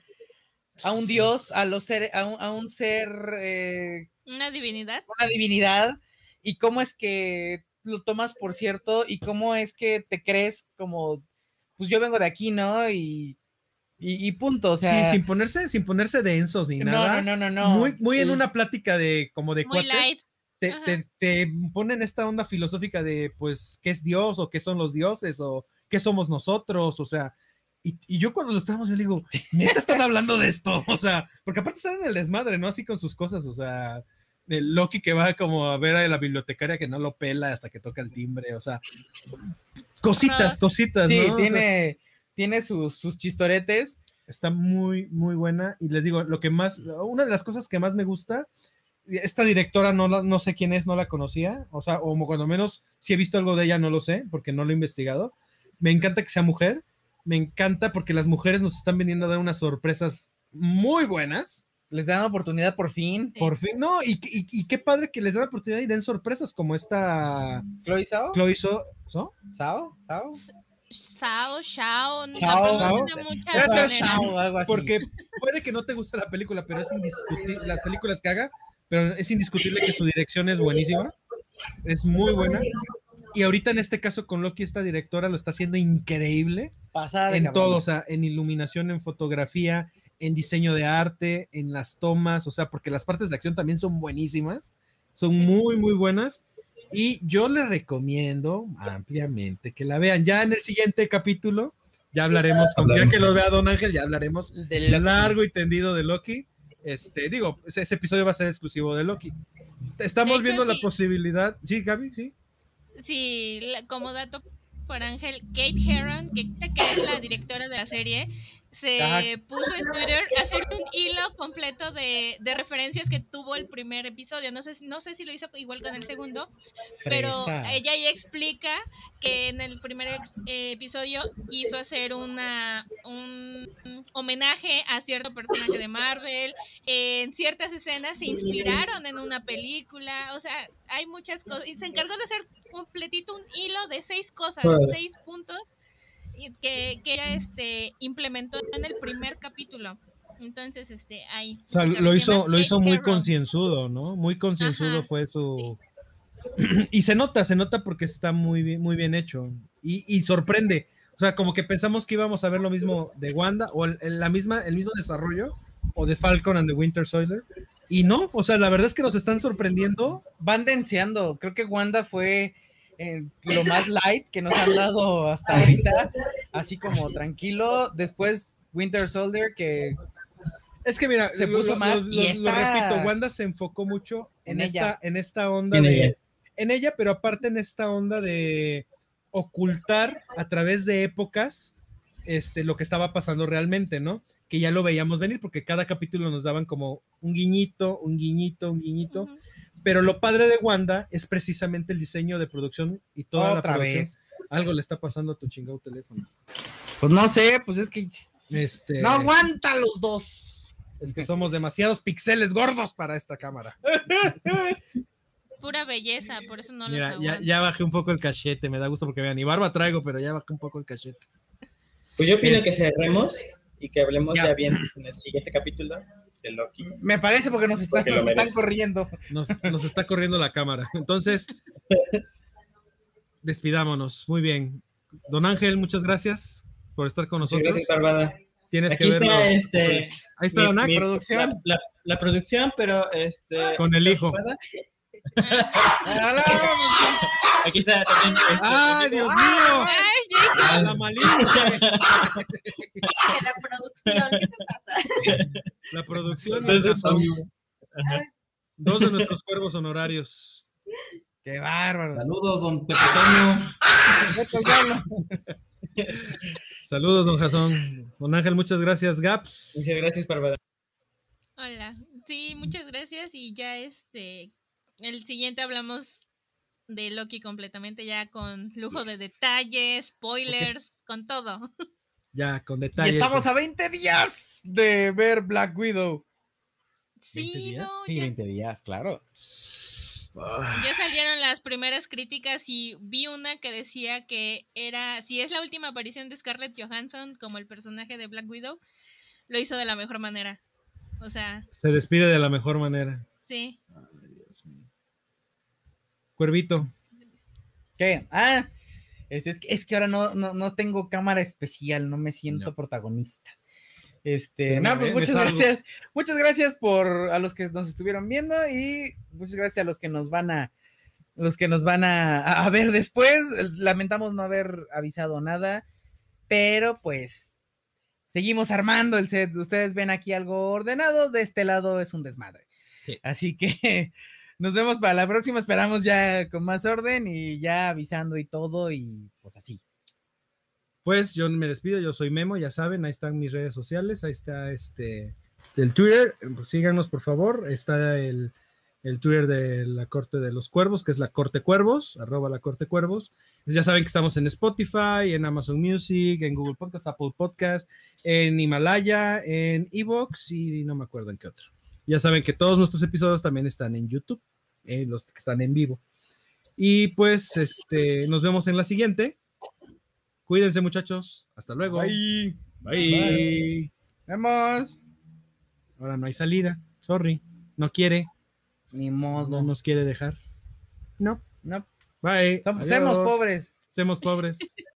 [SPEAKER 3] a un dios, a, los ser- a, un, a un ser, eh,
[SPEAKER 5] Una divinidad.
[SPEAKER 3] una divinidad, y cómo es que lo tomas por cierto, y cómo es que te crees como, pues yo vengo de aquí, ¿no? Y, y, y punto. O sea,
[SPEAKER 1] sí, sin ponerse, sin ponerse densos ni
[SPEAKER 3] no,
[SPEAKER 1] nada.
[SPEAKER 3] no, no, no, no.
[SPEAKER 1] Muy, muy en una plática de como de
[SPEAKER 5] Muy
[SPEAKER 1] cuates.
[SPEAKER 5] light.
[SPEAKER 1] te, te, te ponen esta onda filosófica de, pues, ¿qué es Dios? o qué son los dioses? o qué somos nosotros? O sea, y, y yo cuando lo estábamos, yo digo, neta están hablando de esto, o sea, porque aparte están en el desmadre, ¿no? Así con sus cosas, o sea, el Loki que va como a ver a la bibliotecaria que no lo pela hasta que toca el timbre, o sea, cositas, cositas,
[SPEAKER 3] Sí,
[SPEAKER 1] ¿no? O sea,
[SPEAKER 3] tiene, tiene sus, sus chistoretes.
[SPEAKER 1] está muy, muy buena. Y les digo, lo que más, una de las cosas que más me gusta, esta directora no, la- no sé quién es, no la conocía, o sea, o cuando menos si he visto algo de ella, no lo sé, porque no lo he investigado. Me encanta que sea mujer, me encanta porque las mujeres nos están viniendo a dar unas sorpresas muy buenas.
[SPEAKER 3] Les dan oportunidad por fin.
[SPEAKER 5] Sí.
[SPEAKER 1] Por fin, no, y, y- y qué padre que les la oportunidad y den sorpresas como esta
[SPEAKER 3] Chloe Sao.
[SPEAKER 1] Chloe So- So-
[SPEAKER 3] Sao, Sao.
[SPEAKER 5] Sao, Shao, la
[SPEAKER 3] Shao.
[SPEAKER 1] Shao,
[SPEAKER 3] algo así.
[SPEAKER 1] Porque puede que no te guste la película, pero es indiscutible, las películas que haga, pero es indiscutible que su dirección es buenísima, es muy buena. Y ahorita en este caso con Loki, esta directora lo está haciendo increíble
[SPEAKER 3] Pasada
[SPEAKER 1] en
[SPEAKER 3] cabrón.
[SPEAKER 1] todo, o sea, en iluminación, en fotografía, en diseño de arte, en las tomas, o sea, porque las partes de acción también son buenísimas, son muy, muy buenas. Y yo le recomiendo ampliamente que la vean. Ya en el siguiente capítulo, ya hablaremos, con, ya
[SPEAKER 4] Hablaremos.
[SPEAKER 1] que lo vea Don Ángel, ya hablaremos
[SPEAKER 3] De Loki.
[SPEAKER 1] largo y tendido de Loki. Este, digo, ese, ese episodio va a ser exclusivo de Loki. Estamos
[SPEAKER 5] De hecho,
[SPEAKER 1] viendo la posibilidad. Sí, Gaby, sí.
[SPEAKER 5] Sí, como dato por Ángel, Kate Herron, que, que es la directora de la serie, se
[SPEAKER 3] Ajá.
[SPEAKER 5] puso en Twitter hacer un hilo completo de, de referencias que tuvo el primer episodio. No sé, si- no sé si lo hizo igual con el segundo, pero ella ya explica que en el primer eh, episodio quiso hacer una un homenaje a cierto personaje de Marvel. En ciertas escenas se inspiraron en una película. O sea, hay muchas cosas. Y se encargó de hacer completito un hilo de seis cosas, seis puntos que, que ella este, implementó en el primer capítulo. Entonces, este, ahí.
[SPEAKER 1] O sea,
[SPEAKER 5] chécale,
[SPEAKER 1] lo hizo, lo hizo muy concienzudo, ¿no? Muy concienzudo fue su. Y se nota, se nota porque está muy bien, muy bien hecho. Y, y sorprende. O sea, como que pensamos que íbamos a ver lo mismo de Wanda o el, el- la misma, el mismo desarrollo o de Falcon and the Winter Soldier. Y no, o sea, la verdad es que nos están sorprendiendo.
[SPEAKER 3] Van denseando. Creo que Wanda fue eh, lo más light que nos han dado hasta ahorita. Así como tranquilo. Después Winter Soldier, que
[SPEAKER 1] Es que mira,
[SPEAKER 3] Se
[SPEAKER 1] lo-
[SPEAKER 3] puso
[SPEAKER 1] lo-
[SPEAKER 3] más
[SPEAKER 1] lo-
[SPEAKER 3] y
[SPEAKER 1] lo
[SPEAKER 3] está-
[SPEAKER 1] repito, Wanda se enfocó mucho en,
[SPEAKER 3] En
[SPEAKER 1] esta, en esta onda
[SPEAKER 4] En
[SPEAKER 1] de,
[SPEAKER 4] ella.
[SPEAKER 1] en ella, pero aparte en esta onda de ocultar a través de épocas este, lo que estaba pasando realmente, ¿no? Que ya lo veíamos venir porque cada capítulo nos daban como un guiñito, un guiñito, un guiñito. Pero lo padre de Wanda es precisamente el diseño de producción y toda la
[SPEAKER 3] otra
[SPEAKER 1] producción.
[SPEAKER 3] vez.
[SPEAKER 1] Algo le está pasando a tu chingado teléfono.
[SPEAKER 3] Pues no sé, pues es que
[SPEAKER 1] Este,
[SPEAKER 3] no aguanta los dos.
[SPEAKER 1] es que somos demasiados pixeles gordos para esta cámara.
[SPEAKER 5] Pura belleza, por eso no
[SPEAKER 1] Mira,
[SPEAKER 5] los
[SPEAKER 1] ya, bajé un poco el cachete, me da gusto porque vean, ni barba traigo, pero ya bajé un poco el cachete.
[SPEAKER 4] Pues yo pido
[SPEAKER 1] Es-
[SPEAKER 4] que cerremos y que hablemos
[SPEAKER 3] Ya.
[SPEAKER 4] ya, bien en el siguiente capítulo de Loki.
[SPEAKER 3] Me parece porque nos están,
[SPEAKER 4] Porque lo
[SPEAKER 3] nos están
[SPEAKER 4] merece.
[SPEAKER 3] corriendo.
[SPEAKER 1] Nos, nos está corriendo la cámara. Entonces, despidámonos. Muy bien. Don Ángel, muchas gracias por estar con
[SPEAKER 4] Muchas
[SPEAKER 1] nosotros.
[SPEAKER 4] gracias, Barbada.
[SPEAKER 1] Tienes
[SPEAKER 4] Aquí
[SPEAKER 1] que verlo.
[SPEAKER 4] está este.
[SPEAKER 1] Ahí está
[SPEAKER 4] mi-
[SPEAKER 1] Don Ax,
[SPEAKER 4] mi-
[SPEAKER 3] producción.
[SPEAKER 4] La, la- la producción, pero este.
[SPEAKER 1] con el hijo.
[SPEAKER 4] Barbada.
[SPEAKER 3] Ah,
[SPEAKER 4] Aquí está también. este,
[SPEAKER 1] ¡Ay, Dios mío!
[SPEAKER 5] Ay, Jason.
[SPEAKER 1] A la malinche.
[SPEAKER 6] de la producción. ¿Qué te pasa?
[SPEAKER 1] La producción.
[SPEAKER 4] Entonces.
[SPEAKER 1] Dos de nuestros cuervos honorarios.
[SPEAKER 3] Qué bárbaro.
[SPEAKER 6] Saludos, don Pepe.
[SPEAKER 1] Saludos, don Jasón. Don Ángel, muchas gracias, Gaps.
[SPEAKER 4] Muchas gracias, Bárbara.
[SPEAKER 5] Hola. Sí, muchas gracias y ya este, el siguiente hablamos de Loki completamente ya con lujo de detalles, spoilers, con todo.
[SPEAKER 1] Ya, con
[SPEAKER 3] Y
[SPEAKER 1] detalles.
[SPEAKER 3] estamos a 20 días de ver Black Widow.
[SPEAKER 5] Sí,
[SPEAKER 1] días?
[SPEAKER 5] no,
[SPEAKER 3] Sí,
[SPEAKER 5] ya,
[SPEAKER 3] 20 días, claro.
[SPEAKER 1] Ah,
[SPEAKER 5] ya salieron las primeras críticas y vi una que decía que era, si es la última aparición de Scarlett Johansson como el personaje de Black Widow, lo hizo de la mejor manera. O sea,
[SPEAKER 1] Se despide de la mejor manera.
[SPEAKER 5] sí.
[SPEAKER 1] Cuervito.
[SPEAKER 3] ¿Qué? Ah, es, es que, es que ahora no, no, no tengo cámara especial, no me siento
[SPEAKER 1] No.
[SPEAKER 3] protagonista. Este, no, pues muchas gracias. Muchas gracias por a los que nos estuvieron viendo y muchas gracias a los que nos van a los que nos van a, a- a ver después. Lamentamos no haber avisado nada, pero pues seguimos armando el set. Ustedes ven aquí algo ordenado, de este lado es un desmadre.
[SPEAKER 1] Sí.
[SPEAKER 3] Así que nos vemos para la próxima. Esperamos ya con más orden y ya avisando y todo y pues así.
[SPEAKER 1] Pues yo me despido, yo soy Memo, ya saben, ahí están mis redes sociales, ahí está este del Twitter, pues síganos por favor, está el, el Twitter de la Corte de los Cuervos, que es la Corte Cuervos, arroba la Corte Cuervos. Pues ya saben que estamos en Spotify, en Amazon Music, en Google Podcast, Apple Podcast, en Himalaya, en Evox y no me acuerdo en qué otro. Ya saben que todos nuestros episodios también están en YouTube, eh, los que están en vivo. Y pues este, nos vemos en la siguiente. Cuídense muchachos. Hasta luego.
[SPEAKER 3] Bye.
[SPEAKER 1] Bye.
[SPEAKER 3] Vemos.
[SPEAKER 1] Ahora no hay salida. Sorry. No quiere.
[SPEAKER 3] Ni
[SPEAKER 1] No
[SPEAKER 3] modo.
[SPEAKER 1] nos quiere dejar. No.
[SPEAKER 3] No,
[SPEAKER 1] Bye.
[SPEAKER 3] somos,
[SPEAKER 1] Adiós.
[SPEAKER 3] somos pobres.
[SPEAKER 1] Somos pobres.